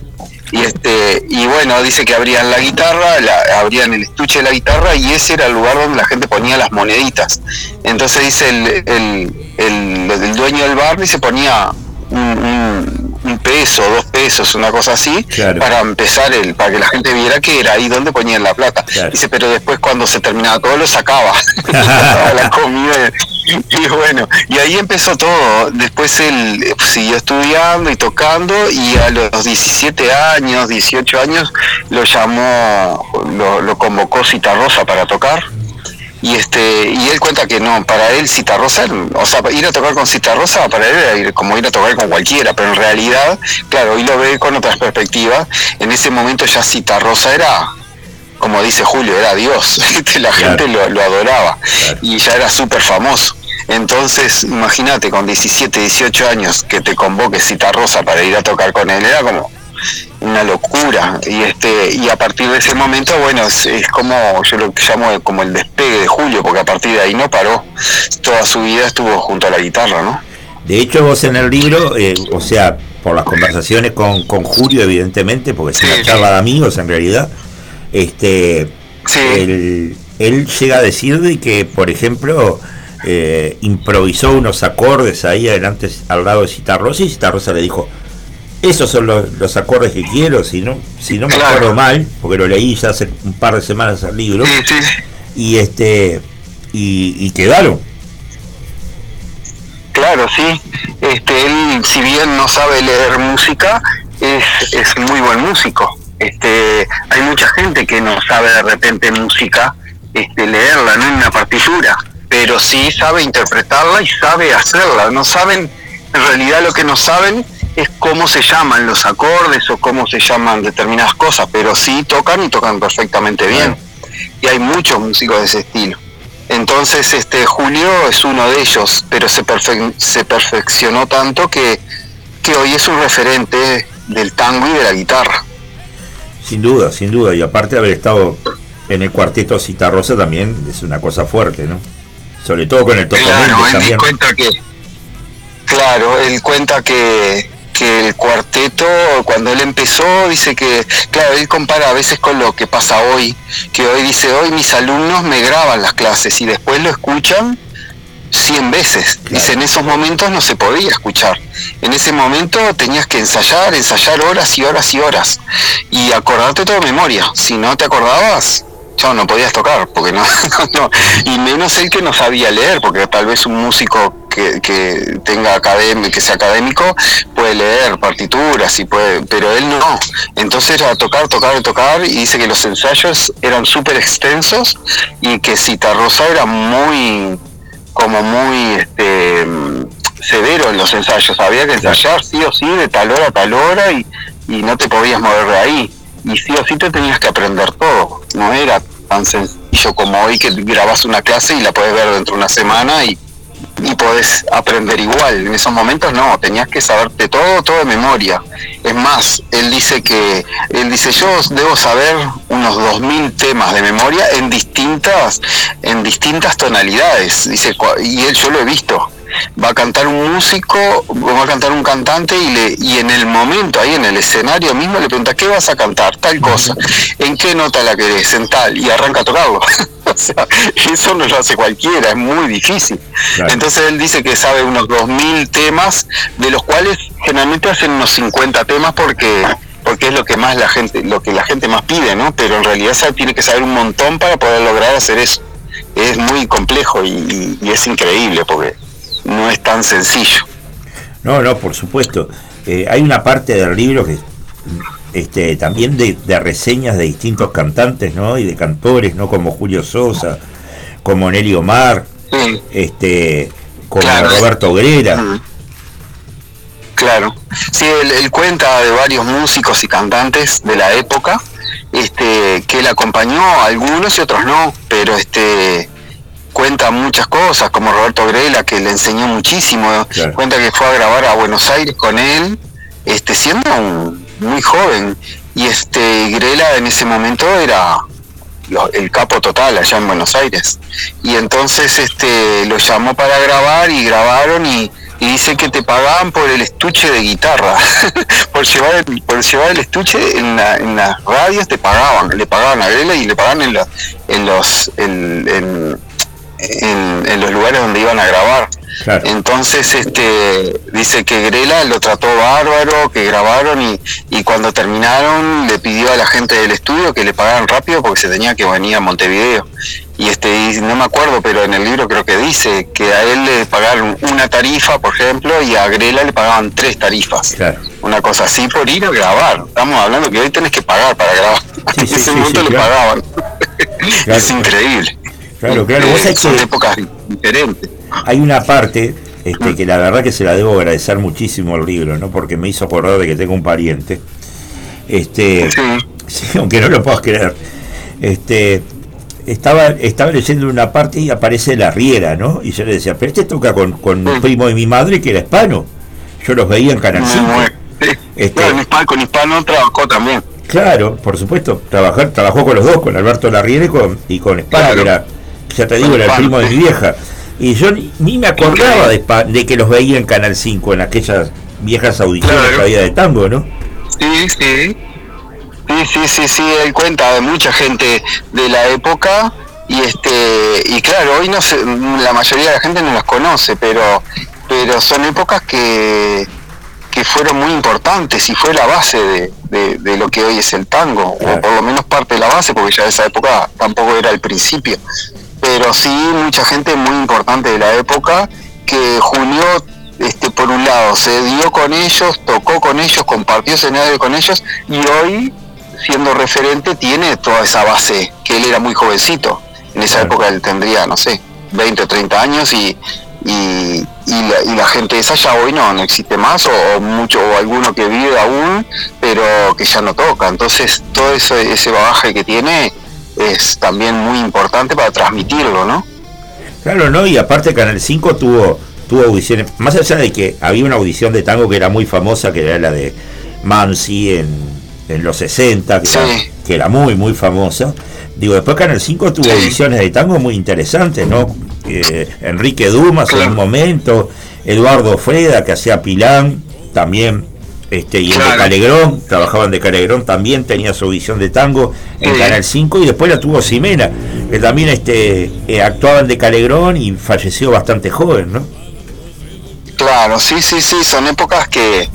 Y este y bueno, dice que abrían la guitarra, la, abrían el estuche de la guitarra y ese era el lugar donde la gente ponía las moneditas. Entonces dice el, el, el, el dueño del bar y se ponía un, peso, dos pesos, una cosa así, para empezar el, para que la gente viera que era ahí donde ponían la plata. Dice, pero después cuando se terminaba todo lo sacaba, la comida. Y bueno, y ahí empezó todo. Después él eh, siguió estudiando y tocando y a los 17 años, 18 años, lo llamó, lo, lo convocó Citarrosa para tocar. Y este y él cuenta que no, para él Citarrosa, o sea, ir a tocar con Citarrosa para él era ir- como ir a tocar con cualquiera, pero en realidad, claro, hoy lo ve con otras perspectivas. En ese momento ya Citarrosa era, como dice Julio, era Dios, la gente lo, lo adoraba y ya era súper famoso. Entonces, imagínate, con 17, 18 años que te convoque Citarrosa para ir a tocar con él, era como una locura. Y este y a partir de ese momento bueno es, es como yo lo llamo como el despegue de Julio porque a partir de ahí no paró. Toda su vida estuvo junto a la guitarra no De hecho, vos en el libro, eh, o sea, por las conversaciones con, con Julio, evidentemente, porque es una charla de amigos en realidad, este, él, él llega a decir de que, por ejemplo, eh, improvisó unos acordes ahí adelante al lado de Citarrosa y Citarrosa le dijo, esos son los, los acordes que quiero, si no, si no me acuerdo mal, porque lo leí ya hace un par de semanas el libro, y este y, y quedaron. claro sí. Este él si bien no sabe leer música es, es muy buen músico. Este hay mucha gente que no sabe de repente música este leerla no en una partitura. Pero sí sabe interpretarla y sabe hacerla. No saben en realidad lo que no saben es cómo se llaman los acordes o cómo se llaman determinadas cosas, pero sí tocan y tocan perfectamente bien. Y hay muchos músicos de ese estilo. Entonces, este Julio es uno de ellos, pero se, perfe- se perfeccionó tanto que, que hoy es un referente del tango y de la guitarra. Sin duda, sin duda. Y aparte de haber estado en el cuarteto Citarrosa también es una cosa fuerte, ¿no? Sobre todo con el Toco Claro, él también. cuenta que, claro, él cuenta que, que el cuarteto, cuando él empezó, dice que, claro, él compara a veces con lo que pasa hoy, que hoy dice, hoy mis alumnos me graban las clases y después lo escuchan 100 veces. Dice, en esos momentos no se podía escuchar. En ese momento tenías que ensayar, ensayar horas y horas y horas. Y acordarte todo de memoria. Si no te acordabas, chao, no podías tocar, porque no, no. Y menos el que no sabía leer, porque tal vez un músico que, que tenga académico, que sea académico, puede leer partituras y puede, pero él no. Entonces era tocar, tocar, tocar, y dice que los ensayos eran súper extensos y que Citarrosa era muy como muy este severo en los ensayos, había que ensayar sí o sí de tal hora a tal hora y, y no te podías mover de ahí. Y sí o sí te tenías que aprender todo, no era tan sencillo como hoy que grabas una clase y la puedes ver dentro de una semana y, y podés aprender igual. En esos momentos no, tenías que saberte todo, todo de memoria. Es más, él dice que, él dice, yo debo saber unos 2.000 temas de memoria en distintas, en distintas tonalidades. Dice, y él yo lo he visto. Va a cantar un músico, va a cantar un cantante y, le, y en el momento, ahí en el escenario mismo, le pregunta, ¿qué vas a cantar? Tal cosa. ¿En qué nota la querés? En tal. Y arranca a tocarlo. o sea, eso no lo hace cualquiera, es muy difícil. Entonces él dice que sabe unos 2.000 temas, de los cuales generalmente hacen unos 50 temas porque porque es lo que más la gente lo que la gente más pide, ¿no? Pero en realidad sabe- tiene que saber un montón para poder lograr hacer eso. Es muy complejo y, y- y es increíble porque no es tan sencillo. No, no, por supuesto. Eh, hay una parte del libro que este, también de, de reseñas de distintos cantantes, ¿no? Y de cantores, ¿no? Como Julio Sosa, como Nelly Omar, este, como Claro. Roberto Grera. Claro. Sí, él, él cuenta de varios músicos y cantantes de la época, este, que él acompañó algunos y otros no, pero este cuenta muchas cosas, como Roberto Grela, que le enseñó muchísimo, cuenta que fue a grabar a Buenos Aires con él, este, siendo un- muy joven, y este Grela en ese momento era lo- el capo total allá en Buenos Aires. Y entonces este lo llamó para grabar y grabaron y, y dice que te pagaban por el estuche de guitarra. por llevar el, por llevar el estuche en, la- en las radios te pagaban, le pagaban a Grela y le pagaban en, la- en los en, en- en- en los lugares donde iban a grabar. Entonces, este, dice que Grela lo trató bárbaro, que grabaron y, y cuando terminaron le pidió a la gente del estudio que le pagaran rápido porque se tenía que venir a Montevideo. Y este, y no me acuerdo, pero en el libro creo que dice que a él le pagaron una tarifa, por ejemplo, y a Grela le pagaban tres tarifas. Una cosa así por ir a grabar. Estamos hablando que hoy tenés que pagar para grabar. en ese momento le claro. pagaban. es increíble. Claro, claro, vos sabés son que- épocas diferentes. Hay una parte este, que la verdad que se la debo agradecer muchísimo al libro, ¿no? Porque me hizo acordar de que tengo un pariente. Este, sí, aunque no lo puedas creer. Este, estaba, estaba leyendo una parte y aparece la Riera, ¿no? Y yo le decía, pero este toca con, con un primo de mi madre que era hispano. Yo los veía en Canal 5. Este, Claro, en Hispano- con Hispano trabajó también. Claro, por supuesto, trabajar, trabajó con los dos, con Alberto Larriera y con, y con Espada, que era, ya te digo, era el primo de mi vieja. Y yo ni, me acordaba de, de que los veía en Canal 5, en aquellas viejas audiciones Claro. que había de tango, ¿no? Sí, sí. Sí, sí, sí, sí, él cuenta de mucha gente de la época y este y claro, hoy no se, la mayoría de la gente no las conoce, pero pero son épocas que que fueron muy importantes y fue la base de, de- de lo que hoy es el tango, o por lo menos parte de la base, porque ya esa época tampoco era el principio. Pero sí mucha gente muy importante de la época que Julio, este, por un lado, se dio con ellos, tocó con ellos, compartió escenario con ellos y hoy, siendo referente, tiene toda esa base, que él era muy jovencito. En esa época él tendría, no sé, 20 o 30 años y, y, y la, y la gente esa ya hoy no, no existe más o, o mucho o alguno que vive aún pero que ya no toca entonces todo eso, ese bagaje que tiene es también muy importante para transmitirlo no Claro, ¿no? Y aparte Canal 5 tuvo, tuvo audiciones, más allá de que había una audición de tango que era muy famosa, que era la de Mansi en, en los 60, que, era, que era muy, muy famosa. Digo, después Canal 5 tuvo audiciones de tango muy interesantes, ¿no? Eh, Enrique Dumas en un momento, Eduardo Freda, que hacía Pilán, también este, y el de Calegrón, trabajaban de Calegrón, también tenía su visión de tango en Canal 5 y después la tuvo Ximena, que también este, eh, actuaban de Calegrón y falleció bastante joven, ¿no? Claro, sí, sí, sí, son épocas que,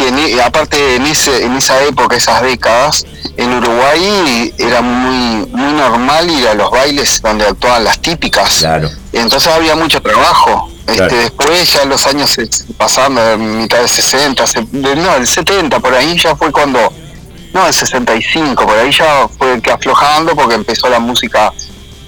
que aparte en, ese, en esa época, esas décadas, en Uruguay era muy, muy normal ir a los bailes donde actuaban las típicas. Claro. Entonces había mucho trabajo. Este, después ya los años pasando, mitad de 60, no, el 70, por ahí ya fue cuando, no, el 65, por ahí ya fue que aflojando porque empezó la música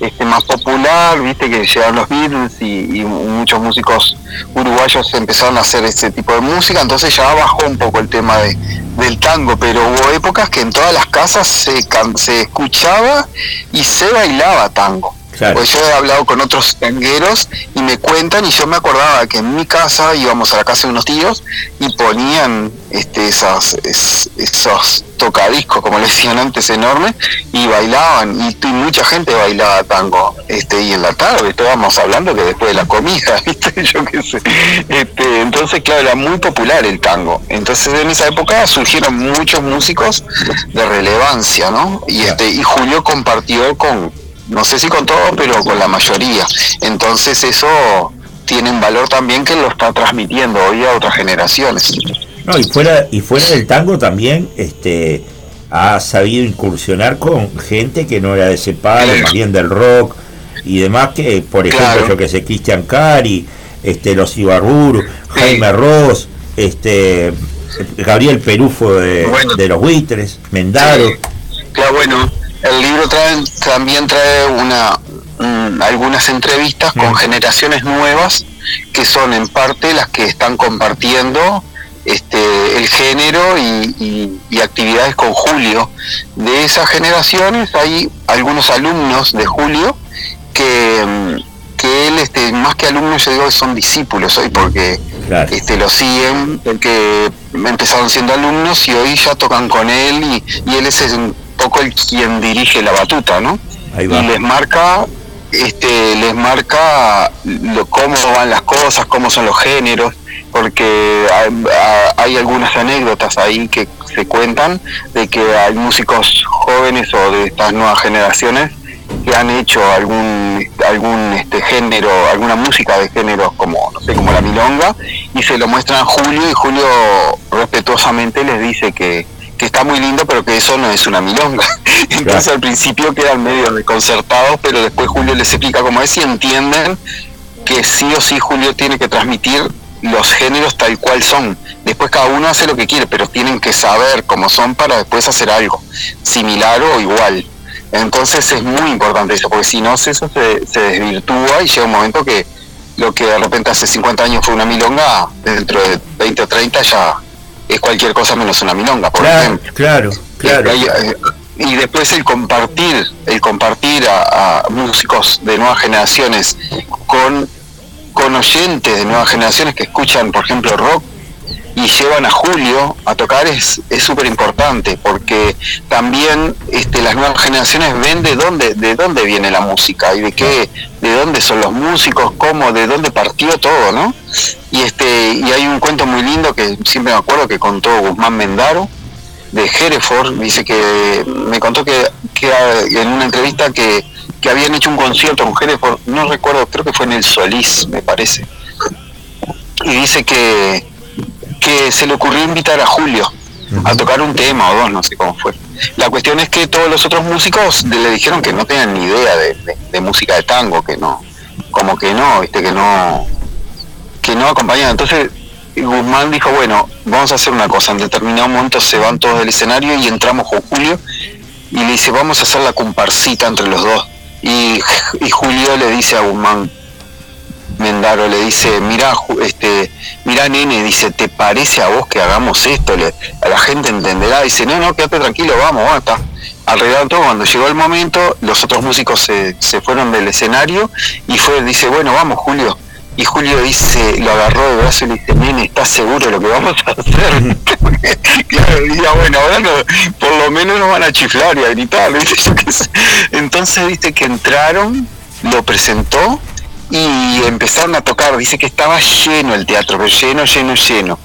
este, más popular, viste que llegaron los Beatles y, muchos músicos uruguayos empezaron a hacer este tipo de música, entonces ya bajó un poco el tema de, del tango, pero hubo épocas que en todas las casas se, se escuchaba y se bailaba tango. Pues yo he hablado con otros tangueros y me cuentan y yo me acordaba que en mi casa íbamos a la casa de unos tíos y ponían este esas esos tocadiscos como le decían antes enormes y bailaban y, mucha gente bailaba tango este y en la tarde estábamos hablando que después de la comida ¿viste? yo qué sé. Este, entonces claro era muy popular el tango. Entonces en esa época surgieron muchos músicos de relevancia no y este y Julio compartió con no sé si con todo, pero con la mayoría. Entonces eso tiene un valor también que lo está transmitiendo hoy a otras generaciones. No, y fuera, y fuera del tango también, este ha sabido incursionar con gente que no era de ese palo, más bien del rock y demás, que por ejemplo yo que sé, Cristian Cari, este, los Ibarburu, Jaime Ross, este Gabriel Perufo de, de los Buitres, Mendaro. Claro, bueno, el libro trae, también trae una mm, algunas entrevistas con generaciones nuevas que son en parte las que están compartiendo este, el género y, actividades con Julio. De esas generaciones hay algunos alumnos de Julio que, mm, que él, este, más que alumnos, yo digo que son discípulos hoy porque este, lo siguen, porque empezaron siendo alumnos y hoy ya tocan con él y, y él es un poco el quien dirige la batuta, ¿no? Y les marca, este, les marca lo, cómo van las cosas, cómo son los géneros, porque hay, algunas anécdotas ahí que se cuentan de que hay músicos jóvenes o de estas nuevas generaciones que han hecho algún algún este género, alguna música de género como no sé, como la milonga y se lo muestran a Julio y Julio respetuosamente les dice que que está muy lindo, pero que eso no es una milonga. Entonces al principio quedan medio desconcertados, pero después Julio les explica cómo es y entienden que sí o sí Julio tiene que transmitir los géneros tal cual son. Después cada uno hace lo que quiere, pero tienen que saber cómo son para después hacer algo similar o igual. Entonces es muy importante eso, porque si no, eso se, se desvirtúa y llega un momento que lo que de repente hace 50 años fue una milonga, dentro de 20 o 30 ya es cualquier cosa menos una milonga, por ejemplo. Claro, claro. Eh, y, después el compartir, el compartir a, músicos de nuevas generaciones con, con oyentes de nuevas generaciones que escuchan, por ejemplo, rock, y llevan a Julio a tocar es súper importante porque también este, las nuevas generaciones ven de dónde de dónde viene la música y de qué de dónde son los músicos cómo de dónde partió todo no y este y hay un cuento muy lindo que siempre me acuerdo que contó Guzmán Mendaro de Hereford dice que me contó que, que en una entrevista que, que habían hecho un concierto con Hereford no recuerdo creo que fue en el Solís me parece. Y dice que que se le ocurrió invitar a Julio a tocar un tema o dos, no sé cómo fue. La cuestión es que todos los otros músicos le dijeron que no tenían ni idea de, música de tango, que no, como que no, viste, que no, que no acompañaban. Entonces Guzmán dijo, bueno, vamos a hacer una cosa, en determinado momento se van todos del escenario y entramos con Julio y le dice, vamos a hacer la comparsita entre los dos. Y, y Julio le dice a Guzmán, Mendaro le dice, mira, este, mira nene, dice, ¿te parece a vos que hagamos esto? Le, la gente entenderá, dice, no, no, quédate tranquilo, vamos, basta. Alrededor todo, cuando llegó el momento, los otros músicos se, se fueron del escenario y fue, dice, bueno, vamos Julio. Y Julio dice, lo agarró de brazo y le dice, nene, ¿estás seguro de lo que vamos a hacer? claro, decía, bueno, por lo menos nos van a chiflar y a gritar. Entonces, viste que entraron, lo presentó y empezaron a tocar. Dice que estaba lleno el teatro, pero lleno, lleno, lleno.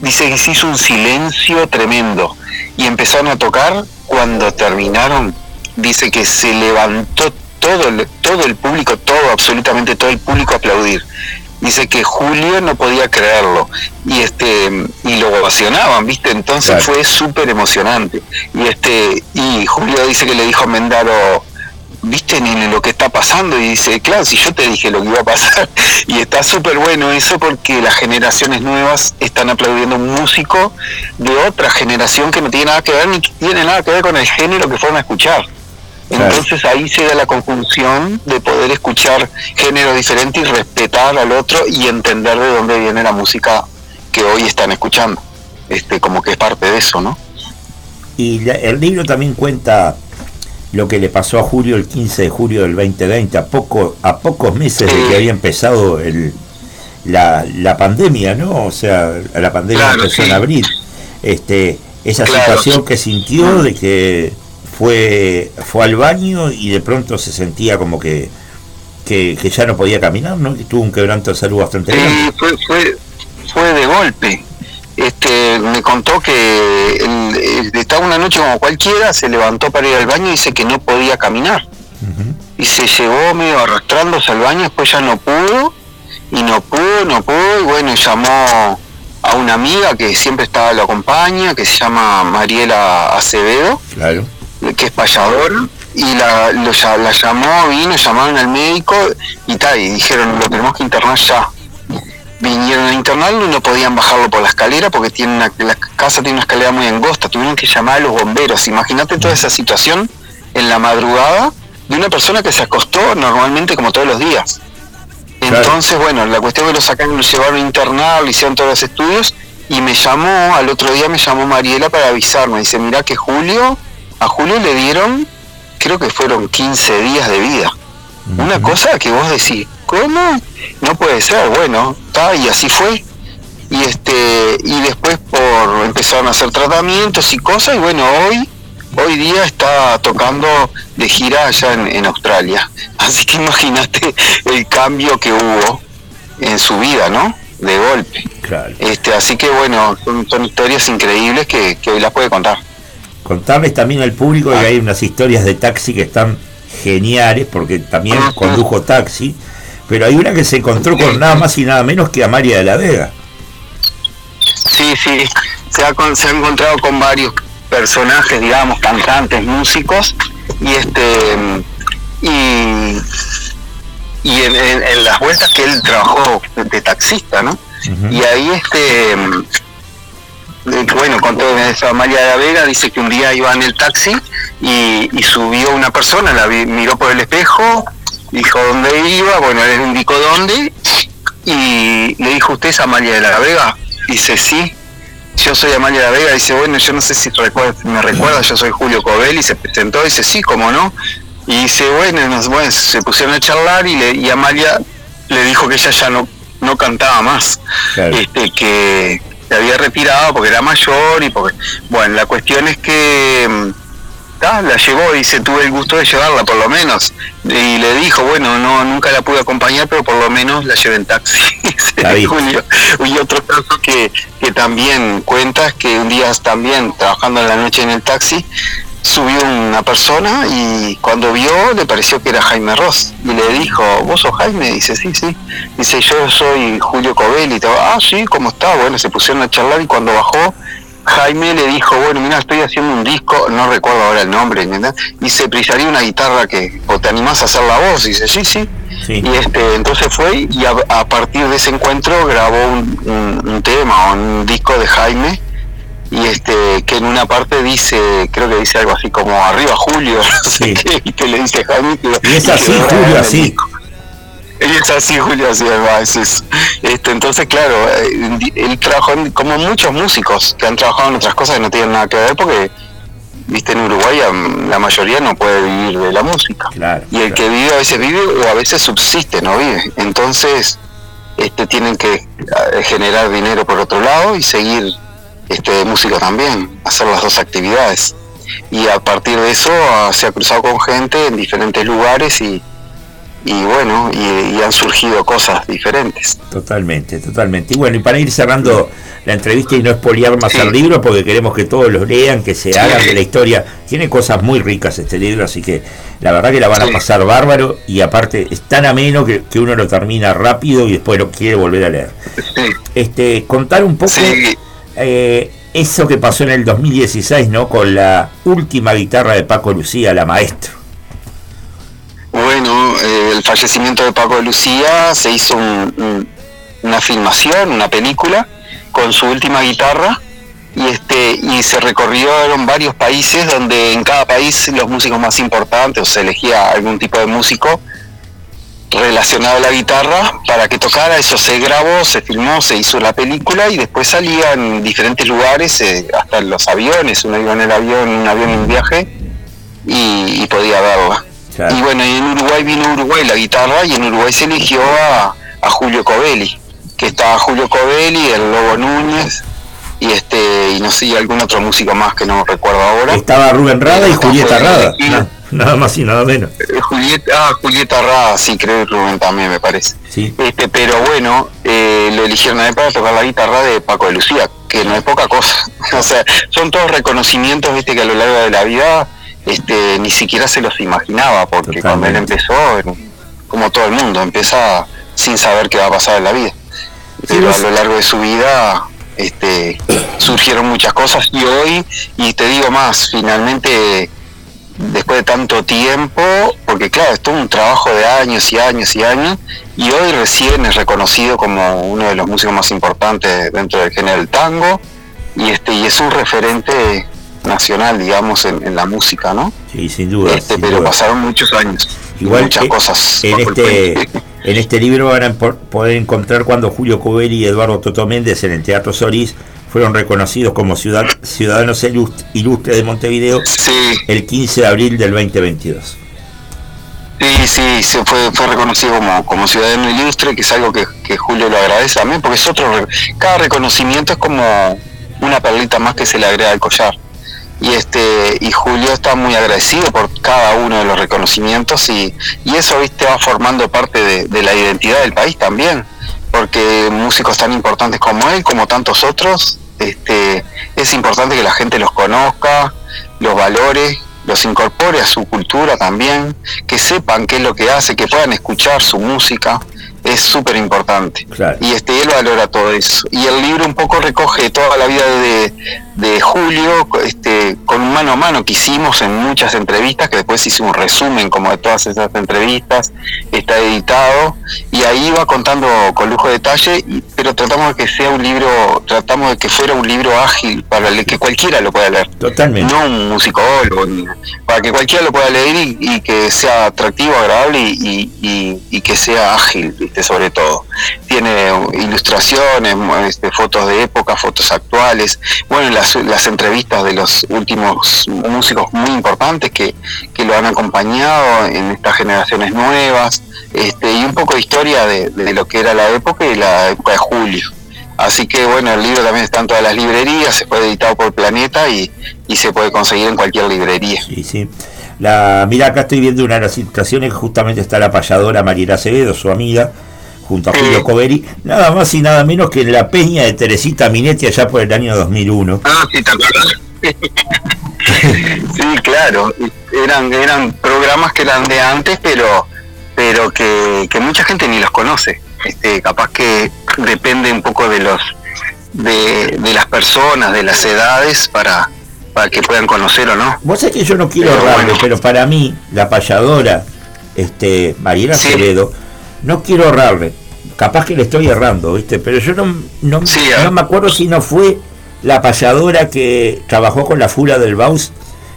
Dice que se hizo un silencio tremendo y empezaron a tocar. Cuando terminaron, dice que se levantó todo el, todo el público, todo, absolutamente todo el público a aplaudir. Dice que Julio no podía creerlo y este y lo ovacionaban, ¿viste? Entonces Claro. fue súper emocionante. Y este y Julio dice que le dijo a Mendaro, ¿viste nene lo que está pasando? Y dice, claro, si yo te dije lo que iba a pasar. Y está súper bueno eso porque las generaciones nuevas están aplaudiendo un músico de otra generación que no tiene nada que ver ni tiene nada que ver con el género que fueron a escuchar. Claro. Entonces ahí se da la conjunción de poder escuchar géneros diferentes y respetar al otro y entender de dónde viene la música que hoy están escuchando. Este, como que es parte de eso, ¿no? Y el libro también cuenta lo que le pasó a Julio el 15 de julio del 2020, a, poco, a pocos meses de que había empezado el, la, la pandemia, ¿no? O sea, la pandemia Claro, empezó sí. en abril. Este, esa Claro, situación sí. que sintió de que fue, fue al baño y de pronto se sentía como que, que, que ya no podía caminar, ¿no? Que tuvo un quebranto de salud bastante grande. Sí, fue, fue, fue de golpe. Este, me contó que estaba una noche como cualquiera, se levantó para ir al baño y dice que no podía caminar. Y se llevó medio arrastrándose al baño, después ya no pudo, y no pudo, no pudo, y bueno, llamó a una amiga que siempre estaba lo acompaña, que se llama Mariela Acevedo, Claro. que es payadora, y la, lo la llamó, vino, llamaron al médico y tal, y dijeron, lo tenemos que internar ya. Vinieron a internarlo y no podían bajarlo por la escalera porque tiene una, la casa tiene una escalera muy angosta, tuvieron que llamar a los bomberos. Imagínate toda esa situación en la madrugada de una persona que se acostó normalmente como todos los días. Claro. Entonces, bueno, la cuestión que lo sacaron, lo llevaron a internar, le hicieron todos los estudios y me llamó, al otro día me llamó Mariela para avisarme. Dice, mira que Julio, a Julio le dieron, creo que fueron 15 días de vida. Una cosa que vos decís, ¿cómo? No puede ser, bueno, está, y así fue. Y este, y después por empezaron a hacer tratamientos y cosas, y bueno, hoy, hoy día está tocando de gira allá en, en Australia. Así que imagínate el cambio que hubo en su vida, ¿no? De golpe. Claro. Este, así que bueno, son, son historias increíbles que, que hoy las puede contar. Contarles también al público que hay unas historias de taxi que están geniales, porque también condujo taxi, pero hay una que se encontró con nada más y nada menos que a María de la Vega. Sí, sí, se ha, con- se ha encontrado con varios personajes, digamos, cantantes, músicos, y este y, y en, en- en las vueltas que él trabajó de taxista, ¿no? Y ahí este eh, bueno, con todo eso, Amalia de la Vega dice que un día iba en el taxi y, y subió una persona, la vi- miró por el espejo, dijo dónde iba, bueno, él indicó dónde y le dijo, ¿usted es Amalia de la Vega? Dice, sí, yo soy Amalia de la Vega. Dice, bueno, yo no sé si recuerda, me recuerda, yo soy Julio Cobel y se presentó, dice, sí, cómo no. Y dice, bueno, nos- bueno, se pusieron a charlar y, le, y Amalia le dijo que ella ya no, no cantaba más, Claro. este, que se había retirado porque era mayor y porque, bueno, la cuestión es que ta, la llevó, dice, tuve el gusto de llevarla por lo menos. Y le dijo, bueno, no nunca la pude acompañar, pero por lo menos la llevé en taxi. Y otro caso que, que también cuenta es que un día también trabajando en la noche en el taxi, subió una persona y cuando vio le pareció que era Jaime Ross y le dijo, ¿vos sos Jaime? Dice, sí, sí. Dice, yo soy Julio todo. Ah, sí, ¿cómo está? Bueno, se pusieron a charlar y cuando bajó, Jaime le dijo, bueno, mira, estoy haciendo un disco, no recuerdo ahora el nombre, ¿entendés? Dice, precisaría una guitarra que, o te animás a hacer la voz. Dice, sí, sí. Sí. Y este, entonces fue y a, a partir de ese encuentro grabó un, un- un tema, un disco de Jaime, y este, que en una parte dice, creo que dice algo así como arriba Julio, no sé Sí. qué, y que le dice Jaime que, Y es que así, Julio, así. disco. Y es así, Julio, así es, es Este, entonces, claro, eh, él trabajó en- como muchos músicos que han trabajado en otras cosas que no tienen nada que ver porque, viste, en Uruguay la mayoría no puede vivir de la música. Claro. Y el que vive a veces vive o a veces subsiste, no vive. Entonces, este, tienen que eh, generar dinero por otro lado y seguir este, música también, hacer las dos actividades. Y a partir de eso ah, se ha cruzado con gente en diferentes lugares y, y bueno, y, y han surgido cosas diferentes. Totalmente, totalmente. Y bueno, y para ir cerrando la entrevista y no espoliar más Sí. el libro, porque queremos que todos los lean, que se hagan de la historia. Tiene cosas muy ricas este libro, así que la verdad que la van a pasar bárbaro y aparte es tan ameno que, que uno lo termina rápido y después lo quiere volver a leer. Este, contar un poco eh, eso que pasó en el 2016, ¿no? Con la última guitarra de Paco Lucía, la maestro. Bueno, eh, el fallecimiento de Paco de Lucía se hizo un- un- una filmación, una película con su última guitarra y este y se recorrieron varios países donde en cada país los músicos más importantes o se elegía algún tipo de músico relacionado a la guitarra para que tocara, eso se grabó, se filmó, se hizo la película y después salía en diferentes lugares, eh, hasta en los aviones, uno iba en el avión, un avión en viaje y, y podía verla. Claro. Y bueno, y en Uruguay vino Uruguay la guitarra y en Uruguay se eligió a, a Julio Covelli, que estaba Julio Covelli, el Lobo Núñez y este y no sé, y algún otro músico más que no recuerdo ahora. Estaba Rubén Rada y Julieta Rada. Na- Nada más y nada menos. Eh, Julieta, ah, Julieta Rada, sí, creo que Rubén también me parece. Sí. Este, pero bueno, eh, lo eligieron a él para tocar la guitarra de Paco de Lucía, que no es poca cosa. o sea, son todos reconocimientos, viste, que a lo largo de la vida este, ni siquiera se los imaginaba, porque cuando él empezó, como todo el mundo, empieza sin saber qué va a pasar en la vida. Pero a lo largo de su vida este, surgieron muchas cosas y hoy, y te digo más, finalmente después de tanto tiempo, porque claro, esto es un trabajo de años y años y años, y hoy recién es reconocido como uno de los músicos más importantes dentro del género del tango, y este y es un referente nacional, digamos, en, en la música, ¿no? Sí, sin duda. Este, sin pero duda. pasaron muchos años, Igual muchas cosas. en este en este libro van a poder encontrar cuando Julio Covelli y Eduardo Toto Méndez en el Teatro Solís fueron reconocidos como ciudad- ciudadanos ilust- ilustres de Montevideo Sí, el 15 de abril del 2022. Sí, sí, se fue, fue reconocido como, como ciudadano ilustre, que es algo que, que Julio lo agradece también, porque es otro, cada reconocimiento es como una perlita más que se le agrega al collar. Y este, y Julio está muy agradecido por cada uno de los reconocimientos y, y eso viste va formando parte de, de la identidad del país también, porque músicos tan importantes como él, como tantos otros, este, es importante que la gente los conozca, los valore, los incorpore a su cultura también, que sepan qué es lo que hace, que puedan escuchar su música, es súper importante. Claro. Y este él valora todo eso. Y el libro un poco recoge toda la vida de, de Julio, este, con un mano a mano que hicimos en muchas entrevistas, que después hice un resumen como de todas esas entrevistas, está editado, y ahí va contando con lujo de detalle, pero tratamos de que sea un libro, tratamos de que fuera un libro ágil para el que cualquiera lo pueda leer Totalmente. no un musicólogo, para que cualquiera lo pueda leer y, y que sea atractivo, agradable y, y- y- y que sea ágil, ¿viste? sobre todo. Tiene ilustraciones, este, fotos de época, fotos actuales, bueno, las, las entrevistas de los últimos músicos muy importantes que, que lo han acompañado en estas generaciones nuevas, este, y un poco de historia de, lo que era la época y la época de Julio. Así que bueno, el libro también está en todas las librerías, se fue editado por Planeta y, y se puede conseguir en cualquier librería. Sí, sí. La, mira, acá estoy viendo una de las ilustraciones, justamente está la payadora Mariela Acevedo, su amiga, junto a. Julio Coveri, nada más y nada menos que en la peña de Teresita Minetti allá por el año 2001. Ah, sí, te sí, claro. Eran, eran programas que eran de antes, pero pero que, que mucha gente ni los conoce. Este, capaz que depende un poco de los de, de las personas, de las edades, para, para que puedan conocer o no. Vos sabés que yo no quiero Pero bueno. pero para mí, la payadora, este, Mariela Sí. Acevedo, no quiero errarle. Capaz que le estoy errando, ¿viste? Pero yo no, no, Sí, no ah. me acuerdo si no fue la payadora que trabajó con la Fura del Baus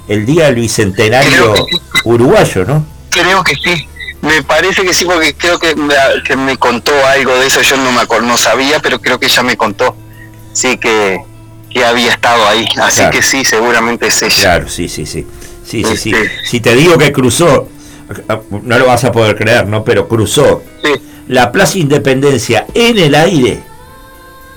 el día del bicentenario sí. uruguayo, ¿no? Creo que sí. Me parece que sí, porque creo que me, que me contó algo de eso, yo no me acuerdo, no sabía, pero creo que ella me contó, sí, que, que había estado ahí, así Claro. que sí, seguramente es ella. Claro, sí, sí, sí. Sí, sí, sí. Este- Si te digo que cruzó, no lo vas a poder creer, ¿no? Pero cruzó Sí. la Plaza Independencia en el aire,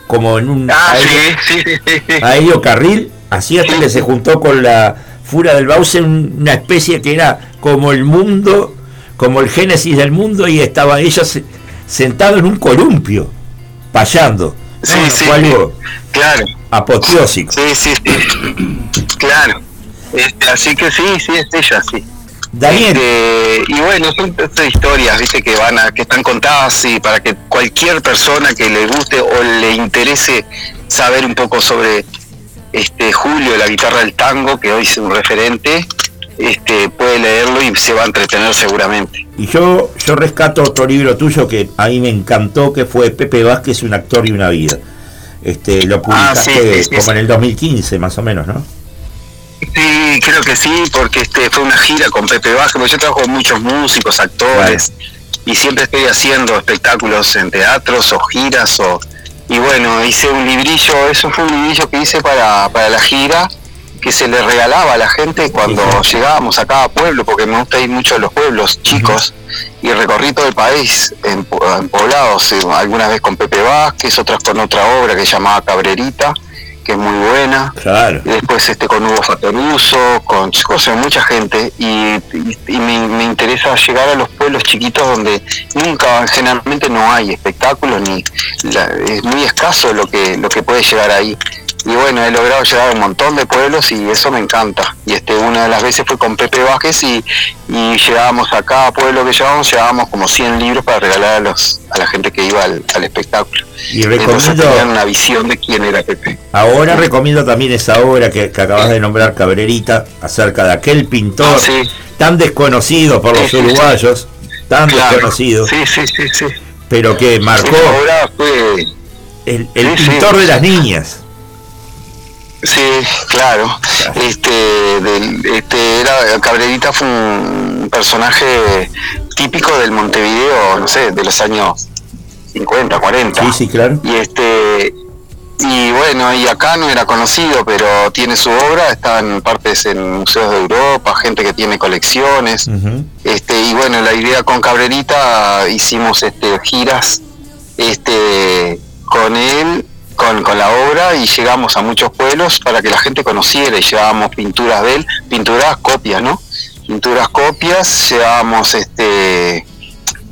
como en un Ah, aéreo, sí, aéreo carril, así hasta que se juntó con la Fura del Bauce, una especie que era como el mundo, como el génesis del mundo, y estaba ella se- sentado en un columpio, payando. Sí, No, sí, algo Claro, apoteósico. sí, sí, sí. Claro. Este, así que sí, sí, es ella, sí. Daniel, Este, y bueno, son estas historias, viste, que van a, que están contadas y para que cualquier persona que le guste o le interese saber un poco sobre este Julio, la guitarra del tango, que hoy es un referente, este, puede leerlo y se va a entretener seguramente. Y yo, yo rescato otro libro tuyo que a mí me encantó, que fue Pepe Vázquez, Un actor y una vida. Este, lo publicaste Ah, sí, sí, sí, como en el 2015, más o menos, ¿no? Sí, creo que sí, porque este fue una gira con Pepe Vázquez, porque yo trabajo con muchos músicos, actores, y siempre estoy haciendo espectáculos en teatros o giras o y bueno, hice un librillo, eso fue un librillo que hice para, para la gira que se le regalaba a la gente cuando llegábamos a cada pueblo, porque me gusta ir mucho a los pueblos chicos, y recorrí todo el país en, en poblados, eh, algunas veces con Pepe Vázquez, otras con otra obra que llamaba Cabrerita, que es muy buena. Claro. Y después este con Hugo Fatoruso, con chicos, con mucha gente, y, y- y me, me interesa llegar a los pueblos chiquitos donde nunca, generalmente no hay espectáculos, ni la- es muy escaso lo que, lo que puede llegar ahí. Y bueno, he logrado llegar a un montón de pueblos y eso me encanta. Y este una de las veces fue con Pepe Vázquez y, y llegábamos a cada pueblo que llegábamos, llevábamos como 100 libros para regalar a, los, a la gente que iba al, al espectáculo. Y recomiendo, tenían una visión de quién era Pepe. ahora recomiendo también esa obra que, que acabas de nombrar, Cabrerita, acerca de aquel pintor Ah, sí. tan desconocido por los Sí, uruguayos, tan Claro. desconocido, Sí, sí, sí, sí. pero que marcó Esa obra fue... el, el pintor de las niñas. Sí, claro. Este, este era Cabrerita fue un personaje típico del Montevideo, no sé, de los años 50, 40. Sí, sí, claro. Y este y bueno, y acá no era conocido, pero tiene su obra, está en partes en museos de Europa, gente que tiene colecciones. Este, y bueno, la idea con Cabrerita hicimos este, giras este, con él, con, con la obra, y llegamos a muchos pueblos para que la gente conociera y llevábamos pinturas de él, pinturas copias, ¿no? Pinturas copias, llevábamos este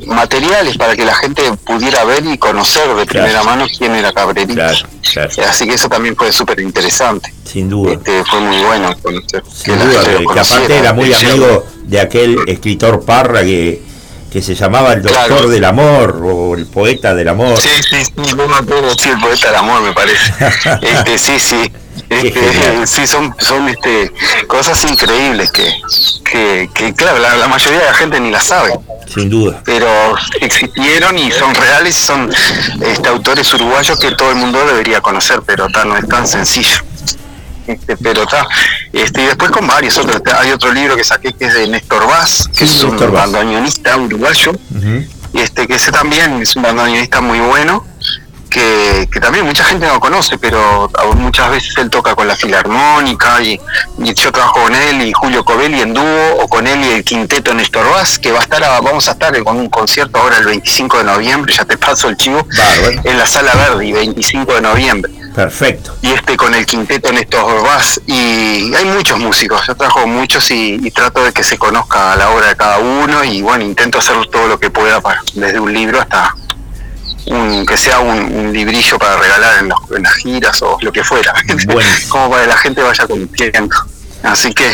materiales para que la gente pudiera ver y conocer de primera mano quién era Cabrerita. Claro, claro, Así que eso también fue súper interesante. sin duda. Este, fue muy bueno conocer. Sin duda, que, aparte era muy amigo de aquel escritor Parra que, que se llamaba el doctor Claro. del amor o el poeta del amor. Sí, sí, sí, no me acuerdo, sí, el poeta del amor me parece. Este, sí, sí. Este, sí, son, son este, cosas increíbles que, que, que claro, la, la mayoría de la gente ni la sabe, Sin duda. pero existieron y son reales, son este, autores uruguayos que todo el mundo debería conocer, pero ta, no es tan sencillo. Este, pero está, este, y después con varios otros, hay otro libro que saqué que es de Néstor Vaz, que Sí, es un Vaz. bandoneonista uruguayo, Ujú. y este que ese también es un bandoneonista muy bueno que, que también mucha gente no conoce pero muchas veces él toca con la filarmónica y, y yo trabajo con él y Julio Covelli en dúo o con él y el quinteto Néstor Vaz que va a estar a- vamos a estar con un concierto ahora el 25 de noviembre ya te paso el chivo en la sala Verdi 25 de noviembre Perfecto. y este con el quinteto Néstor Vaz y hay muchos músicos, yo trabajo muchos y, y trato de que se conozca la obra de cada uno y bueno, intento hacer todo lo que pueda para, desde un libro hasta un, que sea un, un librillo para regalar en, los- en las giras o lo que fuera, Buenísimo. como para que la gente vaya conociendo. Así que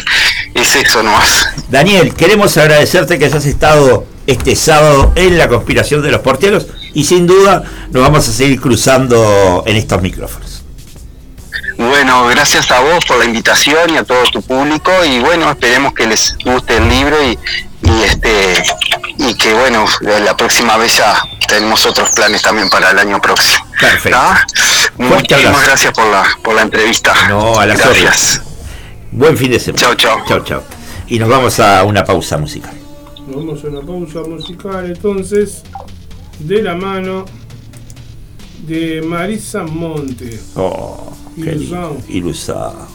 es eso nomás. Daniel, queremos agradecerte que hayas estado este sábado en la conspiración de los porteros y sin duda nos vamos a seguir cruzando en estos micrófonos. Bueno, gracias a vos por la invitación y a todo tu público y bueno, esperemos que les guste el libro y, y este y que bueno, la próxima vez ya tenemos otros planes también para el año próximo. Perfecto. Fuerte Muchísimas gracias por la por la entrevista. No, a las gracias. Buen fin de semana. Chao, chao. Chao, chao. Y nos vamos a una pausa musical. Nos vamos a una pausa musical entonces, de la mano de Marisa Monte. Oh, qué lindo. Ilusado.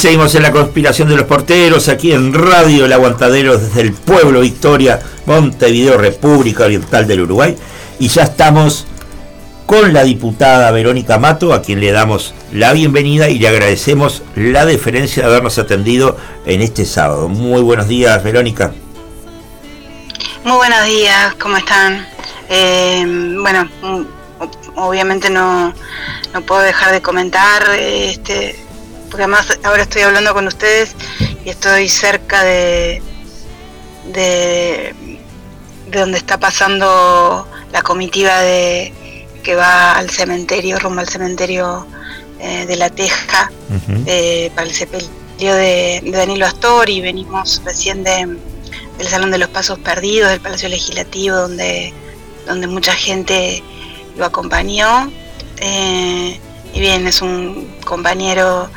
Seguimos en la conspiración de los porteros, aquí en Radio El Aguantadero desde el pueblo Victoria, Montevideo, República Oriental del Uruguay. Y ya estamos con la diputada Verónica Mato, a quien le damos la bienvenida y le agradecemos la deferencia de habernos atendido en este sábado. Muy buenos días, Verónica. Muy buenos días, ¿cómo están? Eh, bueno, mm, obviamente no, no puedo dejar de comentar, este, porque además ahora estoy hablando con ustedes y estoy cerca de, de, de donde está pasando la comitiva de que va al cementerio, rumbo al cementerio eh, de La Teja, eh, para el sepelio de, de Danilo Astori. Venimos recién de, del Salón de los Pasos Perdidos, del Palacio Legislativo, donde, donde mucha gente lo acompañó. Eh, y bien, es un compañero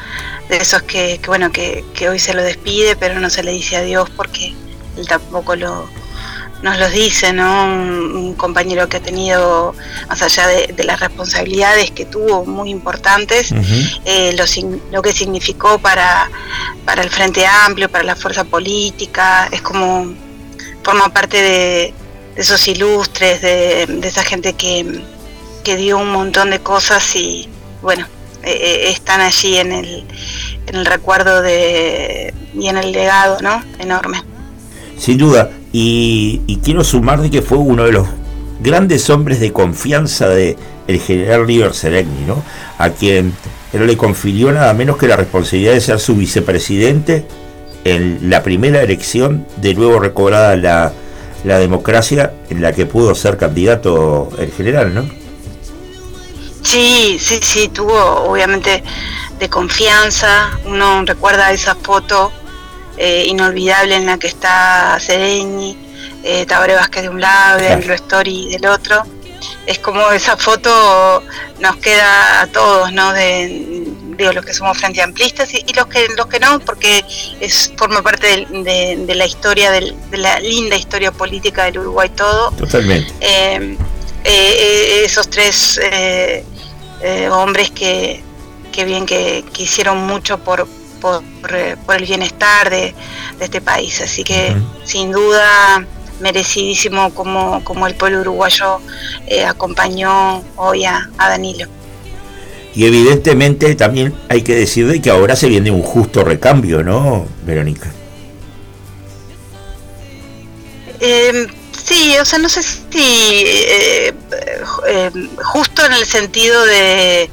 de esos que, que, bueno, que, que hoy se lo despide, pero no se le dice adiós porque él tampoco lo, nos los dice, ¿no? Un, un compañero que ha tenido, más allá de, de las responsabilidades que tuvo muy importantes, eh, lo, que significó para, para el Frente Amplio, para la fuerza política, es como, forma parte de, de esos ilustres, de, de esa gente que, que dio un montón de cosas y, bueno, eh, eh, están allí en el, recuerdo de, y en el legado, ¿no? Enorme. Sin duda, y, quiero sumar de que fue uno de los grandes hombres de confianza de general River Seregni, ¿no? A quien él le confirió nada menos que la responsabilidad de ser su vicepresidente en la primera elección de luego recobrada la, la democracia en la que pudo ser candidato el general, ¿no? Sí, sí, sí, tuvo obviamente de confianza. Uno recuerda esa foto eh, inolvidable en la que está Sereñi, eh, Vázquez de un lado, Claro. Danilo Story del otro. Es como esa foto nos queda a todos, ¿no? De, digo, los que somos frente amplistas y, y los que los que no, porque es forma parte de, de la historia, del- de la linda historia política del Uruguay todo. Totalmente. Eh, eh, esos tres eh, eh, hombres que, que bien que, que hicieron mucho por, por, eh, por el bienestar de, de este país. Así que sin duda merecidísimo como, como el pueblo uruguayo eh, acompañó hoy a, a Danilo. y evidentemente también hay que decir de que ahora se viene un justo recambio, ¿no, Verónica? Eh, sí, o sea, no sé si eh, eh, justo en el sentido de,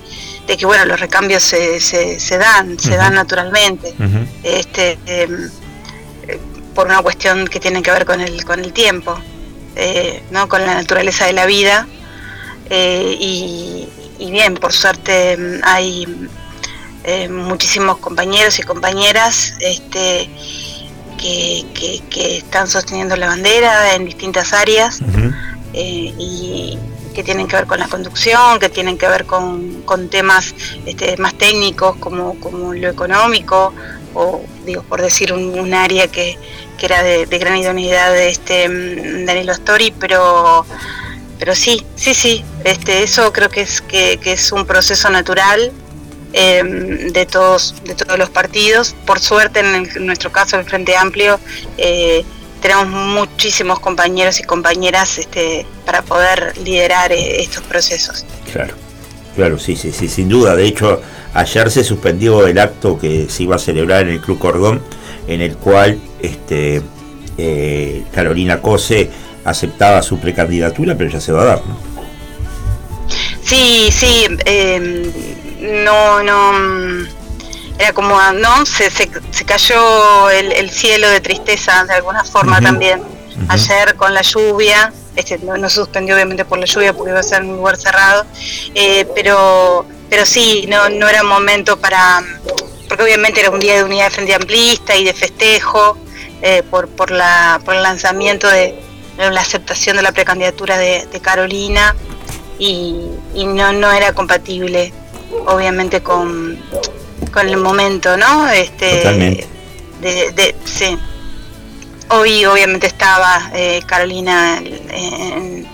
de, que, bueno, los recambios se, se, se dan, se dan naturalmente, este, em, por una cuestión que tiene que ver con el, con el tiempo, ¿no? con la naturaleza de la vida. y, y bien, por suerte mm, hay eh, muchísimos compañeros y compañeras este, que, están sosteniendo la bandera en distintas áreas eh, y que tienen que ver con la conducción, que tienen que ver con, temas este, más técnicos como, como lo económico o digo por decir un, área que, era de, gran idoneidad de este mm, Danilo Story, pero pero sí, sí, sí, este, eso creo que es, que, es un proceso natural em, de, todos, de todos los partidos. Por suerte, en, nuestro caso, el Frente Amplio, eh, tenemos muchísimos compañeros y compañeras este, para poder liderar eh, estos procesos. Claro, claro, sí, sí, sí, sin duda. De hecho, ayer se suspendió el acto que se iba a celebrar en el Club Cordón, en el cual este, eh, Carolina Cose aceptaba su precandidatura, pero ya se va a dar, ¿no? Sí, sí, em, no, no, era como, ¿no? Se, se, cayó el, cielo de tristeza de alguna forma también. Ayer con la lluvia, este, no, no, suspendió obviamente por la lluvia porque iba a ser un lugar cerrado, eh, pero, pero sí, no, no era momento para, porque obviamente era un día de unidad de frente amplista y de festejo eh, por, por, la, por el lanzamiento de, la aceptación de la precandidatura de, Carolina y, no, no era compatible, obviamente, con, con el momento, ¿no? Este, Totalmente. De, sí. Hoy, obviamente, estaba eh, Carolina en,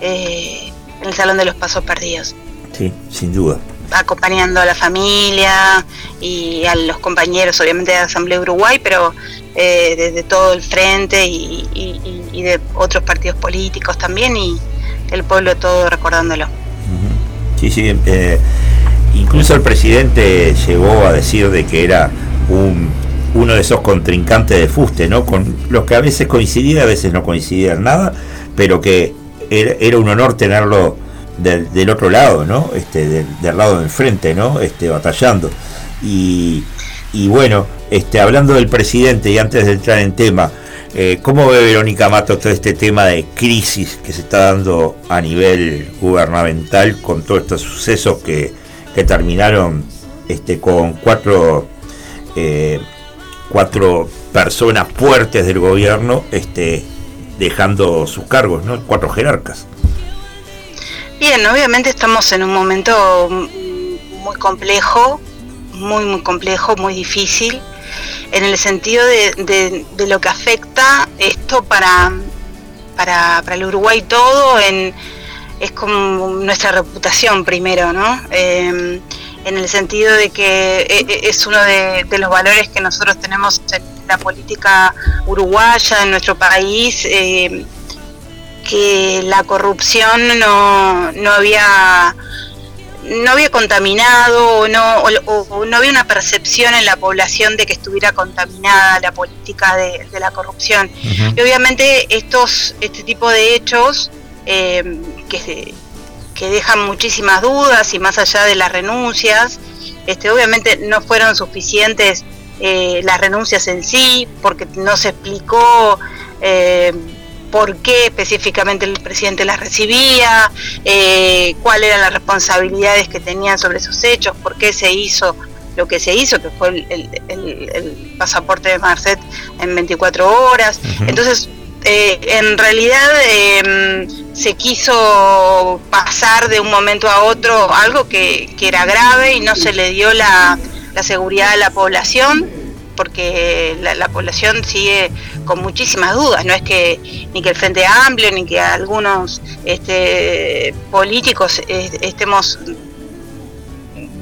eh, en el Salón de los Pasos Perdidos. Sí, sin duda acompañando a la familia y a los compañeros, obviamente de Asamblea Uruguay, pero eh, desde todo el frente y, de otros partidos políticos también y el pueblo todo recordándolo. Sí, sí, eh, incluso el presidente llegó a decir de que era un, uno de esos contrincantes de fuste, ¿no? Con los que a veces coincidía, a veces no coincidía en nada, pero que era un honor tenerlo del, otro lado, ¿no? Este, del, lado de enfrente, ¿no? Este, batallando. Y, y, bueno, este, hablando del presidente y antes de entrar en tema, eh, ¿cómo ve Verónica Mato todo este tema de crisis que se está dando a nivel gubernamental con todos estos sucesos que, que terminaron este, con cuatro, eh, cuatro personas fuertes del gobierno este, dejando sus cargos, ¿no? Cuatro jerarcas. Bien, obviamente estamos en un momento muy complejo, muy, muy complejo, muy difícil, en el sentido de, lo que afecta esto para, para, el Uruguay todo, en, es como nuestra reputación primero, ¿no? Em, en el sentido de que e, e, es uno de, los valores que nosotros tenemos en la política uruguaya, en nuestro país. Eh, que la corrupción no, no había no había contaminado o no, o, no había una percepción en la población de que estuviera contaminada la política de, la corrupción. Y obviamente estos, este tipo de hechos eh, que, que dejan muchísimas dudas y más allá de las renuncias, este, obviamente no fueron suficientes eh, las renuncias en sí, porque no se explicó eh, por qué específicamente el presidente las recibía, eh, cuáles eran las responsabilidades que tenían sobre esos hechos, por qué se hizo lo que se hizo, que fue el, pasaporte de Marcet en 24 horas. Entonces, eh, en realidad em, se quiso pasar de un momento a otro algo que, era grave y no se le dio la, la seguridad a la población porque la, población sigue con muchísimas dudas, no es que ni que el Frente Amplio ni que algunos este, políticos estemos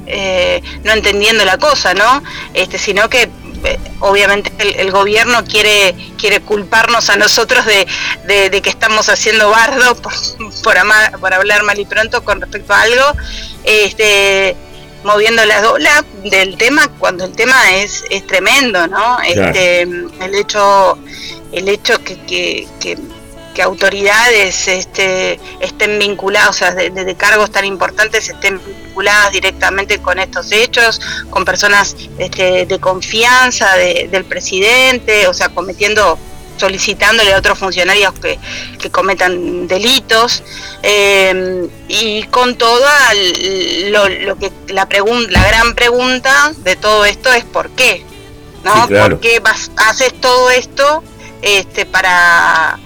eh, no entendiendo la cosa, ¿no? Este, sino que eh, obviamente el, gobierno quiere quiere culparnos a nosotros de, que estamos haciendo bardo por, por, por, hablar mal y pronto con respecto a algo este moviendo la olas del tema cuando el tema es, es tremendo no este, el hecho el hecho que, que, que que autoridades este, estén vinculadas, o sea, de, cargos tan importantes estén vinculadas directamente con estos hechos, con personas este, de confianza del presidente, o sea, cometiendo solicitándole a otros funcionarios que, cometan delitos eh, y con toda lo, que la pregunta la gran pregunta de todo esto es por qué no por qué vas, haces todo esto este para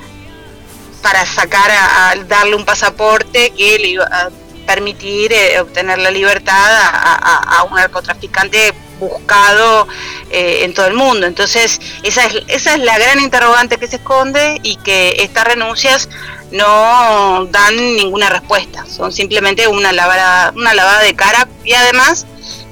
para sacar a, darle un pasaporte que le iba a permitir eh, obtener la libertad a, un narcotraficante buscado eh, en todo el mundo. Entonces, esa es, esa es la gran interrogante que se esconde y que estas renuncias no dan ninguna respuesta, son simplemente una lavada, una lavada de cara y además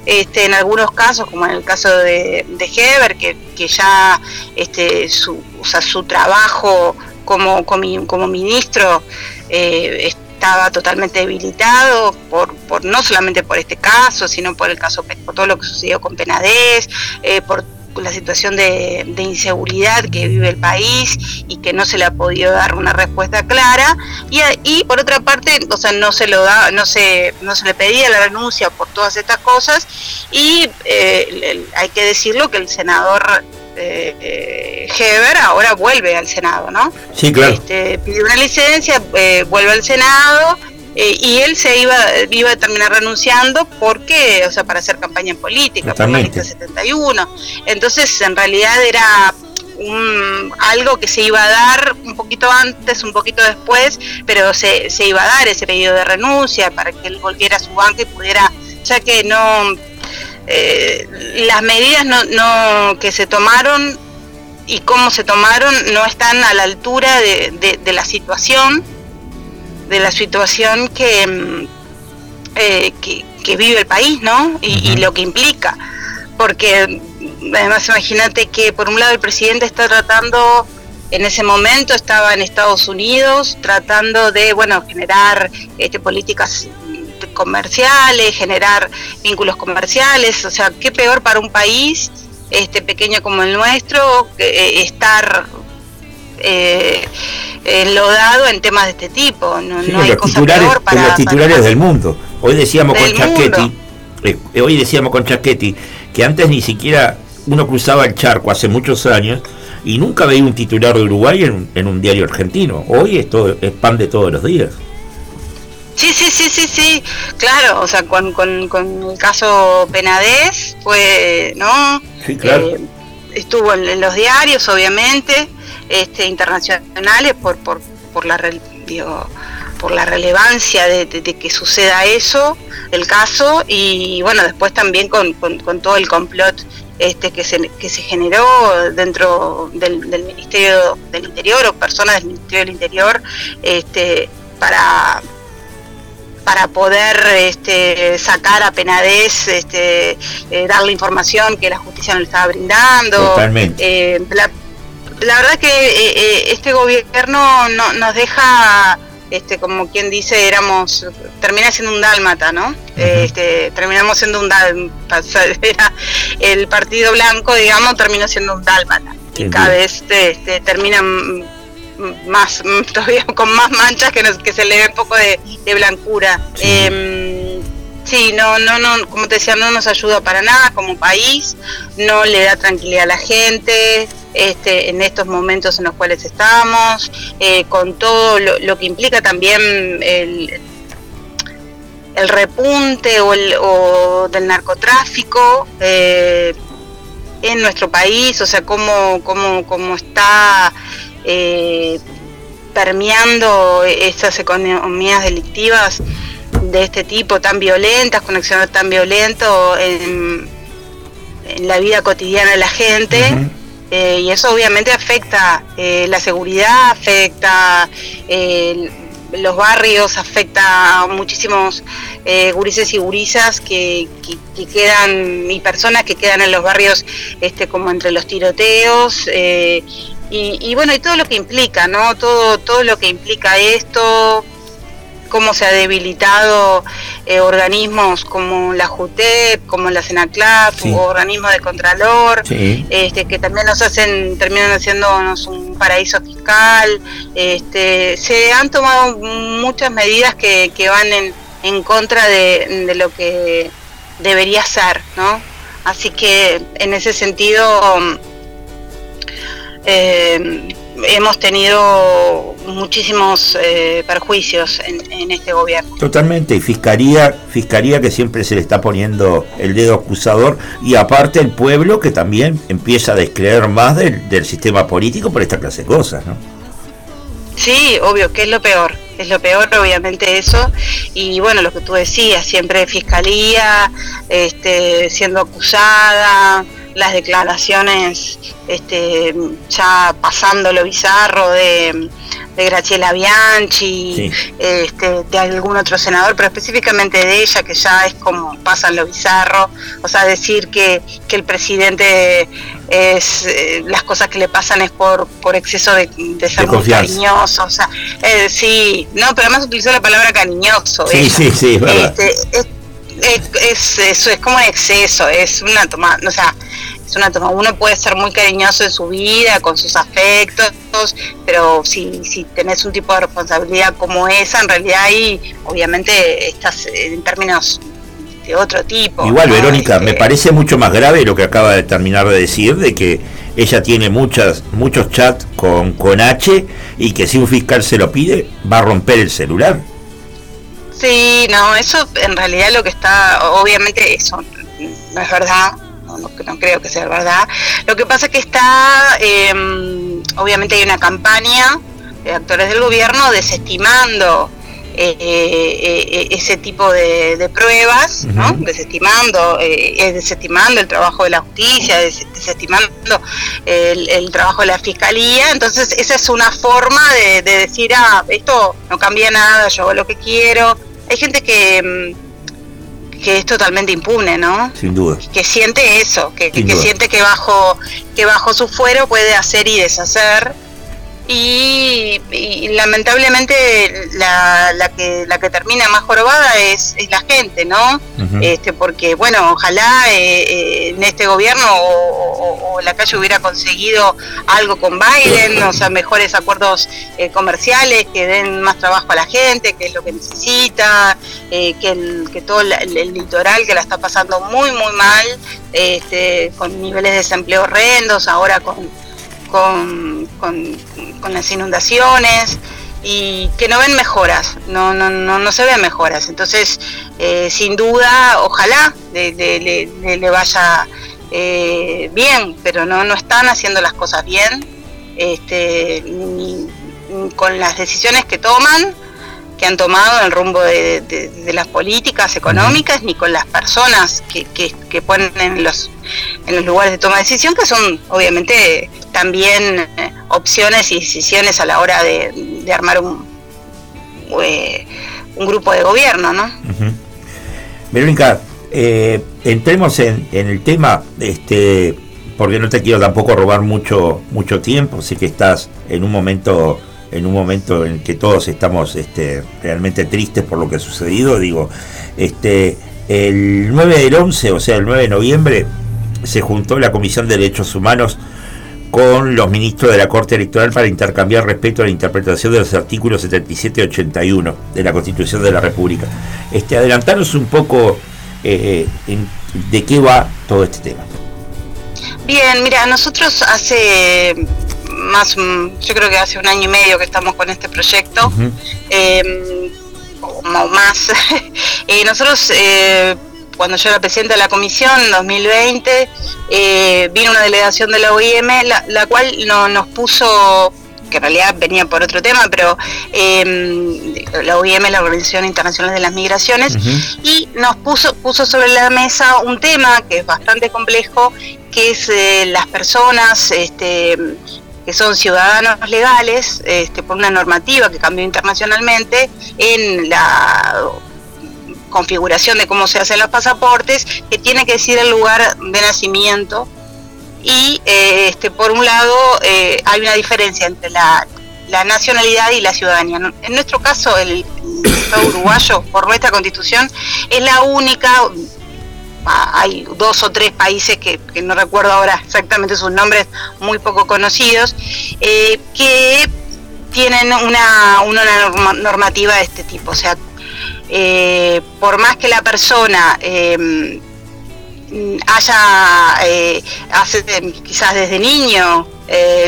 este, en algunos casos, como en el caso de, de Heber, que, que ya este, su, o sea, su trabajo como, como, ministro eh, estaba totalmente debilitado por, por, no solamente por este caso, sino por el caso, por todo lo que sucedió con Penadez, eh, por la situación de, inseguridad que vive el país y que no se le ha podido dar una respuesta clara. Y, y, por otra parte o sea no se lo da no se no se le pedía la renuncia por todas estas cosas. Y eh, hay que decirlo que el senador eh, Heber ahora vuelve al Senado, ¿no? Sí, claro. Este, pidió una licencia, eh, vuelve al Senado eh, y él se iba, iba a terminar renunciando porque, o sea, para hacer campaña en política, por la lista 71. Entonces, en realidad era un, algo que se iba a dar un poquito antes, un poquito después, pero se, se iba a dar ese pedido de renuncia para que él volviera a su banca y pudiera, ya que no eh, las medidas no, que se tomaron y cómo se tomaron no están a la altura de, la situación, de la situación que, mm, eh, que, vive el país, ¿no? Y, lo que implica. Porque además imagínate que por un lado el presidente está tratando en ese momento estaba en Estados Unidos tratando de bueno generar este, políticas comerciales, generar vínculos comerciales, o sea, qué peor para un país este pequeño como el nuestro eh, estar eh, enlodado en temas de este tipo. No, hay cosa peor para, los titulares del mundo. Hoy decíamos con Chaquetti, eh, hoy decíamos con Chaquetti que antes ni siquiera uno cruzaba el charco hace muchos años y nunca veía un titular de Uruguay en, en un diario argentino. Hoy esto es pan de todos los días. Sí, sí, sí, sí, sí, claro, o sea, con, con, con el caso Penadez fue, ¿no? Sí, claro. Eh, estuvo en, los diarios, obviamente, este, internacionales por, por, por la por la relevancia de, que suceda eso, el caso, y bueno, después también con, con, todo el complot este que se, que se generó dentro del, del Ministerio del Interior o personas del Ministerio del Interior este, para para poder este, sacar a Penades, este, eh, darle información que la justicia no le estaba brindando. Eh, la, verdad que eh, este gobierno no, nos deja, este, como quien dice, éramos, termina siendo un dálmata, ¿no? este, terminamos siendo un dálmata, el partido blanco, digamos, terminó siendo un dálmata. Y cada vez este, terminan más todavía con más manchas que, que se le ve un poco de, blancura. Em, sí. no, no, no, como te decía, no nos ayuda para nada como país, no le da tranquilidad a la gente, este, en estos momentos en los cuales estamos, eh, con todo lo, que implica también el, el repunte o, el, o del narcotráfico eh, en nuestro país, o sea, cómo, cómo, cómo está eh, permeando estas economías delictivas de este tipo tan violentas, con acciones tan violentos en, la vida cotidiana de la gente. Eh, y eso obviamente afecta eh, la seguridad, afecta los barrios, afecta a muchísimos eh, gurises y gurisas que, que, quedan, y personas que quedan en los barrios este, como entre los tiroteos. Y, y, bueno, y todo lo que implica, ¿no? Todo, todo lo que implica esto, cómo se ha debilitado eh, organismos como la JUTEP, como la SENACLAP, o organismos de Contralor, este, que también nos hacen, terminan haciéndonos un paraíso fiscal. Este, se han tomado muchas medidas que, que van en, en contra de, de, lo que debería ser, ¿no? Así que en ese sentido eh, hemos tenido muchísimos eh, perjuicios en, este gobierno. Totalmente, y fiscalía, fiscalía que siempre se le está poniendo el dedo acusador, y aparte el pueblo que también empieza a descreer más del, sistema político por esta clase de cosas, ¿no? Sí, obvio, que es lo peor, es lo peor obviamente eso, y bueno, lo que tú decías, siempre fiscalía, este, siendo acusada, las declaraciones este, ya pasando lo bizarro de, de Graciela Bianchi, este, de algún otro senador, pero específicamente de ella, que ya es como pasan lo bizarro, o sea, decir que, que el presidente es eh, las cosas que le pasan es por, por exceso de, ser muy cariñoso, o sea, eh, sí, no, pero además utilizó la palabra cariñoso. Sí, sí, sí, este, es, es, eso, es como exceso, es una toma, o sea, es una toma. Uno puede ser muy cariñoso en su vida, con sus afectos, pero si, si tenés un tipo de responsabilidad como esa, en realidad ahí obviamente estás en términos de otro tipo. Igual, Verónica, me parece mucho más grave lo que acaba de terminar de decir, de que ella tiene muchas, muchos chats con, con H y que si un fiscal se lo pide, va a romper el celular. Sí, no, eso en realidad lo que está, obviamente eso no es verdad, no, no, creo que sea verdad. Lo que pasa es que está, em, obviamente hay una campaña de actores del gobierno desestimando eh, eh, eh, ese tipo de, pruebas, ¿no? desestimando, desestimando el trabajo de la justicia, desestimando el, trabajo de la fiscalía. Entonces, esa es una forma de, de, decir, ah, esto no cambia nada, yo hago lo que quiero. Hay gente que em, que es totalmente impune, ¿no? Sin duda. Que siente eso, que, que siente que bajo, que bajo su fuero puede hacer y deshacer y, lamentablemente la, la, que la que termina más jorobada es, es la gente no este porque bueno ojalá eh, eh, en este gobierno o, la calle hubiera conseguido algo con Biden o sea mejores acuerdos eh, comerciales que den más trabajo a la gente que es lo que necesita que el, que todo el, litoral que la está pasando muy muy mal este con niveles de desempleo horrendos ahora con con, las inundaciones y que no ven mejoras, no, no, no, no se ven mejoras. Entonces, eh, sin duda, ojalá le, le, vaya eh, bien, pero no, no están haciendo las cosas bien, este, ni, con las decisiones que toman, que han tomado el rumbo de, las políticas económicas, ni con las personas que, que, que ponen en los, en los lugares de toma de decisión, que son obviamente también eh, opciones y decisiones a la hora de, armar un, eh, un grupo de gobierno, ¿no? Verónica, eh, entremos en, el tema, este, porque no te quiero tampoco robar mucho mucho tiempo, sé que estás en un momento en un momento en que todos estamos este, realmente tristes por lo que ha sucedido, digo, este, el 9 del 11, o sea, el 9 de noviembre, se juntó la Comisión de Derechos Humanos con los ministros de la Corte Electoral para intercambiar respecto a la interpretación de los artículos 77 y 81 de la Constitución de la República. Este, adelantaros un poco eh, de qué va todo este tema. Bien, mira, nosotros hace más, yo creo que hace un año y medio que estamos con este proyecto, em, o más. eh, nosotros eh, cuando yo era presidenta de la comisión en 2020, eh, vino una delegación de la OIM, la, cual no, nos puso, que en realidad venía por otro tema, pero em, la OIM es la Organización Internacional de las Migraciones, y nos puso, puso sobre la mesa un tema que es bastante complejo, que es eh, las personas este, que son ciudadanos legales este, por una normativa que cambió internacionalmente en la configuración de cómo se hacen los pasaportes, que tiene que decir el lugar de nacimiento. Y eh, este, por un lado eh, hay una diferencia entre la, la, nacionalidad y la ciudadanía. En nuestro caso, el, el Estado uruguayo, por nuestra constitución, es la única hay dos o tres países que, no recuerdo ahora exactamente sus nombres, muy poco conocidos, eh, que tienen una, una, normativa de este tipo. O sea, eh, por más que la persona eh, haya, hace, quizás desde niño,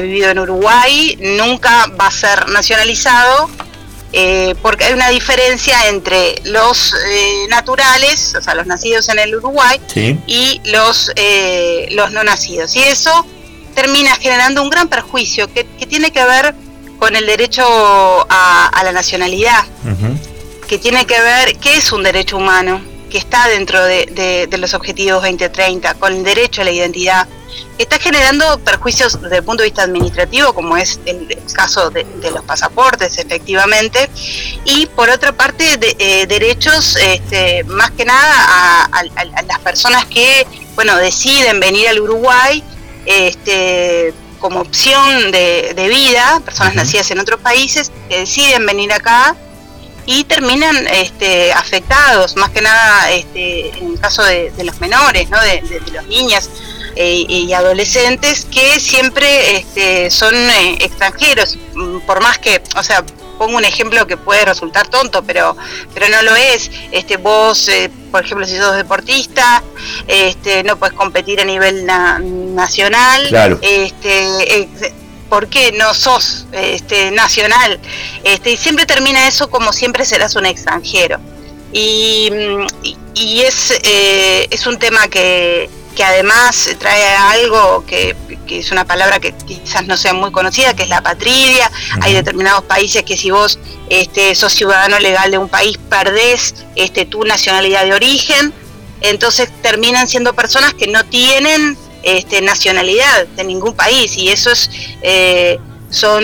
vivido en Uruguay, nunca va a ser nacionalizado eh, porque hay una diferencia entre los eh, naturales, o sea, los nacidos en el Uruguay, y los, eh, los no nacidos. Y eso termina generando un gran perjuicio que, tiene que ver con el derecho a, la nacionalidad, que tiene que ver, qué es un derecho humano, que está dentro de, de los objetivos 2030, con el derecho a la identidad está generando perjuicios desde el punto de vista administrativo, como es el, caso de, los pasaportes, efectivamente, y por otra parte, de, eh, derechos este, más que nada a, las personas que, bueno, deciden venir al Uruguay. Este, como opción de, vida, personas nacidas en otros países que deciden venir acá y terminan este, afectados, más que nada este, en el caso de, los menores, ¿no? de, de, los niños eh, y adolescentes que siempre este, son eh, extranjeros, mm, por más que, o sea, pongo un ejemplo que puede resultar tonto, pero pero no lo es. Este, vos, eh, por ejemplo, si sos deportista, este, no puedes competir a nivel nacional. Claro. Este, ¿Por qué no sos este, nacional? Este, y siempre termina eso como siempre serás un extranjero. Y, y es, es un tema que, que además trae algo que, es una palabra que quizás no sea muy conocida, que es la patridia. Hay determinados países que si vos este, sos ciudadano legal de un país, perdés este, tu nacionalidad de origen, entonces terminan siendo personas que no tienen este, nacionalidad de ningún país y eso es eh, son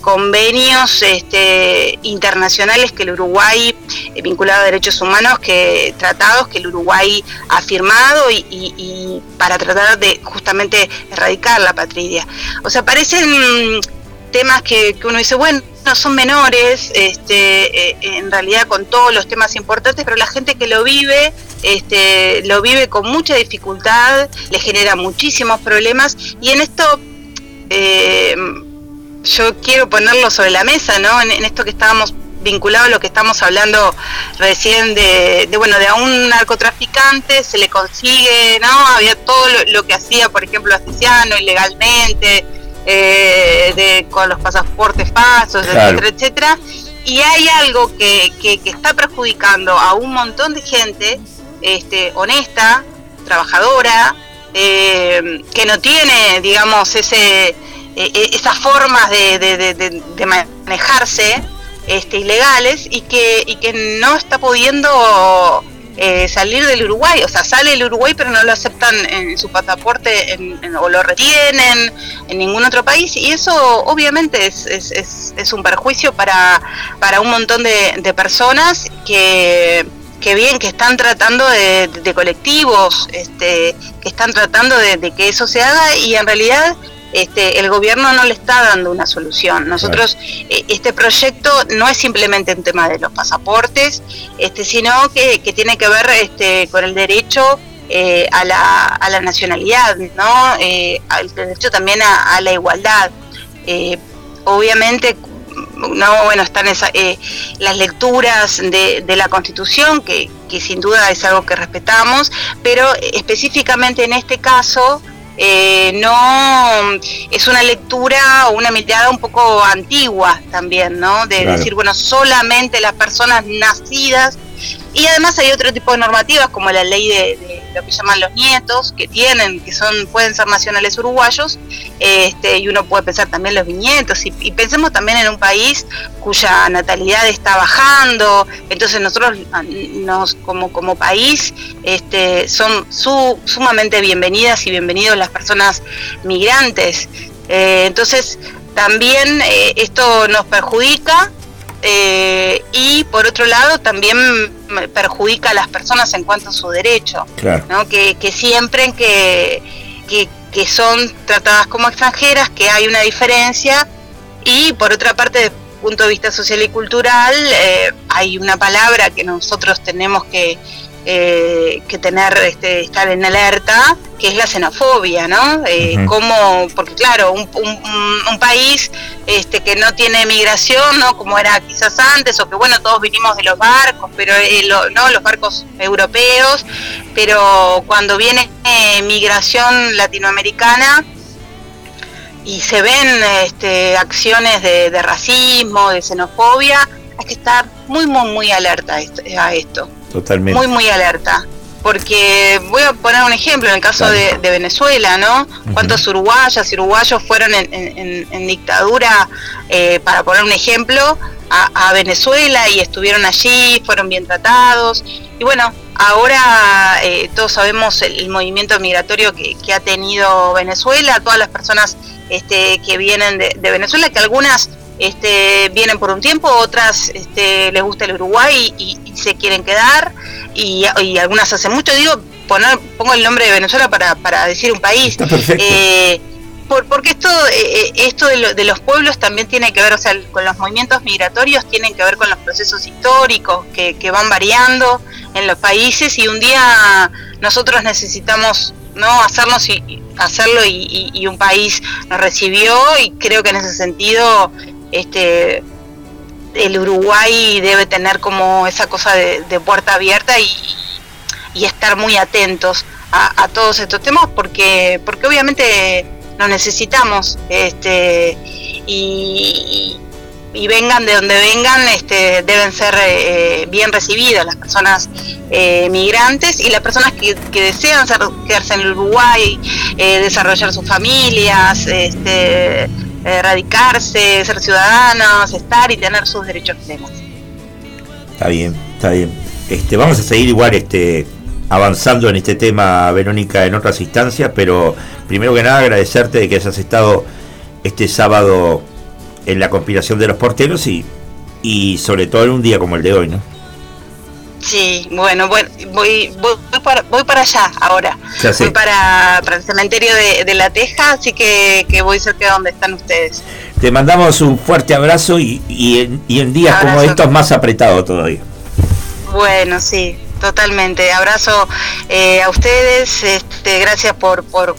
convenios este, internacionales que el Uruguay, eh, vinculado a derechos humanos, que tratados que el Uruguay ha firmado y, para tratar de justamente erradicar la patridia. O sea, parecen temas que, uno dice, bueno, no son menores, este, eh, en realidad con todos los temas importantes, pero la gente que lo vive, este, lo vive con mucha dificultad, le genera muchísimos problemas y en esto... Eh, yo quiero ponerlo sobre la mesa, ¿no? En, esto que estábamos vinculado a lo que estamos hablando recién de, bueno, de a un narcotraficante se le consigue, ¿no? Había todo lo, que hacía, por ejemplo, Asesiano ilegalmente, eh, de, con los pasaportes falsos, etcétera, etcétera. Y hay algo que, que, está perjudicando a un montón de gente este, honesta, trabajadora, eh, que no tiene, digamos, ese eh, esas formas de, manejarse este, ilegales y que, y que no está pudiendo eh, salir del Uruguay, o sea, sale del Uruguay pero no lo aceptan en su pasaporte o lo retienen en ningún otro país. Y eso obviamente es, es, un perjuicio para, para un montón de, personas que, que bien, que están tratando de, colectivos, este, que están tratando de, de, que eso se haga. Y en realidad este, el gobierno no le está dando una solución. Nosotros, eh, este proyecto no es simplemente un tema de los pasaportes, este, sino que, tiene que ver este, con el derecho eh, a, la, a, la, nacionalidad, ¿no? Eh, el derecho también a, la igualdad. obviamente, no bueno están las lecturas de, la Constitución que, que, sin duda es algo que respetamos pero específicamente en este caso eh, no es una lectura o una mirada un poco antigua también, ¿no? De decir, bueno, solamente las personas nacidas y además hay otro tipo de normativas como la ley de, lo que llaman los nietos, que tienen, que son, pueden ser nacionales uruguayos, este, y uno puede pensar también los viñetos, y, pensemos también en un país cuya natalidad está bajando, entonces nosotros nos, como, como país este, son sumamente bienvenidas y bienvenidos las personas migrantes. Eh, entonces, también eh, esto nos perjudica eh, y por otro lado también perjudica a las personas en cuanto a su derecho, ¿no? que, que, siempre que, que, que, son tratadas como extranjeras, que hay una diferencia y por otra parte desde el punto de vista social y cultural eh, hay una palabra que nosotros tenemos que eh, que tener este, estar en alerta que es la xenofobia no eh, como porque claro un, un, país este que no migración migración no como era quizás antes o que bueno todos vinimos de los barcos pero eh, no los barcos europeos pero cuando viene eh, migración latinoamericana y se ven este, acciones de, de racismo de xenofobia hay que estar muy muy muy alerta a esto Totalmente. Muy, muy alerta. Porque voy a poner un ejemplo en el caso de, Venezuela, ¿no? ¿Cuántos uruguayas y uruguayos fueron en, dictadura, eh, para poner un ejemplo, a, Venezuela y estuvieron allí, fueron bien tratados? Y bueno, ahora eh, todos sabemos el, movimiento migratorio que, ha tenido Venezuela, todas las personas este, que vienen de, Venezuela, que algunas este, vienen por un tiempo, otras este, les gusta el Uruguay y, se quieren quedar, y, algunas hace mucho, digo, poner, pongo el nombre de Venezuela para, para decir un país. Eh, porque esto, eh, esto de, los pueblos también tiene que ver, o sea, con los movimientos migratorios tienen que ver con los procesos históricos que, que van variando en los países y un día nosotros necesitamos no hacernos y hacerlo y, y, un país nos recibió y creo que en ese sentido este el Uruguay debe tener como esa cosa de, puerta abierta y, estar muy atentos a, todos estos temas porque porque obviamente lo necesitamos este y, vengan de donde vengan este deben ser eh, bien recibidas las personas eh, migrantes y las personas que, desean quedarse en el Uruguay eh, desarrollar sus familias este erradicarse, ser ciudadanos, estar y tener sus derechos plenos. Está bien, está bien. Este, vamos a seguir igual este, avanzando en este tema, Verónica, en otras instancias, pero primero que nada agradecerte de que hayas estado este sábado en la conspiración de los porteros y, y sobre todo en un día como el de hoy, ¿no? Sí, bueno, voy, voy, para, voy para allá ahora. Voy para, el cementerio de, La Teja, así que, voy cerca de donde están ustedes. Te mandamos un fuerte abrazo y, en, días como estos más apretado todavía. Bueno, sí, totalmente. Abrazo eh, a ustedes, este, gracias por, por,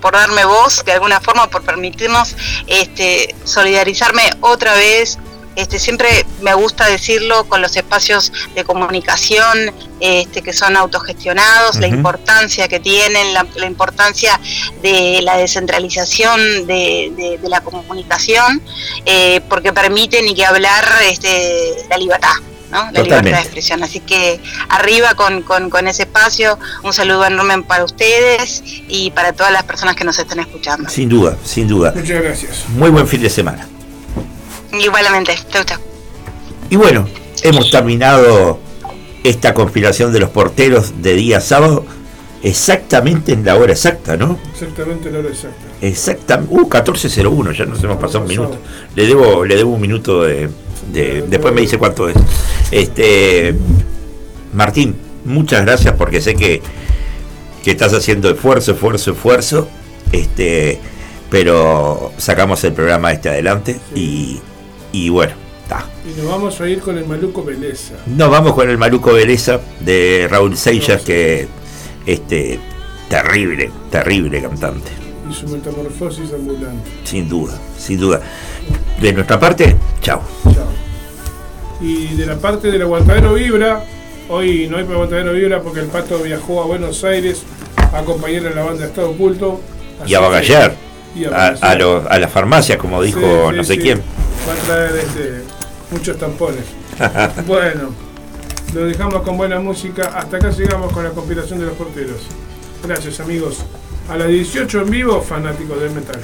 por darme voz de alguna forma, por permitirnos este, solidarizarme otra vez este, siempre me gusta decirlo con los espacios de comunicación este, que son autogestionados, la importancia que tienen, la, importancia de la descentralización de, la comunicación, eh, porque permiten y que hablar este, la libertad. ¿no? la libertad de expresión. Así que arriba con, con, ese espacio, un saludo enorme para ustedes y para todas las personas que nos están escuchando. Sin duda, sin duda. Muchas gracias. Muy buen fin de semana. Igualmente, chau, chau. Y bueno, hemos terminado esta conspiración de los porteros de día sábado exactamente en la hora exacta, ¿no? Exactamente en la hora exacta. Exactamente. Uh, 14.01, ya nos hemos pasado un minuto. Le debo, le debo un minuto de, después me dice cuánto es. Este Martín, muchas gracias porque sé que, que estás haciendo esfuerzo, esfuerzo, esfuerzo. Este, pero sacamos el programa este adelante y y bueno, está. Y nos vamos a ir con el Maluco Beleza. Nos vamos con el Maluco Beleza de Raúl Seixas, que este terrible, terrible cantante. Y su metamorfosis ambulante. Sin duda, sin duda. De nuestra parte, chao. Chao. Y de la parte del aguantadero Vibra, hoy no hay para aguantadero Vibra porque el pato viajó a Buenos Aires a acompañar a la banda Estado Oculto. Y a bagallar. A, a, a, las farmacias, como dijo no sé quién va a traer este, muchos tampones. bueno, lo dejamos con buena música. Hasta acá llegamos con la compilación de los porteros. Gracias amigos. A las 18 en vivo, fanáticos del metal.